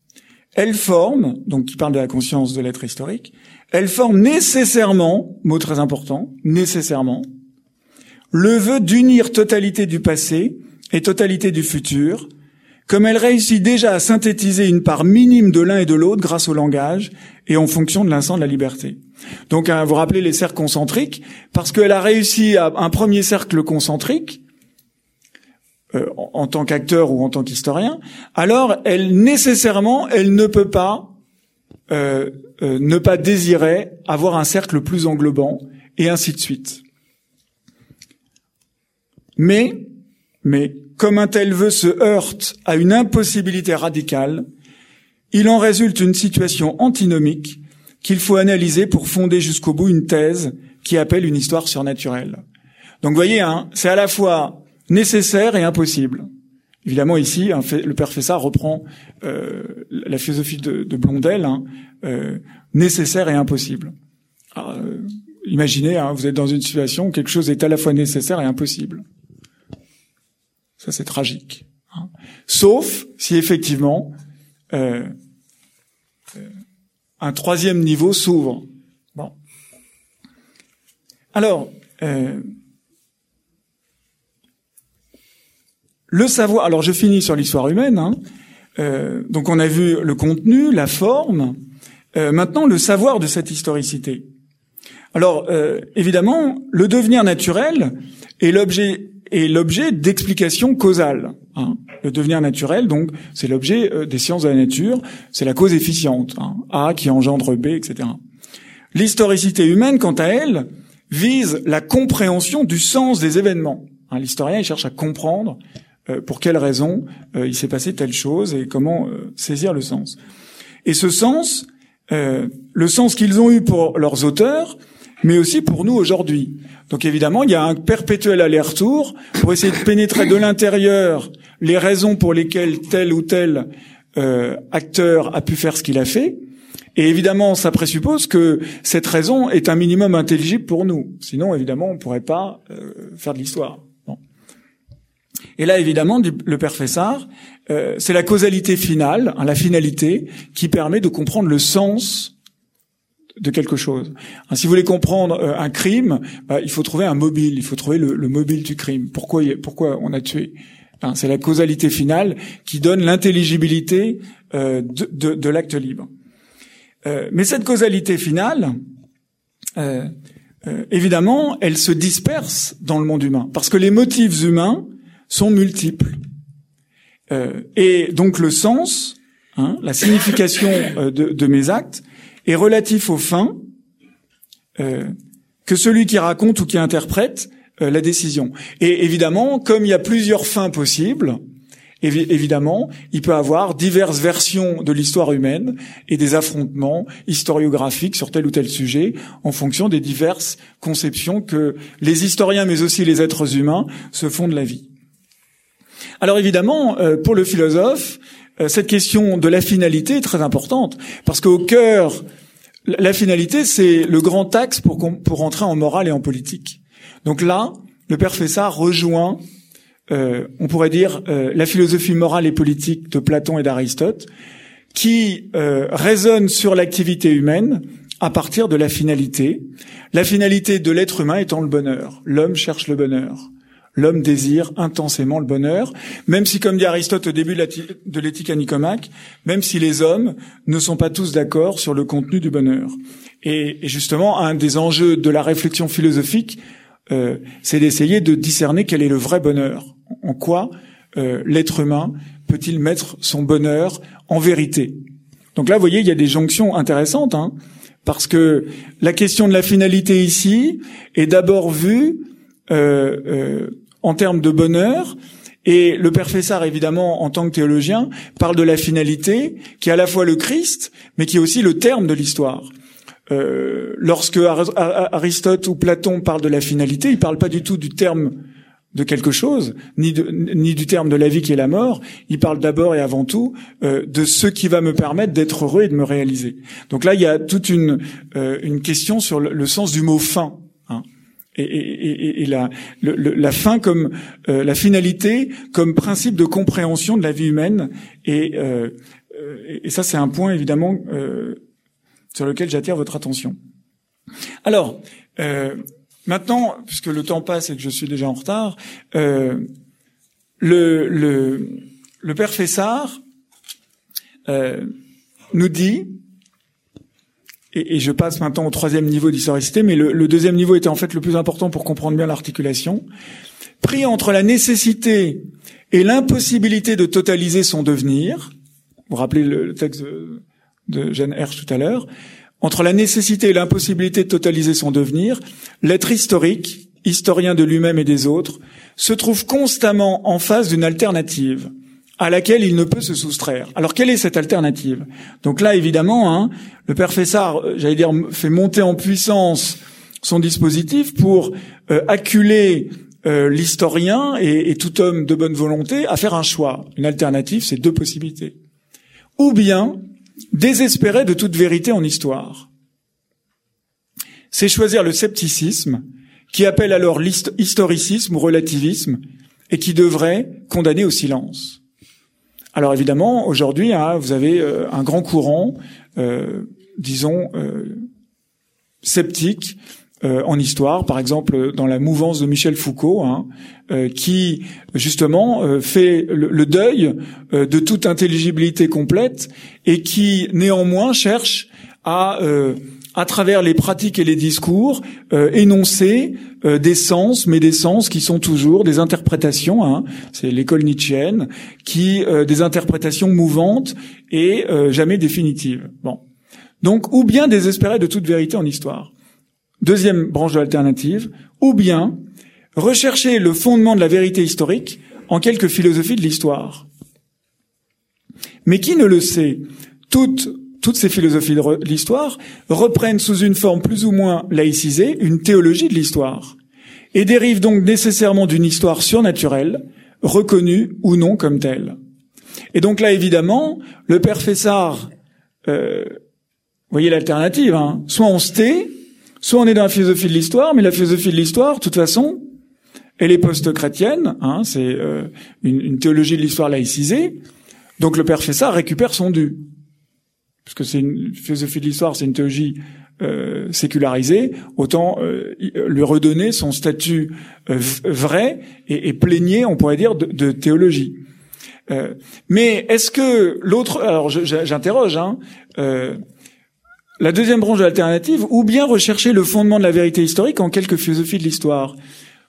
elle forme, donc qui parle de la conscience de l'être historique, elle forme nécessairement, mot très important, nécessairement, le vœu d'unir totalité du passé et totalité du futur, comme elle réussit déjà à synthétiser une part minime de l'un et de l'autre grâce au langage et en fonction de l'instant de la liberté. Donc, hein, vous rappelez les cercles concentriques, parce qu'elle a réussi à un premier cercle concentrique, euh, en, tant qu'acteur ou en tant qu'historien, alors elle nécessairement, elle ne peut pas euh, euh, ne pas désirer avoir un cercle plus englobant, et ainsi de suite. Mais, mais, comme un tel vœu se heurte à une impossibilité radicale, il en résulte une situation antinomique qu'il faut analyser pour fonder jusqu'au bout une thèse qui appelle une histoire surnaturelle. Donc, vous voyez, hein, c'est à la fois nécessaire et impossible. Évidemment, ici, le père Fessard reprend euh, la philosophie de, Blondel, hein, euh, nécessaire et impossible. Euh, imaginez, hein, vous êtes dans une situation où quelque chose est à la fois nécessaire et impossible. Ça, c'est tragique. Hein. Sauf si effectivement un troisième niveau s'ouvre. Bon. Alors, Le savoir. Alors je finis sur l'histoire humaine. Hein. Euh, donc on a vu le contenu, la forme. Euh, maintenant le savoir de cette historicité. Alors euh, évidemment, le devenir naturel est l'objet est l'objet d'explications causales. Hein. Le devenir naturel, donc, c'est l'objet des sciences de la nature, c'est la cause efficiente, hein. A qui engendre B, etc. L'historicité humaine, quant à elle, vise la compréhension du sens des événements. Hein, l'historien, cherche à comprendre euh, pour quelles raisons euh, il s'est passé telle chose et comment euh, saisir le sens. Et ce sens, le sens qu'ils ont eu pour leurs auteurs, mais aussi pour nous aujourd'hui. Donc évidemment, il y a un perpétuel aller-retour pour essayer de pénétrer de l'intérieur les raisons pour lesquelles tel ou tel acteur a pu faire ce qu'il a fait. Et évidemment, ça présuppose que cette raison est un minimum intelligible pour nous. Sinon, évidemment, on ne pourrait pas faire de l'histoire. Et là, évidemment, le père Fessard, euh, c'est la causalité finale, hein, la finalité, qui permet de comprendre le sens de quelque chose. Hein, si vous voulez comprendre euh, un crime, bah, il faut trouver un mobile, il faut trouver le, mobile du crime. Pourquoi, on a tué? Hein, C'est la causalité finale qui donne l'intelligibilité euh, de, l'acte libre. mais cette causalité finale, évidemment, elle se disperse dans le monde humain, parce que les motifs humains sont multiples. Euh, et donc le sens, hein, la signification euh, de, mes actes, est relatif aux fins euh, que celui qui raconte ou qui interprète euh, la décision. Et évidemment, comme il y a plusieurs fins possibles, évidemment, il peut avoir diverses versions de l'histoire humaine et des affrontements historiographiques sur tel ou tel sujet en fonction des diverses conceptions que les historiens, mais aussi les êtres humains, se font de la vie. Alors évidemment, euh, pour le philosophe, euh, cette question de la finalité est très importante, parce qu'au cœur, la finalité, c'est le grand axe pour, pour entrer en morale et en politique. Donc là, le père Fessard rejoint, euh, on pourrait dire, la philosophie morale et politique de Platon et d'Aristote, qui raisonne sur l'activité humaine à partir de la finalité, la finalité de l'être humain étant le bonheur. L'homme cherche le bonheur l'homme désire intensément le bonheur, même si, comme dit Aristote au début de l'éthique à même si les hommes ne sont pas tous d'accord sur le contenu du bonheur. Et, justement, un des enjeux de la réflexion philosophique, euh, c'est d'essayer de discerner quel est le vrai bonheur. En quoi euh, l'être humain peut-il mettre son bonheur en vérité? Donc là, vous voyez, il y a des jonctions intéressantes, hein, parce que la question de la finalité ici est d'abord vue euh, en termes de bonheur. Et le père Fessard, évidemment, en tant que théologien, parle de la finalité, qui est à la fois le Christ, mais qui est aussi le terme de l'histoire. Euh, lorsque Aristote ou Platon parlent de la finalité, ils parlent pas du tout du terme de quelque chose, ni, du terme de la vie qui est la mort. Ils parlent d'abord et avant tout euh, de ce qui va me permettre d'être heureux et de me réaliser. Donc là, il y a toute une, euh, une question sur le, le, sens du mot fin et, et, et la, la, fin comme euh, la finalité comme principe de compréhension de la vie humaine et, euh, euh et ça c'est un point évidemment euh, sur lequel j'attire votre attention. Alors maintenant, puisque le temps passe et que je suis déjà en retard, le, le, le père Fessard nous dit et, je passe maintenant au troisième niveau d'historicité, mais le, deuxième niveau était en fait le plus important pour comprendre bien l'articulation, pris entre la nécessité et l'impossibilité de totaliser son devenir, vous vous rappelez le, texte de, de Jeanne Hersch tout à l'heure, entre la nécessité et l'impossibilité de totaliser son devenir, l'être historique, historien de lui-même et des autres, se trouve constamment en face d'une alternative à laquelle il ne peut se soustraire. Alors quelle est cette alternative? Donc là, évidemment, hein, le père Fessard, euh, j'allais dire, fait monter en puissance son dispositif pour euh, acculer euh, l'historien et, tout homme de bonne volonté à faire un choix. Une alternative, c'est deux possibilités. Ou bien désespérer de toute vérité en histoire. C'est choisir le scepticisme, qui appelle alors l'historicisme ou relativisme, et qui devrait condamner au silence. Alors évidemment, aujourd'hui, hein, vous avez euh, un grand courant, euh, disons, euh, sceptique en histoire, par exemple dans la mouvance de Michel Foucault, hein, qui justement fait le, deuil de toute intelligibilité complète et qui néanmoins cherche à à travers les pratiques et les discours, euh, énoncer euh, des sens, mais des sens qui sont toujours des interprétations. Hein, c'est l'école nietzschéenne, qui euh, des interprétations mouvantes et euh, jamais définitives. Bon, donc ou bien désespérer de toute vérité en histoire. Deuxième branche de l'alternative, ou bien rechercher le fondement de la vérité historique en quelques philosophies de l'histoire. Mais qui ne le sait? Toutes toutes ces philosophies de l'histoire reprennent sous une forme plus ou moins laïcisée une théologie de l'histoire et dérivent donc nécessairement d'une histoire surnaturelle, reconnue ou non comme telle. Et donc là, évidemment, le père Fessard, euh, voyez l'alternative, hein, soit on se tait, soit on est dans la philosophie de l'histoire, mais la philosophie de l'histoire, de toute façon, elle est post-chrétienne, hein, c'est euh, une, une, théologie de l'histoire laïcisée, donc le père Fessard récupère son dû puisque c'est une philosophie de l'histoire, c'est une théologie euh, sécularisée, autant euh, lui redonner son statut euh, vrai et, et plaigner, on pourrait dire, de, de théologie. Euh, mais est-ce que l'autre, alors j'interroge, hein, euh, la deuxième branche de l'alternative, ou bien rechercher le fondement de la vérité historique en quelques philosophies de l'histoire?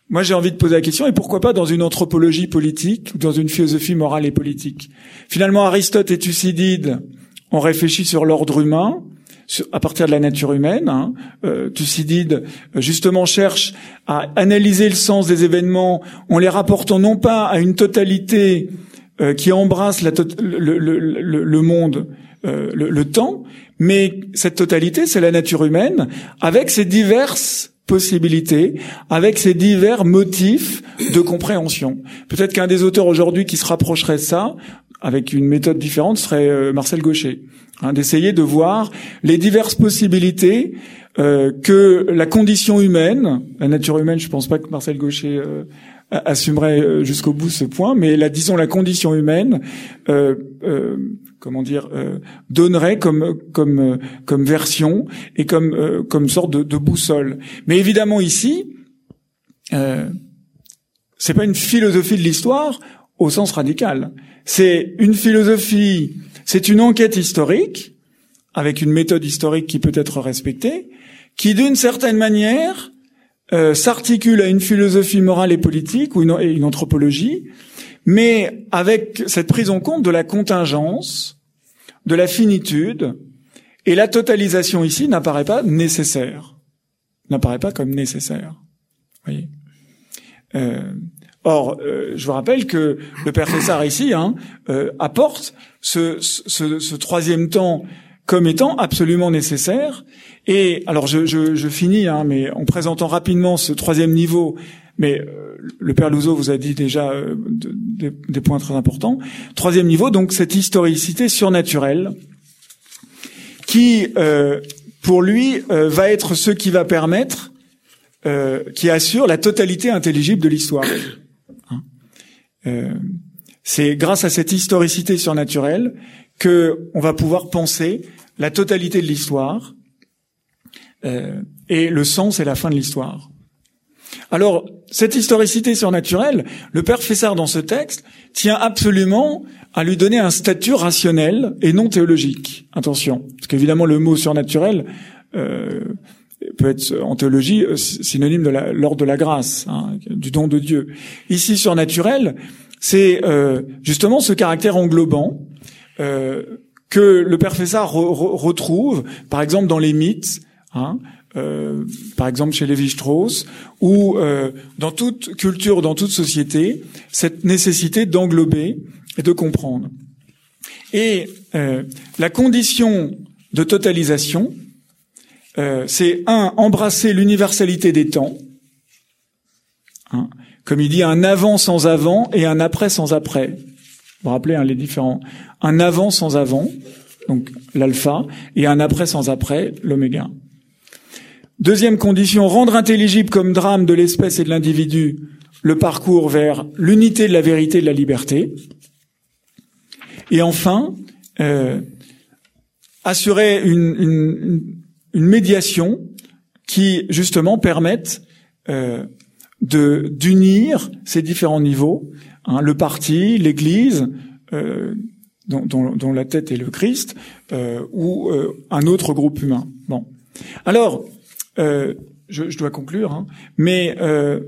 Moi, j'ai envie de poser la question, et pourquoi pas dans une anthropologie politique, dans une philosophie morale et politique? Finalement, Aristote et Thucydide on réfléchit sur l'ordre humain, à partir de la nature humaine. Hein. Euh, Thucydide justement cherche à analyser le sens des événements en les rapportant non pas à une totalité euh, qui embrasse le, monde, euh, le, temps, mais cette totalité, c'est la nature humaine, avec ses diverses possibilités, avec ses divers motifs de compréhension. Peut-être qu'un des auteurs aujourd'hui qui se rapprocherait de ça avec une méthode différente serait euh, Marcel Gaucher, hein, d'essayer de voir les diverses possibilités euh, que la condition humaine, la nature humaine, je pense pas que Marcel Gaucher euh, assumerait euh, jusqu'au bout ce point, mais la disons la condition humaine, comment dire, donnerait comme comme comme version et comme comme sorte de, de, boussole. Mais évidemment ici, c'est pas une philosophie de l'histoire au sens radical. C'est une philosophie, c'est une enquête historique, avec une méthode historique qui peut être respectée, qui d'une certaine manière euh, s'articule à une philosophie morale et politique ou une, une anthropologie, mais avec cette prise en compte de la contingence, de la finitude, et la totalisation ici n'apparaît pas nécessaire, n'apparaît pas comme nécessaire. Voyez? Euh, Or, euh, je vous rappelle que le père Fessard ici hein, euh, apporte ce, ce, ce, troisième temps comme étant absolument nécessaire. Et alors, je, je, je finis, hein, mais en présentant rapidement ce troisième niveau. Mais euh, le père Louzeau vous a dit déjà des points très importants. Troisième niveau, donc cette historicité surnaturelle, qui, pour lui, va être ce qui va permettre, qui assure la totalité intelligible de l'histoire. Euh, c'est grâce à cette historicité surnaturelle que on va pouvoir penser la totalité de l'histoire euh, et le sens et la fin de l'histoire. Alors, cette historicité surnaturelle, le père Fessard dans ce texte tient absolument à lui donner un statut rationnel et non théologique. Attention, parce qu'évidemment le mot surnaturel peut être en théologie synonyme de l'ordre de la grâce, hein, du don de Dieu. Ici, surnaturel, c'est justement ce caractère englobant que le père Fessard retrouve, par exemple, dans les mythes, hein, euh, par exemple chez Lévi-Strauss, ou euh, dans toute culture, dans toute société, cette nécessité d'englober et de comprendre. Et euh, la condition de totalisation, c'est un, embrasser l'universalité des temps, hein, comme il dit, un avant sans avant et un après sans après. Vous vous rappelez hein, les différents un avant sans avant, donc l'alpha, et un après sans après, l'oméga. Deuxième condition, rendre intelligible comme drame de l'espèce et de l'individu le parcours vers l'unité de la vérité et de la liberté. Et enfin, euh, assurer une, une, médiation qui justement permette euh, de d'unir ces différents niveaux, hein, le parti, l'Église, euh, dont, la tête est le Christ, euh, ou un autre groupe humain. Bon, alors je, dois conclure, hein. mais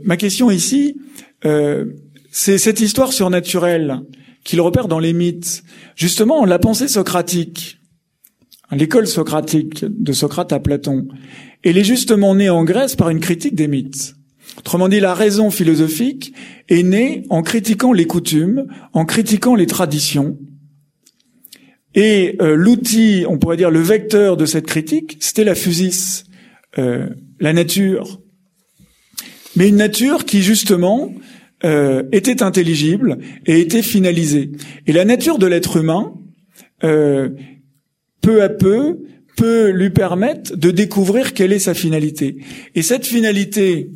ma question ici, c'est cette histoire surnaturelle qu'il repère dans les mythes. Justement, la pensée socratique, l'école socratique de Socrate à Platon, elle est justement née en Grèce par une critique des mythes. Autrement dit, la raison philosophique est née en critiquant les coutumes, en critiquant les traditions. Et euh, l'outil, on pourrait dire le vecteur de cette critique, c'était la physis, euh, la nature, mais une nature qui justement euh, était intelligible et était finalisée. Et la nature de l'être humain, peu à peu, peut lui permettre de découvrir quelle est sa finalité. Et cette finalité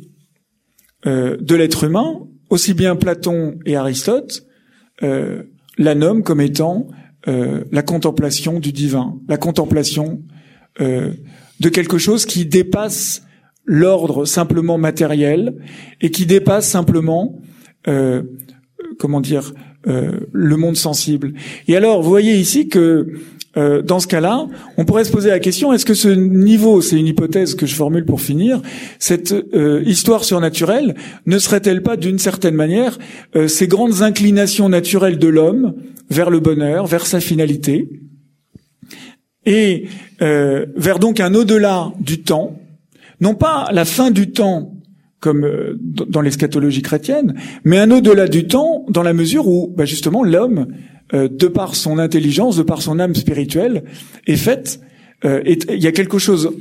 de l'être humain, aussi bien Platon et Aristote la nomment comme étant la contemplation du divin, la contemplation de quelque chose qui dépasse l'ordre simplement matériel et qui dépasse simplement, euh, comment dire, euh, le monde sensible. Et alors, vous voyez ici que euh, dans ce cas-là, on pourrait se poser la question est-ce que ce niveau, c'est une hypothèse que je formule pour finir, cette euh, histoire surnaturelle ne serait-elle pas d'une certaine manière euh, ces grandes inclinations naturelles de l'homme vers le bonheur, vers sa finalité, et euh, vers donc un au-delà du temps, non pas la fin du temps comme euh, dans l'eschatologie chrétienne, mais un au-delà du temps dans la mesure où bah, justement l'homme, euh, de par son intelligence, de par son âme spirituelle, est fait. il y a quelque chose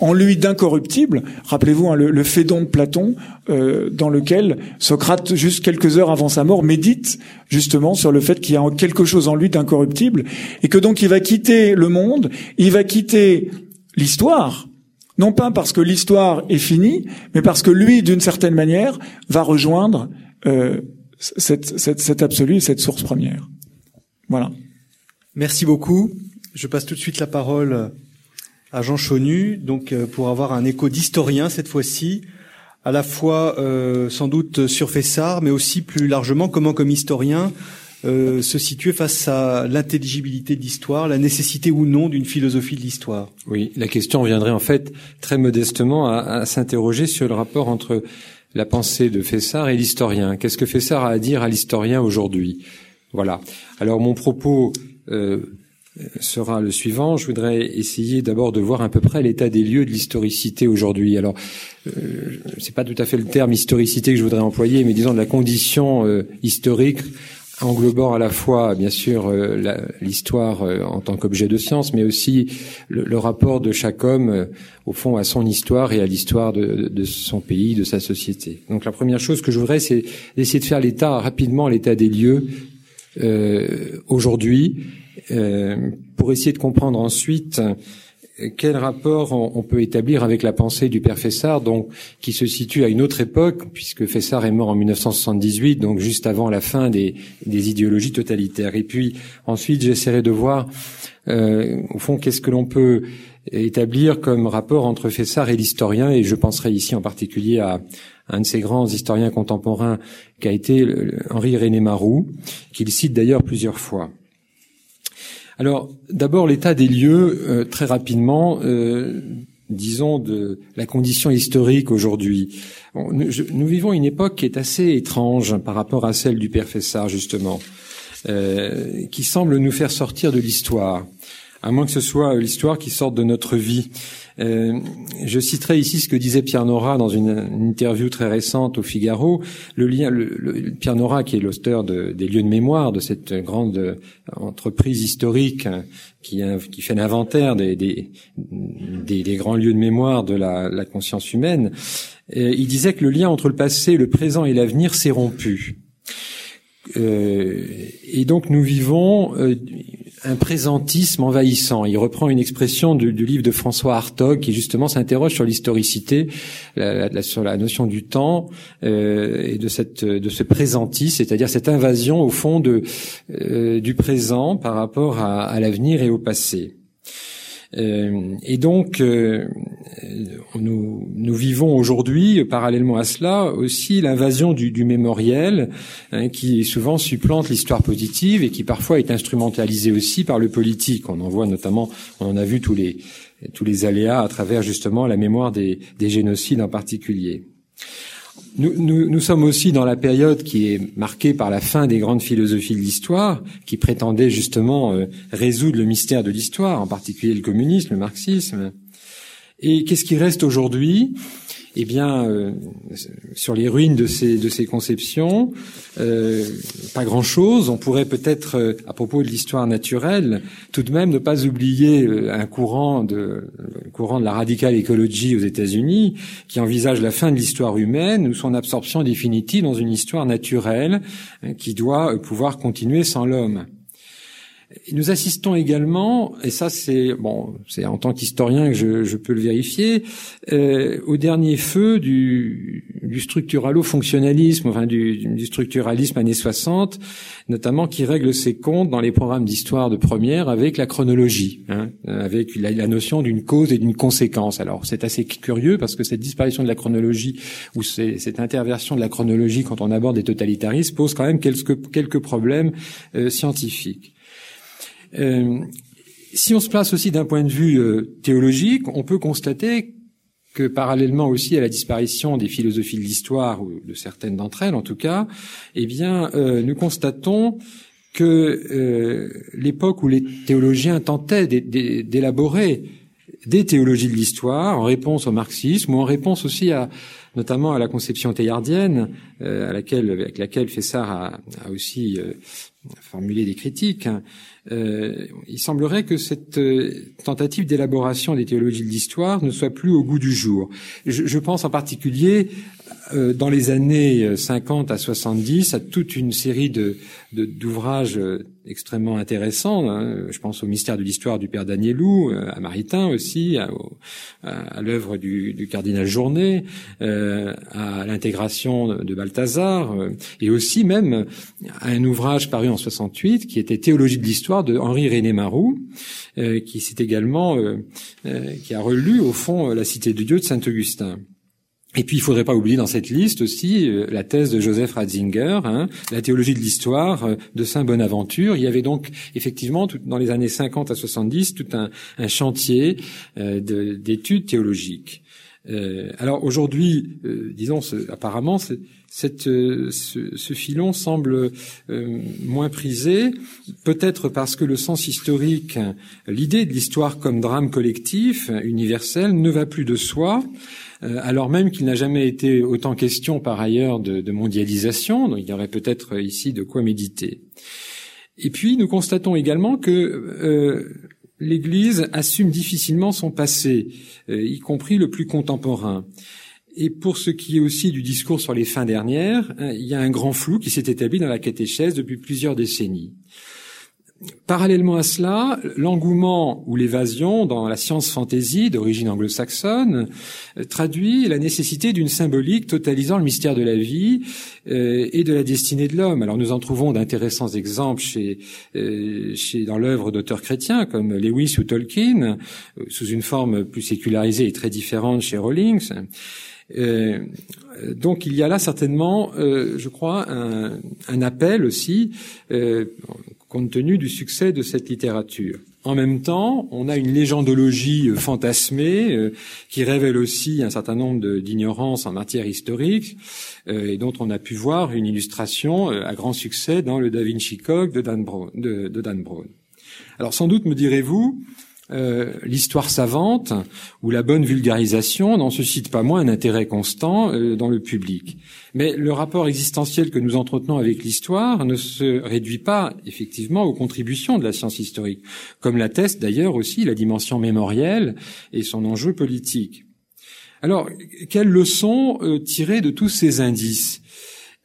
en lui d'incorruptible. Rappelez-vous hein, le, le, Phédon de Platon, euh, dans lequel Socrate, juste quelques heures avant sa mort, médite justement sur le fait qu'il y a quelque chose en lui d'incorruptible, et que donc il va quitter le monde, il va quitter l'histoire, non pas parce que l'histoire est finie, mais parce que lui, d'une certaine manière, va rejoindre euh, cette, cette, absolue, cette source première. Voilà. Merci beaucoup. Je passe tout de suite la parole à Jean Chonu, donc euh, pour avoir un écho d'historien cette fois-ci, à la fois euh, sans doute sur Fessard, mais aussi plus largement comment, comme historien, euh, se situer face à l'intelligibilité de l'histoire, la nécessité ou non d'une philosophie de l'histoire. Oui, la question viendrait en fait très modestement à, à s'interroger sur le rapport entre la pensée de Fessard et l'historien. Qu'est-ce que Fessard a à dire à l'historien aujourd'hui? Voilà. Alors mon propos euh, sera le suivant. Je voudrais essayer d'abord de voir à peu près l'état des lieux de l'historicité aujourd'hui. Alors, euh, c'est pas tout à fait le terme historicité que je voudrais employer, mais disons de la condition euh, historique englobant à la fois, bien sûr, euh, l'histoire euh, en tant qu'objet de science, mais aussi le, rapport de chaque homme, au fond, à son histoire et à l'histoire de, de, son pays, de sa société. Donc, la première chose que je voudrais, c'est d'essayer de faire l'état rapidement, l'état des lieux aujourd'hui euh, pour essayer de comprendre ensuite euh, quel rapport on, peut établir avec la pensée du père Fessard, donc qui se situe à une autre époque, puisque Fessard est mort en 1978, donc juste avant la fin des, idéologies totalitaires. Et puis ensuite, j'essaierai de voir, euh, au fond, qu'est-ce que l'on peut établir comme rapport entre Fessard et l'historien, et je penserai ici en particulier à un de ces grands historiens contemporains qui a été Henri René Maroux, qu'il cite d'ailleurs plusieurs fois. Alors, d'abord, l'état des lieux, euh, très rapidement, euh, disons, de la condition historique aujourd'hui. Nous, vivons une époque qui est assez étrange par rapport à celle du père Fessard, justement, euh, qui semble nous faire sortir de l'histoire, à moins que ce soit l'histoire qui sorte de notre vie. Euh, je citerai ici ce que disait Pierre Nora dans une, interview très récente au Figaro. Pierre Nora, qui est l'auteur de, des lieux de mémoire de cette grande entreprise historique hein, qui, qui fait l'inventaire des, des, grands lieux de mémoire de la, la conscience humaine, euh, il disait que le lien entre le passé, le présent et l'avenir s'est rompu. Euh, et donc nous vivons euh, un présentisme envahissant. Il reprend une expression du, livre de François Hartog qui justement s'interroge sur l'historicité, sur la notion du temps euh, et de cette de ce présentisme, c'est-à-dire cette invasion au fond du présent par rapport à l'avenir et au passé. Euh, et donc, euh, nous, nous, vivons aujourd'hui, parallèlement à cela, aussi l'invasion du, du, mémoriel, hein, qui souvent supplante l'histoire positive et qui parfois est instrumentalisée aussi par le politique. On en voit notamment, on en a vu tous les tous les aléas à travers justement la mémoire des génocides en particulier. Nous, nous, nous, sommes aussi dans la période qui est marquée par la fin des grandes philosophies de l'histoire, qui prétendaient justement euh, résoudre le mystère de l'histoire, en particulier le communisme, le marxisme. Et qu'est-ce qui reste aujourd'hui? Eh bien, euh, sur les ruines de ces, de ces conceptions, euh, pas grand-chose. On pourrait peut-être, euh, à propos de l'histoire naturelle, tout de même ne pas oublier un courant de, courant de la radicale écologie aux États-Unis, qui envisage la fin de l'histoire humaine ou son absorption définitive dans une histoire naturelle hein, qui doit pouvoir continuer sans l'homme. Nous assistons également, et ça c'est bon, c'est en tant qu'historien que je, je, peux le vérifier, euh, au dernier feu du, du structuralo-fonctionnalisme, enfin du, du, structuralisme années 60, notamment qui règle ses comptes dans les programmes d'histoire de première avec la chronologie, hein, avec la, notion d'une cause et d'une conséquence. Alors c'est assez curieux parce que cette disparition de la chronologie ou cette interversion de la chronologie quand on aborde des totalitarismes pose quand même quelques, quelques problèmes euh, scientifiques. Euh, si on se place aussi d'un point de vue euh, théologique, on peut constater que parallèlement aussi à la disparition des philosophies de l'histoire, ou de certaines d'entre elles en tout cas, eh bien, euh, nous constatons que l'époque où les théologiens tentaient d'élaborer des théologies de l'histoire en réponse au marxisme ou en réponse aussi à notamment à la conception théardienne à laquelle avec laquelle Fessard a, a aussi formulé des critiques hein, euh, il semblerait que cette euh, tentative d'élaboration des théologies de l'histoire ne soit plus au goût du jour. Je, je pense en particulier dans les années 50 à 70 à toute une série de d'ouvrages extrêmement intéressants. Hein. Je pense au mystère de l'histoire du père Danielou, à Maritain aussi, à, à l'œuvre du, du, cardinal Journet, à l'intégration de Balthazar, et aussi même à un ouvrage paru en 68 qui était Théologie de l'histoire de Henri René Marou, euh, qui s'est également euh, euh, qui a relu au fond la Cité de Dieu de Saint Augustin. Et puis, il faudrait pas oublier dans cette liste aussi la thèse de Joseph Ratzinger, hein, la théologie de l'histoire de Saint Bonaventure. Il y avait donc effectivement, dans les années 50 à 70, tout un, un chantier d'études théologiques. alors aujourd'hui, disons, apparemment, euh, ce, filon semble euh, moins prisé, peut-être parce que le sens historique, l'idée de l'histoire comme drame collectif, universel, ne va plus de soi, euh, alors même qu'il n'a jamais été autant question par ailleurs de, mondialisation, donc il y aurait peut-être ici de quoi méditer. Et puis nous constatons également que l'Église assume difficilement son passé, y compris le plus contemporain. Et pour ce qui est aussi du discours sur les fins dernières, hein, il y a un grand flou qui s'est établi dans la catéchèse depuis plusieurs décennies. Parallèlement à cela, l'engouement ou l'évasion dans la science fantasy d'origine anglo-saxonne euh, traduit la nécessité d'une symbolique totalisant le mystère de la vie euh, et de la destinée de l'homme. Alors nous en trouvons d'intéressants exemples chez, euh, chez dans l'œuvre d'auteurs chrétiens comme Lewis ou Tolkien, sous une forme plus sécularisée et très différente chez Rawlings. Euh, donc il y a là certainement, euh, je crois, un, appel aussi, euh, compte tenu du succès de cette littérature. En même temps, on a une légendologie fantasmée qui révèle aussi un certain nombre d'ignorances en matière historique et dont on a pu voir une illustration à grand succès dans le Da Vinci Code de Dan Brown. De Dan Brown. Alors sans doute me direz-vous, euh, l'histoire savante ou la bonne vulgarisation n'en suscite pas moins un intérêt constant euh, dans le public. Mais le rapport existentiel que nous entretenons avec l'histoire ne se réduit pas effectivement aux contributions de la science historique, comme l'atteste d'ailleurs aussi la dimension mémorielle et son enjeu politique. Alors, quelles leçons euh, tirer de tous ces indices?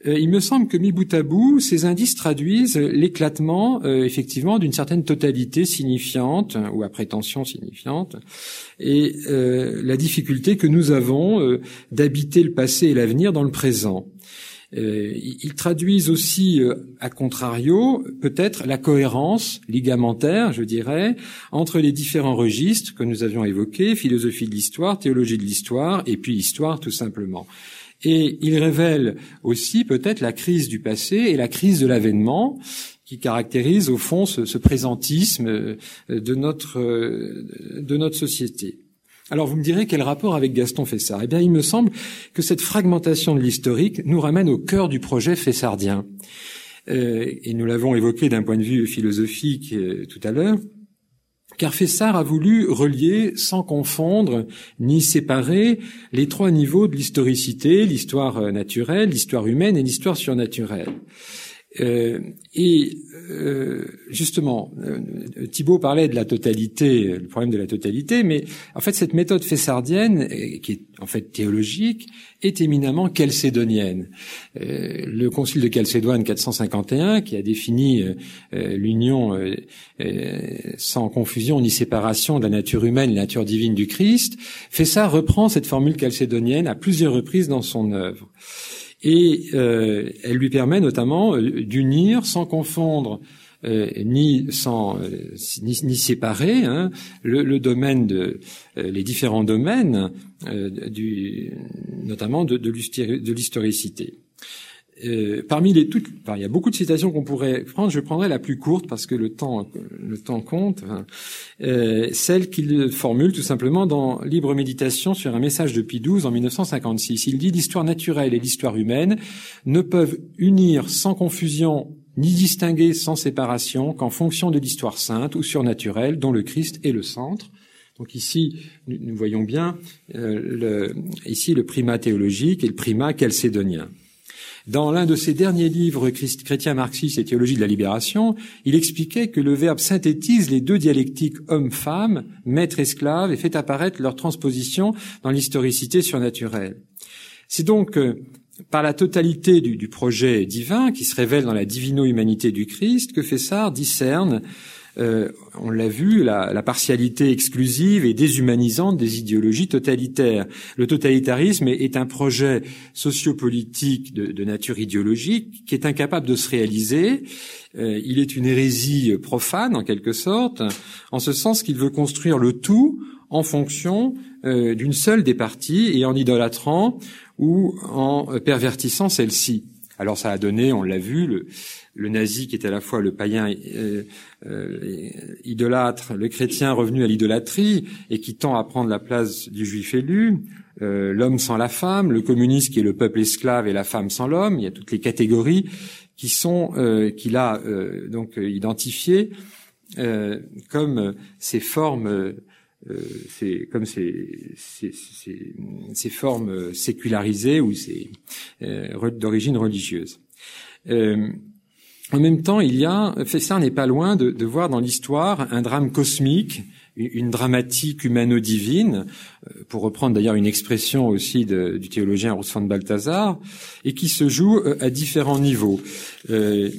Il me semble que mi bout à bout, ces indices traduisent l'éclatement euh, effectivement d'une certaine totalité signifiante ou à prétention signifiante et euh, la difficulté que nous avons d'habiter le passé et l'avenir dans le présent. ils traduisent aussi, à contrario, peut-être la cohérence ligamentaire, je dirais, entre les différents registres que nous avions évoqués, philosophie de l'histoire, théologie de l'histoire, et puis histoire tout simplement. Et il révèle aussi peut-être la crise du passé et la crise de l'avènement qui caractérise au fond ce, présentisme euh, de notre, euh, de notre société. Alors vous me direz quel rapport avec Gaston Fessard? Eh bien, il me semble que cette fragmentation de l'historique nous ramène au cœur du projet fessardien. Euh, et nous l'avons évoqué d'un point de vue philosophique tout à l'heure car Fessard a voulu relier sans confondre ni séparer les trois niveaux de l'historicité, l'histoire euh, naturelle, l'histoire humaine et l'histoire surnaturelle. Euh, et euh, justement, euh, Thibault parlait de la totalité, le problème de la totalité, mais en fait cette méthode fessardienne, qui est en fait théologique, est éminemment chalcédonienne. le Concile de Chalcédoine 451, qui a défini l'union sans confusion ni séparation de la nature humaine et la nature divine du Christ, Fessard reprend cette formule chalcédonienne à plusieurs reprises dans son œuvre et euh, elle lui permet notamment euh, d'unir sans confondre euh, ni sans ni, séparer hein, le, domaine de les différents domaines du notamment de, de l'historicité. Euh, parmi les toutes, il y a beaucoup de citations qu'on pourrait prendre. Je prendrai la plus courte parce que le temps, le temps compte. Euh, celle qu'il formule tout simplement dans Libre méditation sur un message de Pie XII en 1956. Il dit l'histoire naturelle et l'histoire humaine ne peuvent unir sans confusion ni distinguer sans séparation qu'en fonction de l'histoire sainte ou surnaturelle dont le Christ est le centre. Donc ici, nous voyons bien euh, le, ici le primat théologique et le primat chalcédonien. Dans l'un de ses derniers livres, Chrétien marxiste et théologie de la libération, il expliquait que le verbe synthétise les deux dialectiques homme-femme, maître-esclave, et fait apparaître leur transposition dans l'historicité surnaturelle. C'est donc euh, par la totalité du, du, projet divin qui se révèle dans la divino-humanité du Christ que Fessard discerne euh, on l'a vu, la, partialité exclusive et déshumanisante des idéologies totalitaires. Le totalitarisme est, un projet sociopolitique de, de, nature idéologique qui est incapable de se réaliser. Euh, il est une hérésie profane, en quelque sorte, en ce sens qu'il veut construire le tout en fonction euh, d'une seule des parties et en idolâtrant ou en pervertissant celle-ci. Alors ça a donné, on l'a vu, le, le nazi qui est à la fois le païen euh, euh, idolâtre, le chrétien revenu à l'idolâtrie et qui tend à prendre la place du juif élu, euh, l'homme sans la femme, le communiste qui est le peuple esclave et la femme sans l'homme. Il y a toutes les catégories qui sont qu'il a donc identifiées comme ces formes. comme ces, ces, ces, ces, formes sécularisées ou ces d'origine religieuse. Euh, en même temps, il y a, Fessard n'est pas loin de, de voir dans l'histoire un drame cosmique, une dramatique humano-divine, euh, pour reprendre d'ailleurs une expression aussi de, du théologien Urs von Balthasar, et qui se joue euh, à différents niveaux. Euh,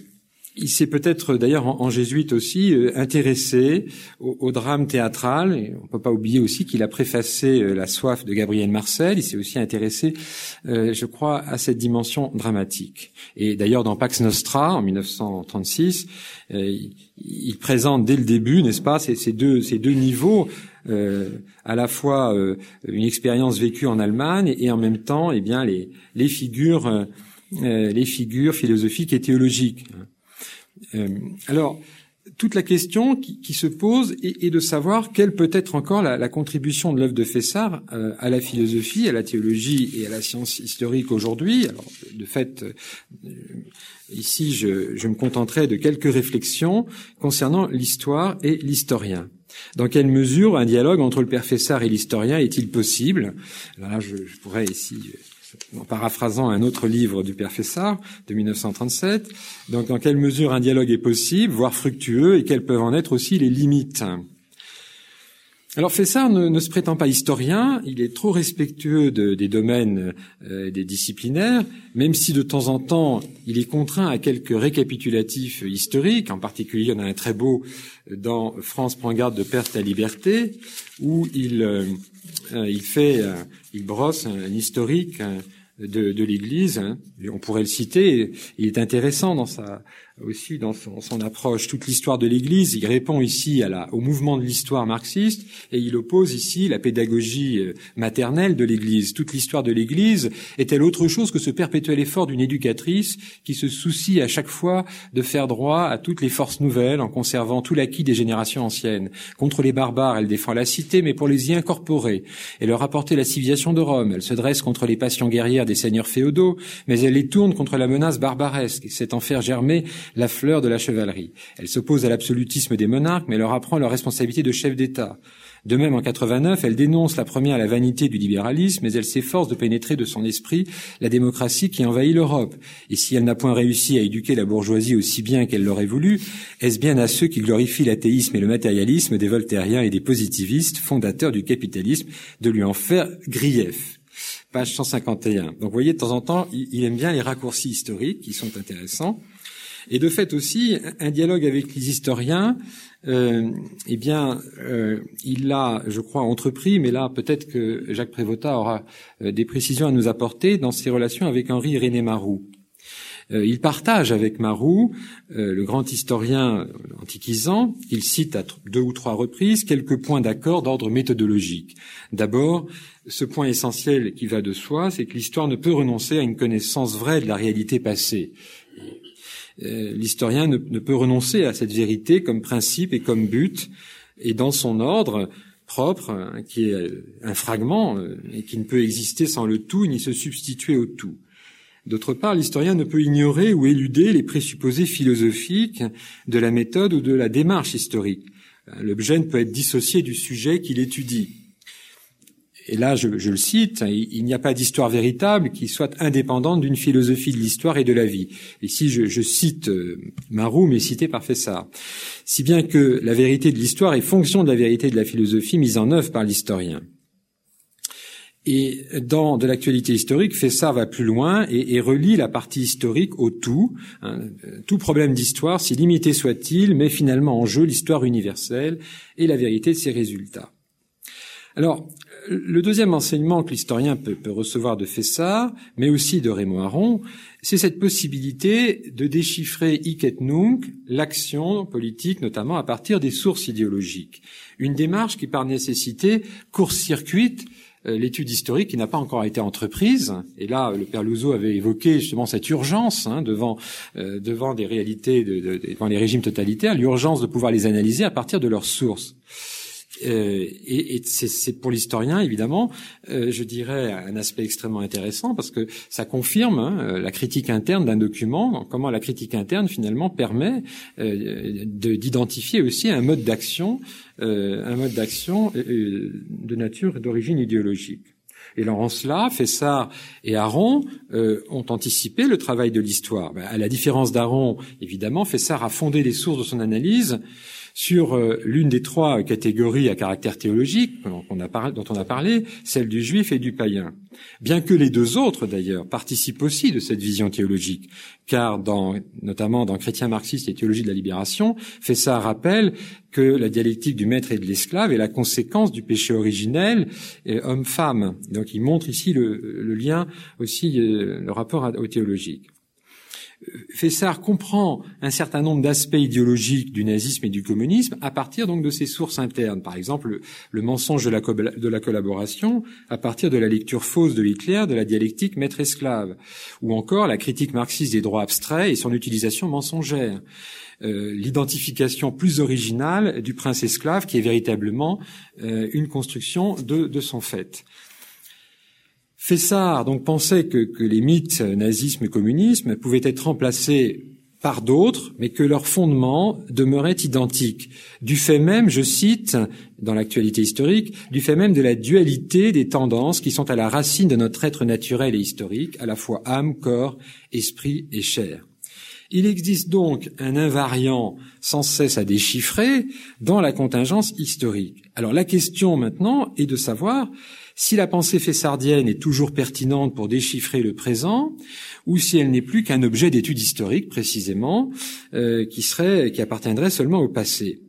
il s'est peut-être d'ailleurs en, jésuite aussi euh, intéressé au, drame théâtral. On ne peut pas oublier aussi qu'il a préfacé euh, La soif de Gabriel Marcel. Il s'est aussi intéressé, euh, je crois, à cette dimension dramatique. Et d'ailleurs, dans Pax Nostra, en 1936, il, présente dès le début, n'est-ce pas, ces, deux, niveaux. à la fois une expérience vécue en Allemagne et, en même temps, eh bien, les, les figures, les figures philosophiques et théologiques. Alors, toute la question qui, se pose est, de savoir quelle peut être encore la, contribution de l'œuvre de Fessard euh, à la philosophie, à la théologie et à la science historique aujourd'hui. Alors, de fait, euh, ici, je, me contenterai de quelques réflexions concernant l'histoire et l'historien. Dans quelle mesure un dialogue entre le père Fessard et l'historien est-il possible? Là, je, je pourrais ici en paraphrasant un autre livre du père Fessard de 1937. Donc, dans quelle mesure un dialogue est possible, voire fructueux, et quelles peuvent en être aussi les limites alors Fessard ne, se prétend pas historien, il est trop respectueux des domaines euh, des disciplinaires, même si de temps en temps il est contraint à quelques récapitulatifs historiques, en particulier il y en a un très beau dans France prend garde de perte à liberté, où il, euh, euh, il fait, il brosse un, historique de, de l'Église. Hein. On pourrait le citer. Il est intéressant dans sa aussi dans son, approche toute l'histoire de l'Église. Il répond ici à la, au mouvement de l'histoire marxiste et il oppose ici la pédagogie euh, maternelle de l'Église. Toute l'histoire de l'Église est-elle autre chose que ce perpétuel effort d'une éducatrice qui se soucie à chaque fois de faire droit à toutes les forces nouvelles en conservant tout l'acquis des générations anciennes. Contre les barbares, elle défend la cité, mais pour les y incorporer et leur apporter la civilisation de Rome. Elle se dresse contre les passions guerrières des seigneurs féodaux, mais elle les tourne contre la menace barbaresque et c'est en faire germer la fleur de la chevalerie. Elle s'oppose à l'absolutisme des monarques, mais leur apprend leur responsabilité de chef d'État. De même, en 89, elle dénonce la première la vanité du libéralisme, mais elle s'efforce de pénétrer de son esprit la démocratie qui envahit l'Europe. Et si elle n'a point réussi à éduquer la bourgeoisie aussi bien qu'elle l'aurait voulu, est-ce bien à ceux qui glorifient l'athéisme et le matérialisme des voltairiens et des positivistes, fondateurs du capitalisme, de lui en faire grief? Page 151. Donc vous voyez, de temps en temps, il aime bien les raccourcis historiques qui sont intéressants. Et de fait aussi, un dialogue avec les historiens, euh, eh bien, euh, il l'a, je crois, entrepris, mais là, peut-être que Jacques Prévotat aura euh, des précisions à nous apporter dans ses relations avec Henri René Marou. Euh, il partage avec Marou, le grand historien antiquisant, il cite à deux ou trois reprises quelques points d'accord d'ordre méthodologique. D'abord, ce point essentiel qui va de soi, c'est que l'histoire ne peut renoncer à une connaissance vraie de la réalité passée. Euh, l'historien ne, peut renoncer à cette vérité comme principe et comme but, et dans son ordre propre, hein, qui est un fragment euh, et qui ne peut exister sans le tout ni se substituer au tout. D'autre part, l'historien ne peut ignorer ou éluder les présupposés philosophiques de la méthode ou de la démarche historique. L'objet ne peut être dissocié du sujet qu'il étudie et là je, le cite, hein, il, n'y a pas d'histoire véritable qui soit indépendante d'une philosophie de l'histoire et de la vie. Ici je, je cite euh, Marou, mais cité par Fessard. Si bien que la vérité de l'histoire est fonction de la vérité de la philosophie mise en œuvre par l'historien. Et dans de l'actualité historique, Fessard va plus loin et, et, relie la partie historique au tout. Hein. tout problème d'histoire, si limité soit-il, met finalement en jeu l'histoire universelle et la vérité de ses résultats. Alors, le deuxième enseignement que l'historien peut, recevoir de Fessard, mais aussi de Raymond Aron, c'est cette possibilité de déchiffrer hic et nunc l'action politique, notamment à partir des sources idéologiques. Une démarche qui, par nécessité, court-circuite euh, l'étude historique qui n'a pas encore été entreprise. Et là, le père Louzeau avait évoqué justement cette urgence hein, devant euh, devant des réalités, devant les régimes totalitaires, l'urgence de pouvoir les analyser à partir de leurs sources. Euh, et, et c'est pour l'historien évidemment, euh, je dirais un aspect extrêmement intéressant parce que ça confirme hein, euh, la critique interne d'un document, comment la critique interne finalement permet d'identifier aussi un mode d'action, un mode d'action de nature et d'origine idéologique. Et en cela, Fessard et Aron ont anticipé le travail de l'histoire. Ben, à la différence d'Aron, évidemment, Fessard a fondé les sources de son analyse sur euh, l'une des trois catégories à caractère théologique dont on, a parlé, celle du juif et du païen. Bien que les deux autres, d'ailleurs, participent aussi de cette vision théologique, car notamment dans Chrétien marxiste et théologie de la libération, ça rappelle que la dialectique du maître et de l'esclave est la conséquence du péché originel homme-femme. Donc il montre ici le, lien aussi, euh, le rapport au théologique. Fessard comprend un certain nombre d'aspects idéologiques du nazisme et du communisme à partir donc de ses sources internes. Par exemple, le, mensonge de la, collaboration à partir de la lecture fausse de Hitler de la dialectique maître-esclave, ou encore la critique marxiste des droits abstraits et son utilisation mensongère. Euh, l'identification plus originale du prince esclave qui est véritablement euh, une construction de son fait. Fessard donc pensait que, que les mythes nazisme et communisme pouvaient être remplacés par d'autres, mais que leur fondement demeurait identique. Du fait même, je cite, dans l'actualité historique, du fait même de la dualité des tendances qui sont à la racine de notre être naturel et historique, à la fois âme, corps, esprit et chair. Il existe donc un invariant sans cesse à déchiffrer dans la contingence historique. Alors la question maintenant est de savoir si la pensée fessardienne est toujours pertinente pour déchiffrer le présent, ou si elle n'est plus qu'un objet d'étude historique précisément, euh, qui serait, qui appartiendrait seulement au passé.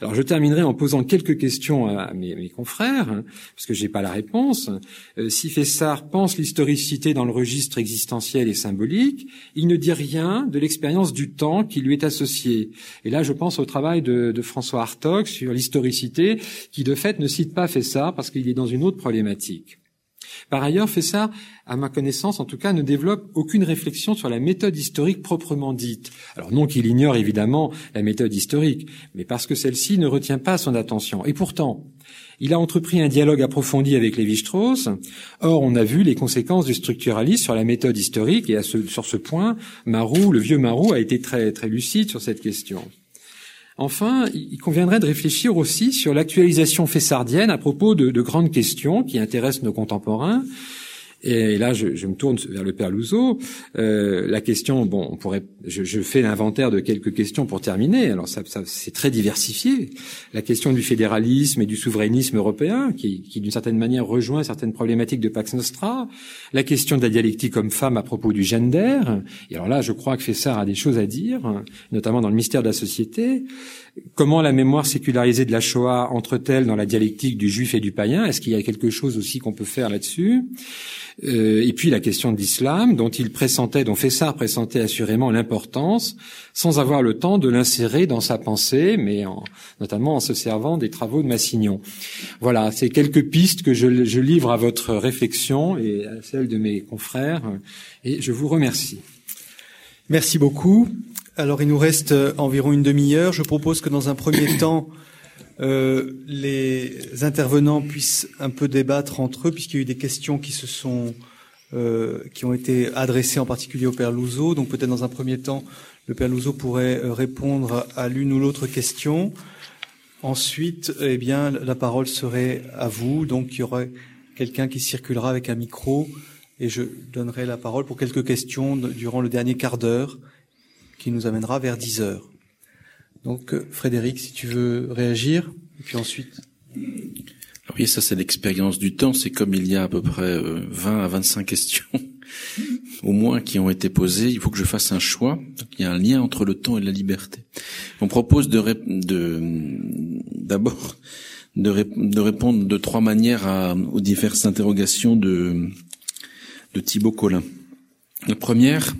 Alors je terminerai en posant quelques questions à mes, confrères, hein, parce que j'ai pas la réponse. Euh, si Fessard pense l'historicité dans le registre existentiel et symbolique, il ne dit rien de l'expérience du temps qui lui est associée. Et là, je pense au travail de, François Hartog sur l'historicité, qui de fait ne cite pas Fessard parce qu'il est dans une autre problématique. Par ailleurs, Fessard, à ma connaissance en tout cas, ne développe aucune réflexion sur la méthode historique proprement dite. Alors non qu'il ignore évidemment la méthode historique, mais parce que celle-ci ne retient pas son attention. Et pourtant, il a entrepris un dialogue approfondi avec Lévi-Strauss. Or, on a vu les conséquences du structuralisme sur la méthode historique, et sur ce point, Marou, le vieux Marou, a été très, très lucide sur cette question. Enfin, il conviendrait de réfléchir aussi sur l'actualisation fessardienne à propos de, de grandes questions qui intéressent nos contemporains, et là, je, je, me tourne vers le père Louzeau. Euh, la question, bon, on pourrait, je, je fais l'inventaire de quelques questions pour terminer. Alors, ça, ça c'est très diversifié. La question du fédéralisme et du souverainisme européen, qui, qui d'une certaine manière rejoint certaines problématiques de Pax Nostra. La question de la dialectique homme-femme à propos du gender. Et alors là, je crois que Fessard a des choses à dire, notamment dans le mystère de la société. Comment la mémoire sécularisée de la Shoah entre-t-elle dans la dialectique du juif et du païen? Est-ce qu'il y a quelque chose aussi qu'on peut faire là-dessus? Euh, et puis la question de l'islam, dont il pressentait, dont Fessard pressentait assurément l'importance, sans avoir le temps de l'insérer dans sa pensée, mais en, notamment en se servant des travaux de Massignon. Voilà, c'est quelques pistes que je, je livre à votre réflexion et à celle de mes confrères, et je vous remercie. Merci beaucoup. Alors il nous reste environ une demi-heure. Je propose que dans un premier temps, euh, les intervenants puissent un peu débattre entre eux, puisqu'il y a eu des questions qui se sont euh, qui ont été adressées en particulier au Père Louzeau. Donc peut-être dans un premier temps, le Père Louzeau pourrait euh, répondre à l'une ou l'autre question. Ensuite, eh bien, la parole serait à vous. Donc il y aurait quelqu'un qui circulera avec un micro et je donnerai la parole pour quelques questions durant le dernier quart d'heure qui nous amènera vers 10 heures. Donc euh, Frédéric, si tu veux réagir, et puis ensuite. oui, ça c'est l'expérience du temps. C'est comme il y a à peu près 20 euh, à 25 questions, au moins, qui ont été posées. Il faut que je fasse un choix. il y a un lien entre le temps et la liberté. On propose de d'abord de, de, répondre de trois manières aux diverses interrogations de, de Thibaut Collin. La première,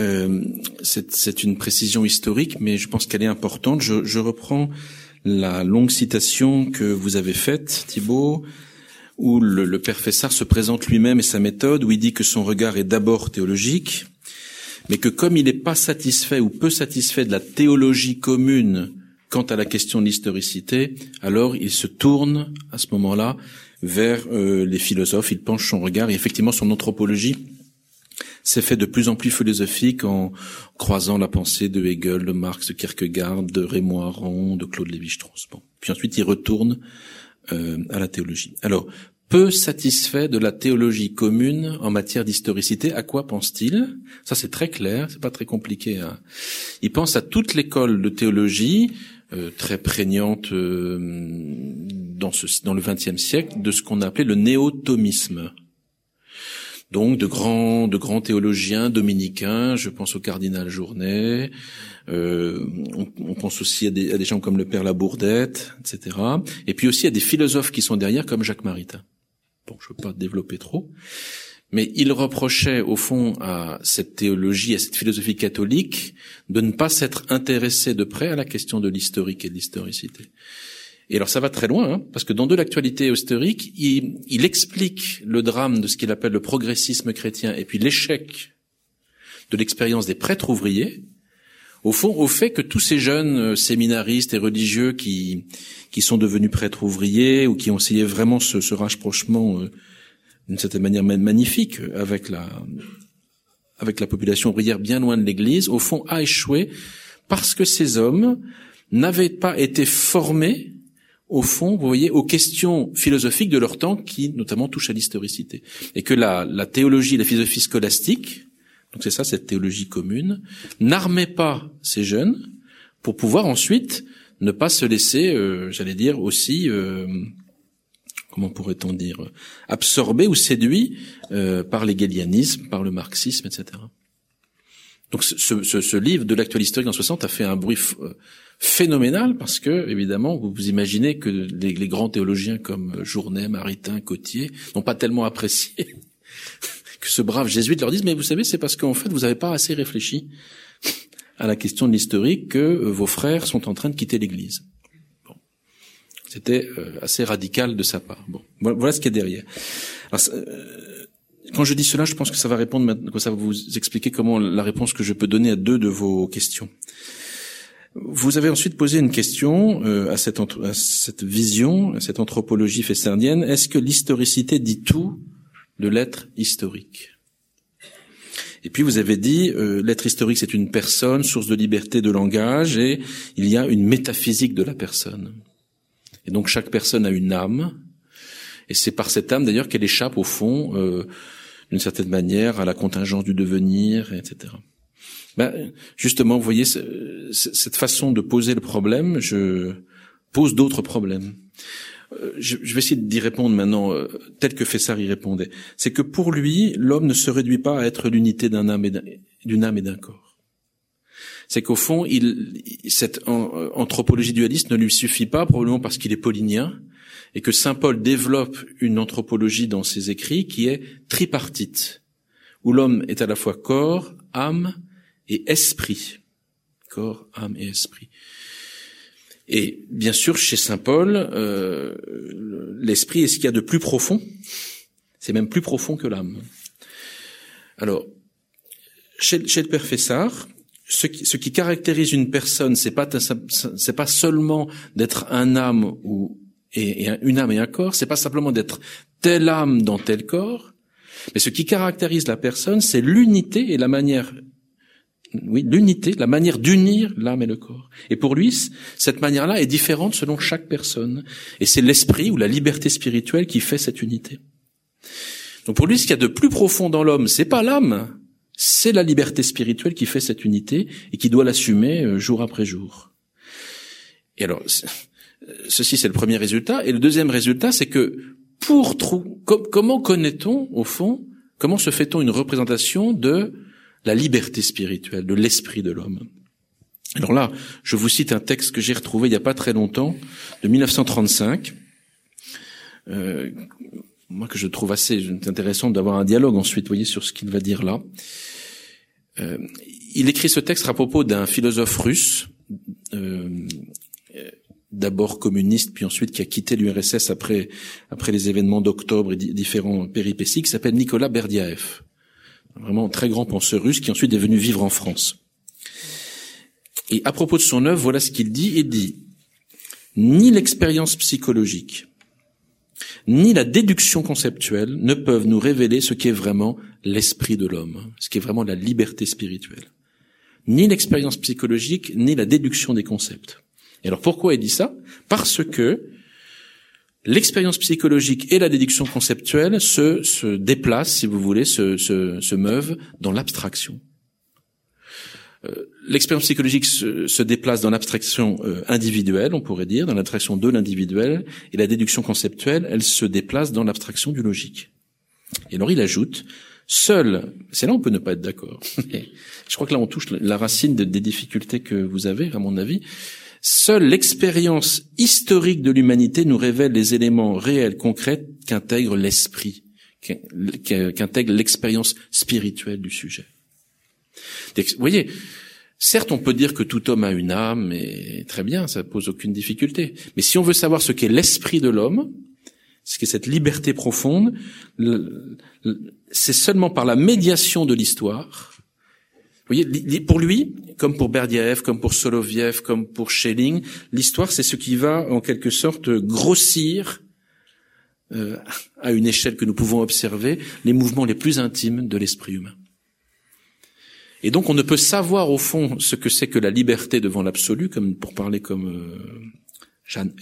euh, c'est une précision historique, mais je pense qu'elle est importante. Je, je, reprends la longue citation que vous avez faite, Thibault, où le, le père Fessard se présente lui-même et sa méthode, où il dit que son regard est d'abord théologique, mais que comme il n'est pas satisfait ou peu satisfait de la théologie commune quant à la question de l'historicité, alors il se tourne à ce moment-là vers euh, les philosophes, il penche son regard et effectivement son anthropologie s'est fait de plus en plus philosophique en croisant la pensée de Hegel, de Marx, de Kierkegaard, de Raymond Aron, de Claude Lévi-Strauss. Bon. Puis ensuite, il retourne euh, à la théologie. Alors, peu satisfait de la théologie commune en matière d'historicité, à quoi pense-t-il? Ça, c'est très clair, c'est pas très compliqué. Hein. Il pense à toute l'école de théologie euh, très prégnante euh, dans, ce, dans le XXe siècle de ce qu'on a appelé le néotomisme donc de grands de grands théologiens dominicains. Je pense au cardinal Journet. Euh, on, pense aussi à des, gens comme le père Labourdette, etc. Et puis aussi à des philosophes qui sont derrière, comme Jacques Maritain. Bon, je ne veux pas développer trop, Mais il reprochait au fond à cette théologie, à cette philosophie catholique, de ne pas s'être intéressé de près à la question de l'historique et de l'historicité. Et alors ça va très loin, hein, parce que dans de l'actualité historique, il, il, explique le drame de ce qu'il appelle le progressisme chrétien et puis l'échec de l'expérience des prêtres ouvriers, au fond, au fait que tous ces jeunes euh, séminaristes et religieux qui qui sont devenus prêtres ouvriers ou qui ont essayé vraiment ce, ce rapprochement euh, d'une certaine manière magnifique avec la avec la population ouvrière bien loin de l'Église, au fond, a échoué parce que ces hommes n'avaient pas été formés au fond, vous voyez, aux questions philosophiques de leur temps qui notamment touchent à l'historicité. Et que la, la théologie, la philosophie scolastique, donc c'est ça cette théologie commune, n'armait pas ces jeunes pour pouvoir ensuite ne pas se laisser, euh, j'allais dire aussi, euh, comment pourrait-on dire, absorbé ou séduit euh, par l'hégélianisme, par le marxisme, etc. Donc ce, ce, ce livre de l'actuel historique en 60 a fait un bruit phénoménal parce que, évidemment, vous vous imaginez que les, grands théologiens comme Journet, Maritain, Cotier n'ont pas tellement apprécié que ce brave jésuite leur dise, mais vous savez, c'est parce qu'en fait, vous n'avez pas assez réfléchi à la question de l'historique que euh, vos frères sont en train de quitter l'Église. C'était euh, assez radical de sa part. Bon, voilà ce qui est derrière. Alors, euh, quand je dis cela, je pense que ça va répondre, que ça va vous expliquer comment la réponse que je peux donner à deux de vos questions. Vous avez ensuite posé une question euh, à, cette, à cette vision, à cette anthropologie fessernienne. Est-ce que l'historicité dit tout de l'être historique? Et puis vous avez dit, euh, l'être historique c'est une personne, source de liberté de langage, et il y a une métaphysique de la personne. Et donc chaque personne a une âme, et c'est par cette âme d'ailleurs qu'elle échappe au fond, euh, d'une certaine manière, à la contingence du devenir, etc. Ben, justement, vous voyez, cette façon de poser le problème, je pose d'autres problèmes. Euh, je, vais essayer d'y répondre maintenant euh, tel que Fessard y répondait. C'est que pour lui, l'homme ne se réduit pas à être l'unité d'un âme et d'un corps. C'est qu'au fond, cette euh, anthropologie dualiste ne lui suffit pas, probablement parce qu'il est paulinien, et que saint Paul développe une anthropologie dans ses écrits qui est tripartite, où l'homme est à la fois corps, âme et esprit. Corps, âme et esprit. Et bien sûr, chez saint Paul, euh, l'esprit est ce qu'il y a de plus profond. C'est même plus profond que l'âme. Alors, chez, chez le père Fessard, ce qui, ce qui caractérise une personne, c'est pas c'est pas seulement d'être un âme ou et, et, une âme et un corps, c'est pas simplement d'être telle âme dans tel corps, mais ce qui caractérise la personne, c'est l'unité et la manière oui, l'unité, la manière d'unir l'âme et le corps. Et pour lui, cette manière-là est différente selon chaque personne. Et c'est l'esprit ou la liberté spirituelle qui fait cette unité. Donc pour lui, ce qu'il y a de plus profond dans l'homme, c'est pas l'âme, c'est la liberté spirituelle qui fait cette unité et qui doit l'assumer euh, jour après jour. Et alors, ceci c'est le premier résultat. Et le deuxième résultat, c'est que pour comment connaît-on au fond, comment se fait-on une représentation de la liberté spirituelle, de l'esprit de l'homme. Alors là, je vous cite un texte que j'ai retrouvé il n'y a pas très longtemps, de 1935, euh, moi que je trouve assez intéressant d'avoir un dialogue ensuite, voyez, sur ce qu'il va dire là. Euh, il écrit ce texte à propos d'un philosophe russe, euh, d'abord communiste, puis ensuite qui a quitté l'URSS après après les événements d'octobre et différents péripéties, qui s'appelle Nicolas Berdiaev vraiment très grand penseur russe qui ensuite est venu vivre en France. Et à propos de son œuvre, voilà ce qu'il dit. Il dit, ni l'expérience psychologique, ni la déduction conceptuelle ne peuvent nous révéler ce qui est vraiment l'esprit de l'homme, ce qui est vraiment la liberté spirituelle. Ni l'expérience psychologique, ni la déduction des concepts. Et alors pourquoi il dit ça? Parce que l'expérience psychologique et la déduction conceptuelle se, déplacent, si vous voulez, se, se, meuvent dans l'abstraction. Euh, l'expérience psychologique se, se, déplace dans l'abstraction euh, individuelle, on pourrait dire, dans l'abstraction de l'individuel, et la déduction conceptuelle, elle se déplace dans l'abstraction du logique. Et alors il ajoute, seul, c'est là on peut ne pas être d'accord, je crois que là on touche la racine des difficultés que vous avez, à mon avis, Seule l'expérience historique de l'humanité nous révèle les éléments réels, concrets qu'intègre l'esprit, qu'intègre l'expérience spirituelle du sujet. Vous voyez, certes, on peut dire que tout homme a une âme, et très bien, ça pose aucune difficulté. Mais si on veut savoir ce qu'est l'esprit de l'homme, ce qu'est cette liberté profonde, c'est seulement par la médiation de l'histoire. Pour lui, comme pour Berdyaev, comme pour Soloviev, comme pour Schelling, l'histoire, c'est ce qui va, en quelque sorte, grossir euh, à une échelle que nous pouvons observer les mouvements les plus intimes de l'esprit humain. Et donc on ne peut savoir au fond ce que c'est que la liberté devant l'absolu, comme pour parler comme euh, Jeanne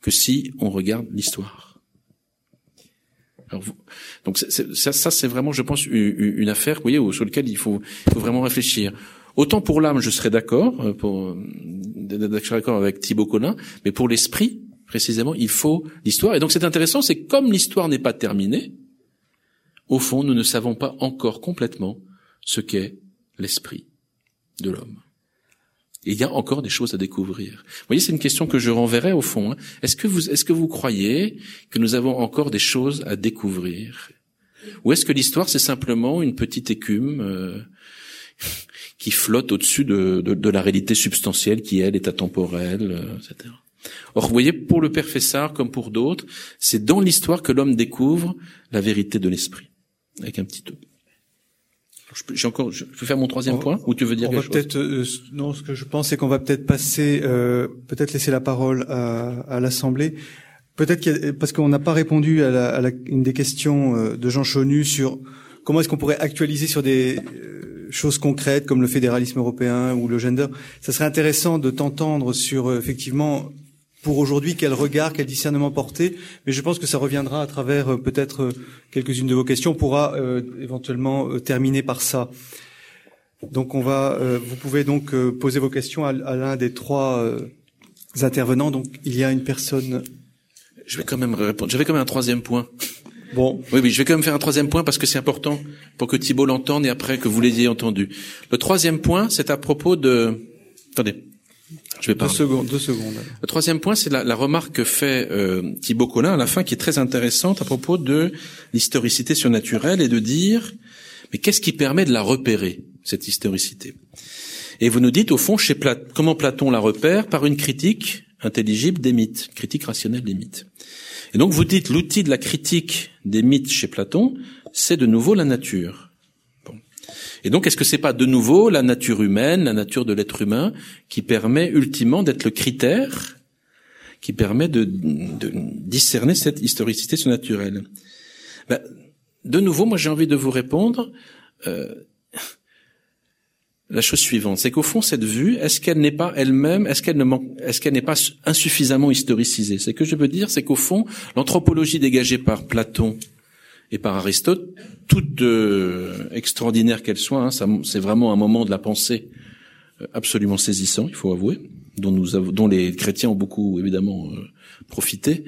que si on regarde l'histoire. Donc ça, c'est vraiment, je pense, une, affaire, vous voyez, sur laquelle il faut, il faut vraiment réfléchir. Autant pour l'âme, je serais d'accord, euh, pour d'accord avec Thibaut Collin, mais pour l'esprit, précisément, il faut l'histoire. Et donc c'est intéressant, c'est comme l'histoire n'est pas terminée, au fond, nous ne savons pas encore complètement ce qu'est l'esprit de l'homme. Il y a encore des choses à découvrir. Vous voyez, c'est une question que je renverrai au fond. Hein. Est-ce que vous, est-ce que vous croyez que nous avons encore des choses à découvrir, ou est-ce que l'histoire c'est simplement une petite écume euh, qui flotte au-dessus de, de, la réalité substantielle qui elle est atemporelle, euh, etc. Or, vous voyez, pour le père Fessard comme pour d'autres, c'est dans l'histoire que l'homme découvre la vérité de l'esprit, avec un petit. J'ai encore, je peux faire mon troisième point ou tu veux dire on va peut-être euh, non, ce que je pense c'est qu'on va peut-être passer, euh, peut-être laisser la parole à, à l'Assemblée. Peut-être parce qu'on n'a pas répondu à, la, à la, une des questions euh, de Jean Chonu sur comment est-ce qu'on pourrait actualiser sur des euh, choses concrètes comme le fédéralisme européen ou le gender. Ça serait intéressant de t'entendre sur effectivement pour aujourd'hui, quel regard, quel discernement porter. Mais je pense que ça reviendra à travers euh, peut-être euh, quelques-unes de vos questions. On pourra euh, éventuellement terminer par ça. Donc on va, vous pouvez donc poser vos questions à, l'un des trois intervenants. Donc il y a une personne. Je vais quand même répondre. J'avais quand même un troisième point. Bon. Oui, oui, je vais quand même faire un troisième point parce que c'est important pour que Thibault l'entende et après que vous l'ayez entendu. Le troisième point, c'est à propos de. Attendez. Je vais. Deux secondes. Deux secondes. Le troisième point, c'est la, la, remarque que fait euh, Thibaut Collin à la fin, qui est très intéressante à propos de l'historicité surnaturelle et de dire, mais qu'est-ce qui permet de la repérer cette historicité? Et vous nous dites au fond, chez comment Platon la repère? Par une critique intelligible des mythes, critique rationnelle des mythes. Et donc vous dites l'outil de la critique des mythes chez Platon, c'est de nouveau la nature. Et donc, est-ce que c'est pas de nouveau la nature humaine, la nature de l'être humain, qui permet ultimement d'être le critère qui permet de, discerner cette historicité surnaturelle? Ben, De nouveau, moi j'ai envie de vous répondre euh, la chose suivante, c'est qu'au fond cette vue, est-ce qu'elle n'est pas elle-même, est-ce qu'elle est-ce qu'elle n'est pas insuffisamment historicisée? Ce que je veux dire, c'est qu'au fond, l'anthropologie dégagée par Platon et par Aristote, toute euh, extraordinaire qu'elle soit, hein, c'est vraiment un moment de la pensée euh, absolument saisissant, il faut avouer, dont les chrétiens ont beaucoup évidemment euh, profité,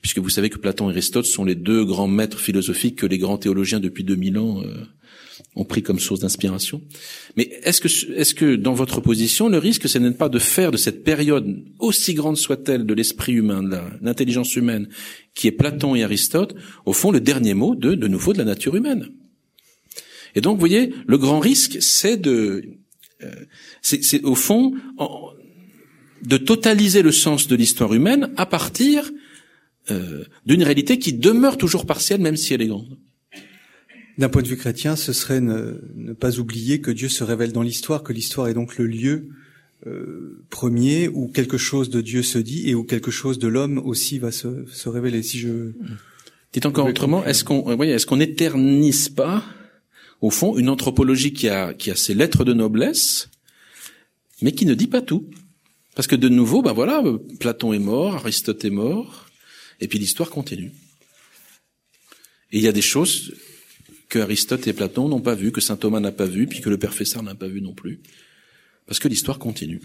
puisque vous savez que Platon et Aristote sont les deux grands maîtres philosophiques que les grands théologiens depuis 2000 ans ont pris comme source d'inspiration. Mais est-ce que, est-ce que dans votre position, le risque, ce n'est pas de faire de cette période, aussi grande soit-elle, de l'esprit humain, de l'intelligence humaine, qui est Platon et Aristote, au fond, le dernier mot de, de nouveau, de la nature humaine? Et donc, vous voyez, le grand risque, c'est de, euh, c'est au fond, de totaliser le sens de l'histoire humaine à partir euh, d'une réalité qui demeure toujours partielle, même si elle est grande. D'un point de vue chrétien, ce serait ne, pas oublier que Dieu se révèle dans l'histoire, que l'histoire est donc le lieu euh, premier où quelque chose de Dieu se dit et où quelque chose de l'homme aussi va se, se révéler. Si je dites encore autrement, est-ce qu'on, voyez, est-ce qu'on n'éternise pas au fond une anthropologie qui a qui a ses lettres de noblesse, mais qui ne dit pas tout, parce que de nouveau, ben voilà, Platon est mort, Aristote est mort, et puis l'histoire continue. Et il y a des choses que Aristote et Platon n'ont pas vu, que saint Thomas n'a pas vu, puis que le père Fessard n'a pas vu non plus. Parce que l'histoire continue.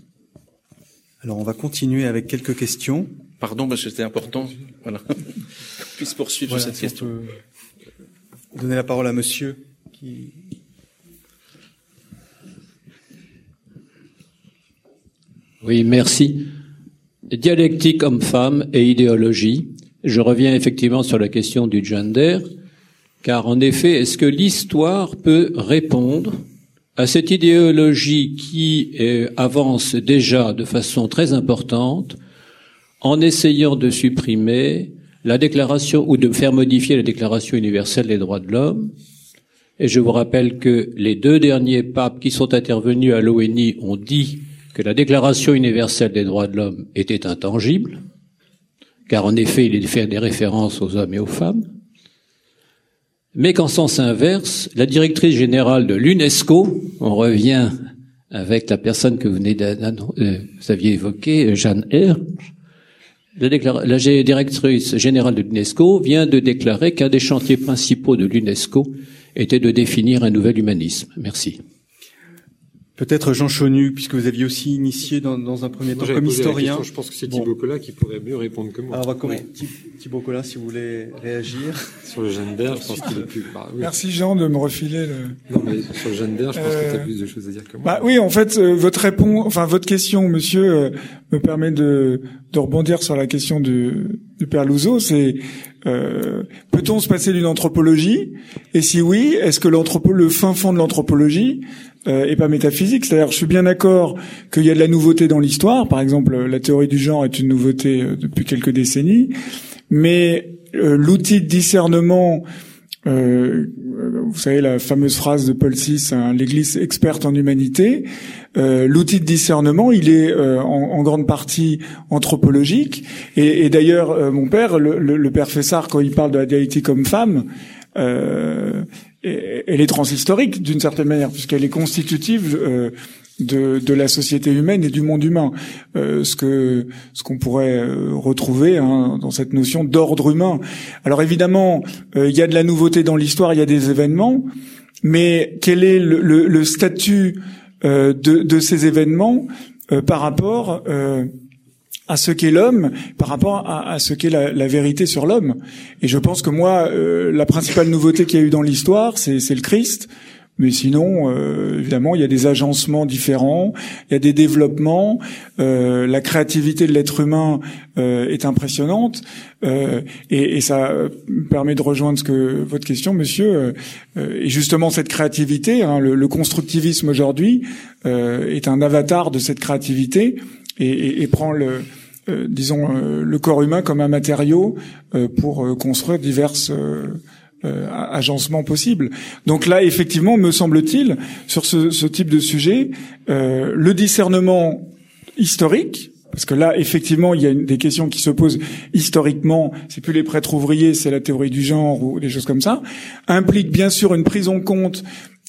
Alors on va continuer avec quelques questions. Pardon, parce que c'était important. Voilà. Qu'on puisse poursuivre cette question. donner la parole à monsieur qui... Oui, merci. Dialectique homme-femme et idéologie. Je reviens effectivement sur la question du gender Car en effet, est-ce que l'histoire peut répondre à cette idéologie qui euh, avance déjà de façon très importante en essayant de supprimer la déclaration ou de faire modifier la déclaration universelle des droits de l'homme? Et je vous rappelle que les deux derniers papes qui sont intervenus à l'ONI ont dit que la déclaration universelle des droits de l'homme était intangible, car en effet il fait des références aux hommes et aux femmes, mais qu'en sens inverse, la directrice générale de l'UNESCO, on revient avec la personne que vous venez euh, vous aviez évoquée, Jeanne Herr, la, la directrice générale de l'UNESCO vient de déclarer qu'un des chantiers principaux de l'UNESCO était de définir un nouvel humanisme. Merci. Peut-être Jean Chonu, puisque vous aviez aussi initié dans, dans un premier temps comme historien. je pense que c'est Thibaut Collat qui pourrait mieux répondre que moi. Alors on va commencer. Thibaut Collat, si vous voulez réagir. Sur le gender, je pense qu'il est plus... Bah, Merci Jean de me refiler le... Non, mais sur le gender, je pense que tu as euh, plus de choses à dire que moi. Bah oui, en fait, euh, votre réponse, enfin votre question, monsieur, euh, me permet de, de rebondir sur la question du, du père Louzeau. C'est peut-on se passer d'une anthropologie? Et si oui, est-ce que l'anthropo, le fin fond de l'anthropologie, euh, et pas métaphysique. C'est-à-dire, je suis bien d'accord qu'il y a de la nouveauté dans l'histoire. Par exemple, la théorie du genre est une nouveauté euh, depuis quelques décennies, mais euh, l'outil de discernement euh, vous savez la fameuse phrase de Paul VI, hein, l'Église experte en humanité. Euh, L'outil de discernement, il est en, en, grande partie anthropologique. Et, et d'ailleurs, mon père, le, le, le, père Fessard, quand il parle de la dialectique homme-femme, elle est transhistorique d'une certaine manière, puisqu'elle est constitutive euh, de, de, la société humaine et du monde humain. Euh, ce que ce qu'on pourrait euh, retrouver hein, dans cette notion d'ordre humain. Alors évidemment, il y a de la nouveauté dans l'histoire, il y a des événements, mais quel est le, le, statut de, de, ces événements par rapport à ce qu'est l'homme par rapport à, ce qu'est la, vérité sur l'homme. Et je pense que moi, euh, la principale nouveauté qu'il y a eu dans l'histoire, c'est le Christ. Mais sinon, euh, évidemment, il y a des agencements différents, il y a des développements. Euh, la créativité de l'être humain euh, est impressionnante, euh, et, et, ça permet de rejoindre ce que votre question, monsieur. et justement, cette créativité, hein, le, le, constructivisme aujourd'hui est un avatar de cette créativité et, prend le, euh, disons, euh, le corps humain comme un matériau euh, pour construire diverses agencements possibles. Donc là, effectivement, me semble-t-il, sur ce, ce, type de sujet, le discernement historique, parce que là, effectivement, il y a des questions qui se posent historiquement. C'est plus les prêtres ouvriers, c'est la théorie du genre ou des choses comme ça. Implique bien sûr une prise en compte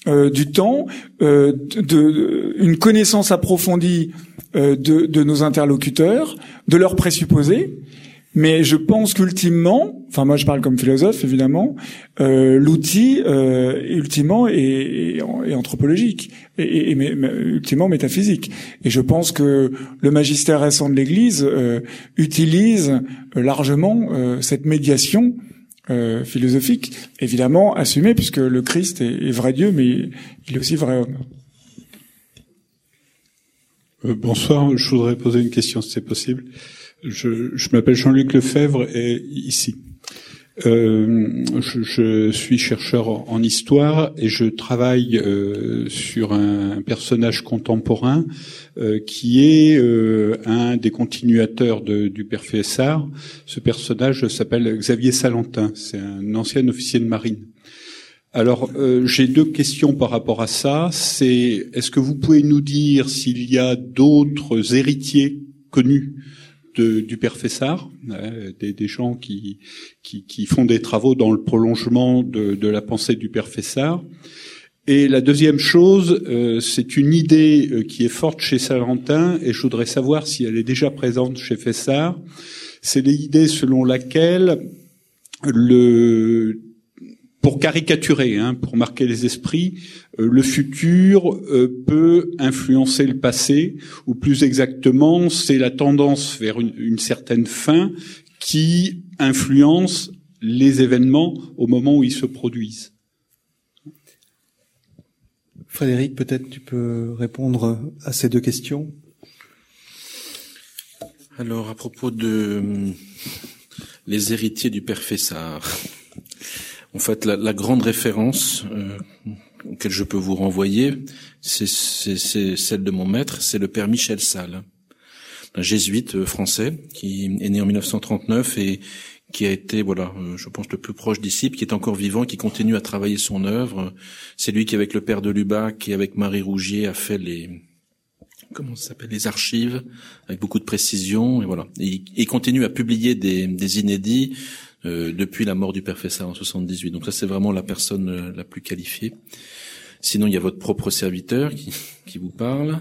euh, du temps, euh, de, une connaissance approfondie euh, de, nos interlocuteurs, de leurs présupposés. Mais je pense qu'ultimement, enfin moi je parle comme philosophe évidemment, euh, l'outil ultimement est, est, anthropologique et, et, ultimement métaphysique. Et je pense que le magistère récent de l'Église utilise largement cette médiation euh, philosophique, évidemment assumé, puisque le Christ est, vrai Dieu, mais il est aussi vrai homme. Euh, bonsoir, je voudrais poser une question si c'est possible. Je, je m'appelle Jean-Luc Lefebvre et ici. Euh, je, je, suis chercheur en histoire et je travaille euh, sur un personnage contemporain euh, qui est euh, un des continuateurs de, du père Fessard. Ce personnage s'appelle Xavier Salentin. C'est un ancien officier de marine. Alors, euh, j'ai deux questions par rapport à ça. C'est est-ce que vous pouvez nous dire s'il y a d'autres héritiers connus du père Fessard, euh, des, des, gens qui, qui, qui, font des travaux dans le prolongement de, de, la pensée du père Fessard. Et la deuxième chose, euh, c'est une idée euh, qui est forte chez Salentin, et je voudrais savoir si elle est déjà présente chez Fessard. C'est l'idée selon laquelle le pour caricaturer, hein, pour marquer les esprits, euh, le futur euh, peut influencer le passé, ou plus exactement, c'est la tendance vers une, une, certaine fin qui influence les événements au moment où ils se produisent. Frédéric, peut-être tu peux répondre à ces deux questions. Alors, à propos de les héritiers du père Fessard. En fait, la, la grande référence euh, auquel je peux vous renvoyer, c'est celle de mon maître, c'est le père Michel Salle, un jésuite euh, français qui est né en 1939 et qui a été, voilà, euh, je pense le plus proche disciple, qui est encore vivant, qui continue à travailler son œuvre. C'est lui qui, avec le père de Lubac et avec Marie Rougier, a fait les comment ça s'appelle les archives avec beaucoup de précision et voilà. Et il continue à publier des, des inédits euh, depuis la mort du père Fessard en 78. Donc ça c'est vraiment la personne euh, la plus qualifiée. Sinon il y a votre propre serviteur qui, qui vous parle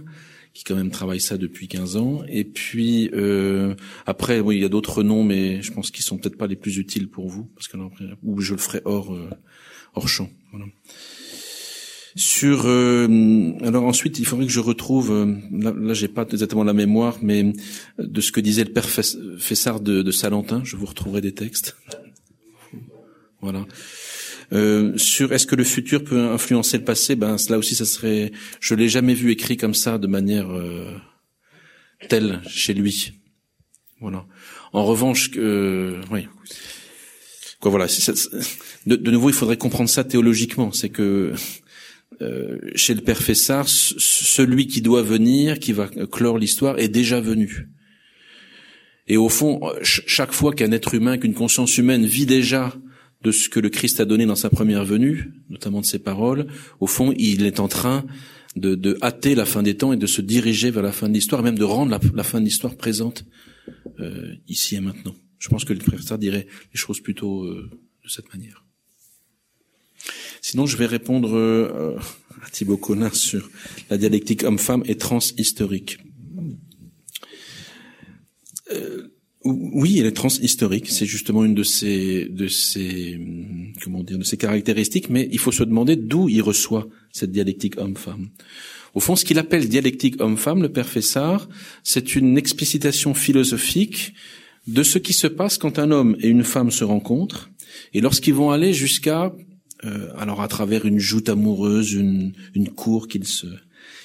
qui quand même travaille ça depuis 15 ans. Et puis euh, après, oui, il y a d'autres noms, mais je pense qu'ils sont peut-être pas les plus utiles pour vous, parce que ou je le ferai hors euh, hors champ. Voilà. Sur euh, alors ensuite, il faudrait que je retrouve euh, là, là j'ai pas exactement la mémoire, mais de ce que disait le père Fessard de, de Salentin, je vous retrouverai des textes. Voilà. Euh, sur est-ce que le futur peut influencer le passé? Ben là aussi, ça serait. Je l'ai jamais vu écrit comme ça de manière euh, telle chez lui. Voilà. En revanche, euh, oui. Quoi, voilà. de, de, nouveau, il faudrait comprendre ça théologiquement. C'est que euh, chez le père Fessard, celui qui doit venir, qui va clore l'histoire, est déjà venu. Et au fond, chaque fois qu'un être humain, qu'une conscience humaine vit déjà de ce que le Christ a donné dans sa première venue, notamment de ses paroles, au fond, il est en train de, de hâter la fin des temps et de se diriger vers la fin de l'histoire, même de rendre la, fin de l'histoire présente euh, ici et maintenant. Je pense que le professeur dirait les choses plutôt euh, de cette manière. Sinon, je vais répondre euh, à Thibaut Collin sur la dialectique homme-femme et transhistorique. Euh, oui, elle est transhistorique. C'est justement une de ses, de ses, comment dire, de ses caractéristiques. Mais il faut se demander d'où il reçoit cette dialectique homme-femme. Au fond, ce qu'il appelle dialectique homme-femme, le père Fessard, c'est une explicitation philosophique de ce qui se passe quand un homme et une femme se rencontrent, et lorsqu'ils vont aller jusqu'à, euh, alors à travers une joute amoureuse, une, une cour qu'ils se,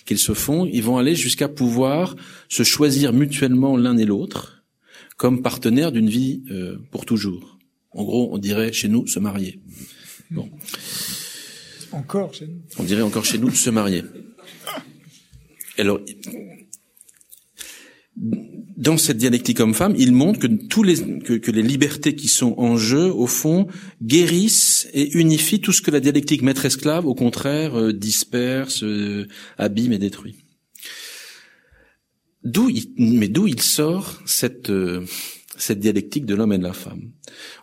qu'ils se font, ils vont aller jusqu'à pouvoir se choisir mutuellement l'un et l'autre, comme partenaire d'une vie euh, pour toujours. En gros, on dirait chez nous se marier. Bon. Encore chez nous. On dirait encore chez nous se marier. Alors, dans cette dialectique homme-femme, il montre que tous les que, que, les libertés qui sont en jeu, au fond, guérissent et unifient tout ce que la dialectique maître-esclave, au contraire, euh, disperse, euh, abîme et détruit. D'où, mais d'où il sort cette euh, cette dialectique de l'homme et de la femme?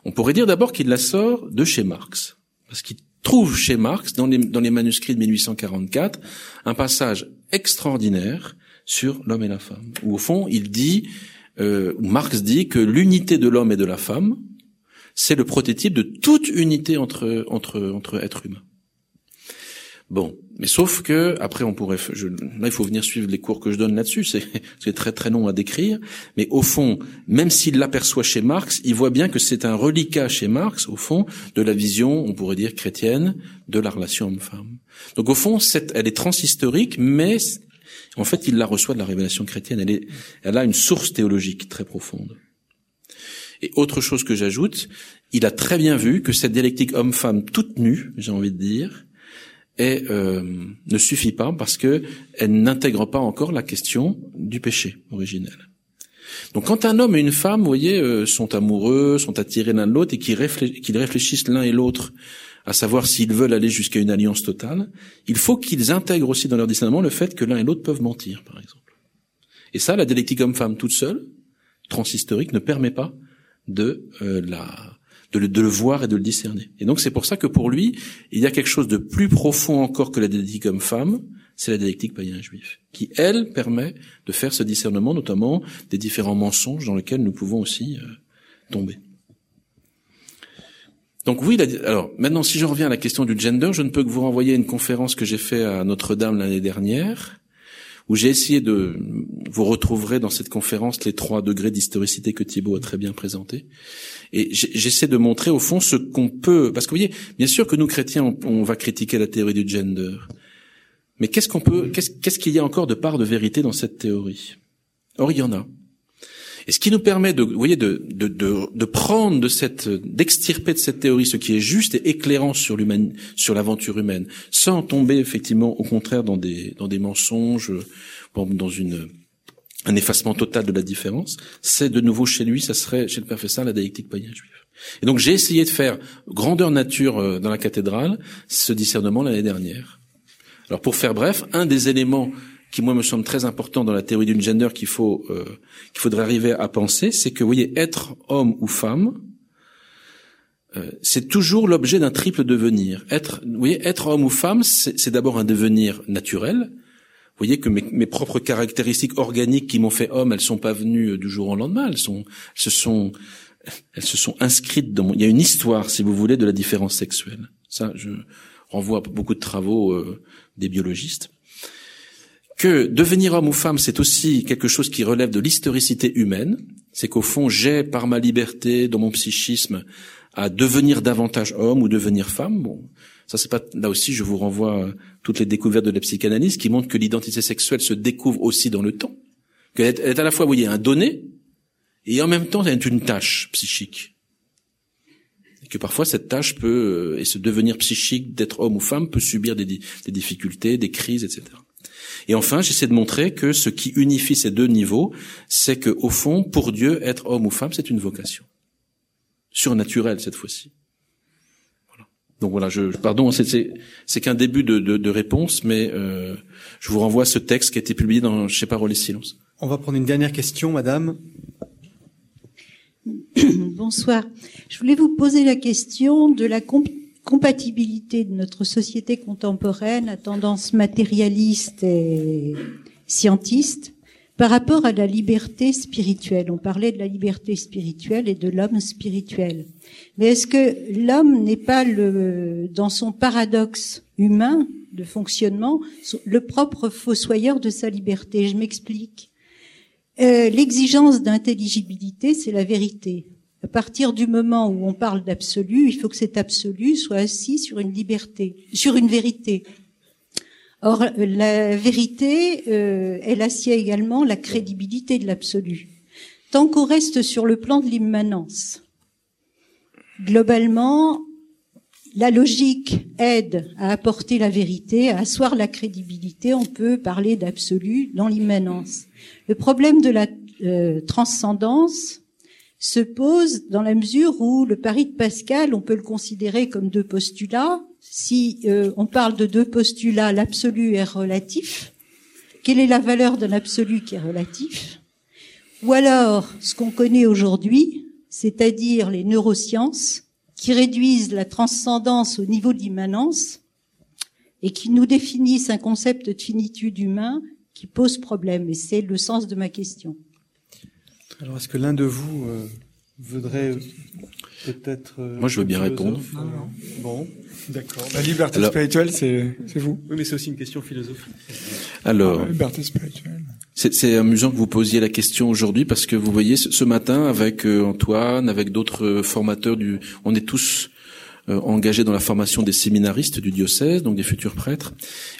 On pourrait dire d'abord qu'il la sort de chez Marx, parce qu'il trouve chez Marx, dans les, manuscrits de 1844, un passage extraordinaire sur l'homme et la femme, où au fond il dit, Marx dit que l'unité de l'homme et de la femme, c'est le prototype de toute unité entre entre entre êtres humains. Bon, mais sauf que après on pourrait, là il faut venir suivre les cours que je donne là-dessus, c'est très très long à décrire, mais au fond, même s'il l'aperçoit chez Marx, il voit bien que c'est un reliquat chez Marx au fond de la vision, on pourrait dire chrétienne, de la relation homme-femme. Donc au fond, elle est transhistorique, mais en fait il la reçoit de la révélation chrétienne. Elle a une source théologique très profonde. Et autre chose que j'ajoute, il a très bien vu que cette dialectique homme-femme toute nue, j'ai envie de dire, et euh, ne suffit pas parce que elle n'intègre pas encore la question du péché originel. Donc quand un homme et une femme, vous voyez, euh, sont amoureux, sont attirés l'un de l'autre et qu'ils réfléchissent l'un et l'autre à savoir s'ils veulent aller jusqu'à une alliance totale, il faut qu'ils intègrent aussi dans leur discernement le fait que l'un et l'autre peuvent mentir, par exemple. Et ça, la dialectique homme-femme toute seule, transhistorique, ne permet pas de euh, la de le, de le, voir et de le discerner. Et donc c'est pour ça que pour lui, il y a quelque chose de plus profond encore que la dialectique homme-femme, c'est la dialectique païen-juif, qui elle permet de faire ce discernement, notamment des différents mensonges dans lesquels nous pouvons aussi euh, tomber. Donc oui, alors maintenant si je reviens à la question du gender, je ne peux que vous renvoyer à une conférence que j'ai faite à Notre-Dame l'année dernière, où j'ai essayé de, vous retrouverez dans cette conférence les trois degrés d'historicité que Thibault a très bien présenté. Et j'essaie de montrer au fond ce qu'on peut, parce que vous voyez, bien sûr que nous chrétiens, on, va critiquer la théorie du gender. Mais qu'est-ce qu'on peut, qu'est-ce qu'il y a encore de part de vérité dans cette théorie? Or, il y en a. Et ce qui nous permet de, vous voyez, de, de, de, de prendre de cette, d'extirper de cette théorie ce qui est juste et éclairant sur l'humain, sur l'aventure humaine, sans tomber effectivement, au contraire, dans des, dans des mensonges, dans une, un effacement total de la différence. C'est de nouveau chez lui, ça serait chez le père Fessard la dialectique païen juif. Et donc j'ai essayé de faire grandeur nature euh, dans la cathédrale, ce discernement l'année dernière. Alors pour faire bref, un des éléments qui moi me semble très important dans la théorie d'une gender qu'il faut euh, qu'il faudrait arriver à penser, c'est que vous voyez être homme ou femme, euh, c'est toujours l'objet d'un triple devenir. Être, vous voyez, être homme ou femme, c'est d'abord un devenir naturel. Vous voyez que mes, mes propres caractéristiques organiques qui m'ont fait homme, elles sont pas venues du jour au lendemain. Elles sont, se sont, elles se sont inscrites dans. Mon... Il y a une histoire, si vous voulez, de la différence sexuelle. Ça, je renvoie à beaucoup de travaux euh, des biologistes que devenir homme ou femme, c'est aussi quelque chose qui relève de l'historicité humaine. C'est qu'au fond, j'ai, par ma liberté, dans mon psychisme, à devenir davantage homme ou devenir femme. Bon, ça c'est pas. Là aussi, je vous renvoie toutes les découvertes de la psychanalyse qui montrent que l'identité sexuelle se découvre aussi dans le temps. Qu'elle est, à la fois, vous voyez, un donné et en même temps, elle une tâche psychique. Et que parfois cette tâche peut, euh, et ce devenir psychique d'être homme ou femme peut subir des difficultés, des crises, etc. Et enfin, j'essaie de montrer que ce qui unifie ces deux niveaux, c'est que au fond, pour Dieu, être homme ou femme, c'est une vocation surnaturelle cette fois-ci. Voilà. Donc voilà, je, pardon, c'est qu'un début de, de, de, réponse, mais euh, je vous renvoie à ce texte qui a été publié dans Je sais pas, les silences. On va prendre une dernière question, Madame. Bonsoir. Je voulais vous poser la question de la compatibilité de notre société contemporaine à tendance matérialiste et scientiste par rapport à la liberté spirituelle. On parlait de la liberté spirituelle et de l'homme spirituel. Mais est-ce que l'homme n'est pas le, dans son paradoxe humain de fonctionnement, le propre fossoyeur de sa liberté? Je m'explique. Euh, L'exigence d'intelligibilité, c'est la vérité. À partir du moment où on parle d'absolu, il faut que cet absolu soit assis sur une liberté, sur une vérité. Or, la vérité, euh, elle assied également la crédibilité de l'absolu. Tant qu'on reste sur le plan de l'immanence, globalement, la logique aide à apporter la vérité, à asseoir la crédibilité. On peut parler d'absolu dans l'immanence. Le problème de la euh, transcendance, se pose dans la mesure où le pari de Pascal, on peut le considérer comme deux postulats. Si euh, on parle de deux postulats, l'absolu est relatif. Quelle est la valeur d'un absolu qui est relatif? Ou alors, ce qu'on connaît aujourd'hui, c'est-à-dire les neurosciences, qui réduisent la transcendance au niveau de l'immanence et qui nous définissent un concept de finitude humain qui pose problème. Et c'est le sens de ma question. Alors, est-ce que l'un de vous euh, voudrait peut-être... Euh, Moi, je veux bien répondre. Euh, bon, d'accord. La liberté spirituelle, c'est vous. Oui, mais c'est aussi une question philosophique. Alors, la liberté spirituelle. C'est amusant que vous posiez la question aujourd'hui parce que vous voyez ce matin avec Antoine, avec d'autres formateurs du, on est tous euh, engagé dans la formation des séminaristes du diocèse, donc des futurs prêtres.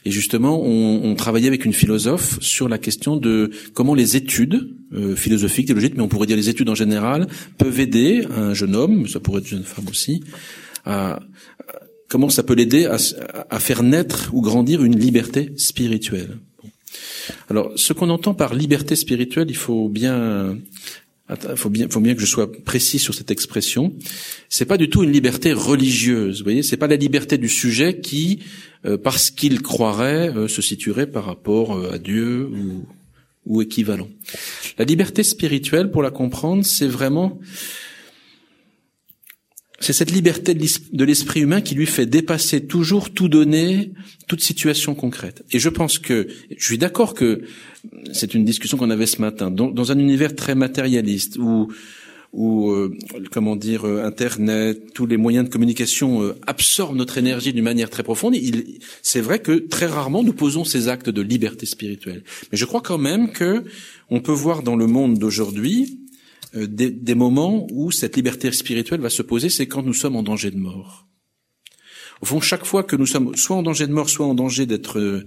Et justement, on, on travaillait avec une philosophe sur la question de comment les études euh, philosophiques, théologiques, mais on pourrait dire les études en général, peuvent aider un jeune homme, ça pourrait être une jeune femme aussi, à, comment ça peut l'aider à, à, faire naître ou grandir une liberté spirituelle. Alors, ce qu'on entend par liberté spirituelle, il faut bien faut bien, faut bien que je sois précis sur cette expression. C'est pas du tout une liberté religieuse. Vous voyez, c'est pas la liberté du sujet qui, euh, parce qu'il croirait, euh, se situerait par rapport euh, à Dieu ou, ou équivalent. La liberté spirituelle, pour la comprendre, c'est vraiment c'est cette liberté de l'esprit humain qui lui fait dépasser toujours tout donné, toute situation concrète. Et je pense que, je suis d'accord que c'est une discussion qu'on avait ce matin, dans, un univers très matérialiste où, où euh, comment dire, euh, Internet, tous les moyens de communication euh, absorbent notre énergie d'une manière très profonde. C'est vrai que très rarement nous posons ces actes de liberté spirituelle. Mais je crois quand même que on peut voir dans le monde d'aujourd'hui des, des, moments où cette liberté spirituelle va se poser, c'est quand nous sommes en danger de mort. Au fond, chaque fois que nous sommes soit en danger de mort, soit en danger d'être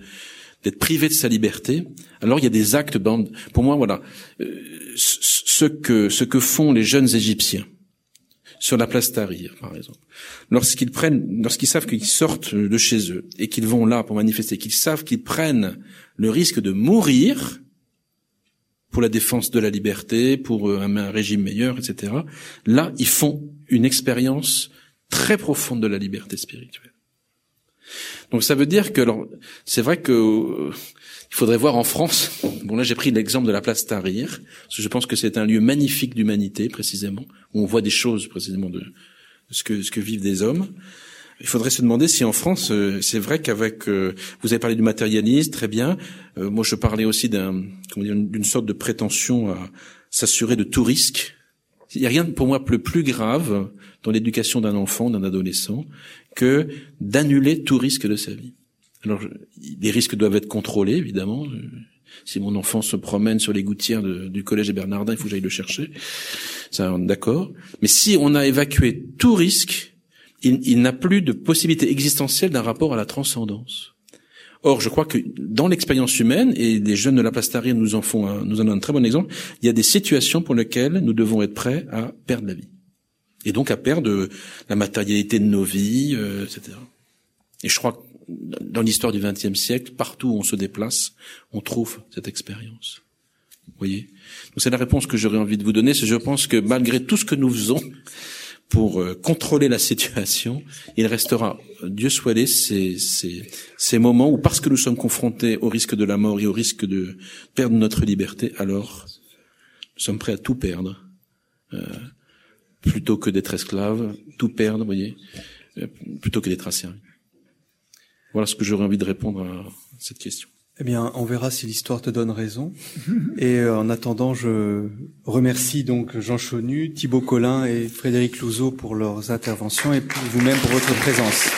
d'être privé de sa liberté, alors il y a des actes. Pour moi, voilà, euh, ce que ce que font les jeunes Égyptiens sur la place Tahrir, par exemple, lorsqu'ils prennent, lorsqu'ils savent qu'ils sortent de chez eux et qu'ils vont là pour manifester, qu'ils savent qu'ils prennent le risque de mourir pour la défense de la liberté, pour euh, un, régime meilleur, etc. Là, ils font une expérience très profonde de la liberté spirituelle. Donc ça veut dire que, c'est vrai que euh, il faudrait voir en France. Bon là, j'ai pris l'exemple de la place Tahrir, parce que je pense que c'est un lieu magnifique d'humanité, précisément, où on voit des choses précisément de, ce que ce que vivent des hommes. Il faudrait se demander si en France, euh, c'est vrai qu'avec, euh, vous avez parlé du matérialisme, très bien. Euh, moi, je parlais aussi d'un, d'une sorte de prétention à s'assurer de tout risque. Il n'y a rien pour moi plus grave dans l'éducation d'un enfant, d'un adolescent, que d'annuler tout risque de sa vie. Alors, les risques doivent être contrôlés, évidemment. Si mon enfant se promène sur les gouttières du collège Bernardin, il faut que j'aille le chercher. Ça, d'accord. Mais si on a évacué tout risque, il, n'a plus de possibilité existentielle d'un rapport à la transcendance. Or, je crois que dans l'expérience humaine, et des jeunes de la place nous en font un, nous en donnent un très bon exemple, il y a des situations pour lesquelles nous devons être prêts à perdre la vie. Et donc à perdre la matérialité de nos vies, euh, etc. Et je crois que dans l'histoire du XXe siècle, partout où on se déplace, on trouve cette expérience. Vous voyez? Donc c'est la réponse que j'aurais envie de vous donner. C'est je pense que malgré tout ce que nous faisons, pour euh, contrôler la situation, il restera, Dieu soit ces, ces, ces moments où, parce que nous sommes confrontés au risque de la mort et au risque de perdre notre liberté, alors nous sommes prêts à tout perdre, euh, plutôt que d'être esclaves, tout perdre, vous voyez, euh, plutôt que d'être asservis. Voilà ce que j'aurais envie de répondre à cette question. Eh bien, on verra si l'histoire te donne raison. Et euh, en attendant, je remercie donc Jean Chonu, Thibaut Collin et Frédéric Louzeau pour leurs interventions et vous-même pour votre présence.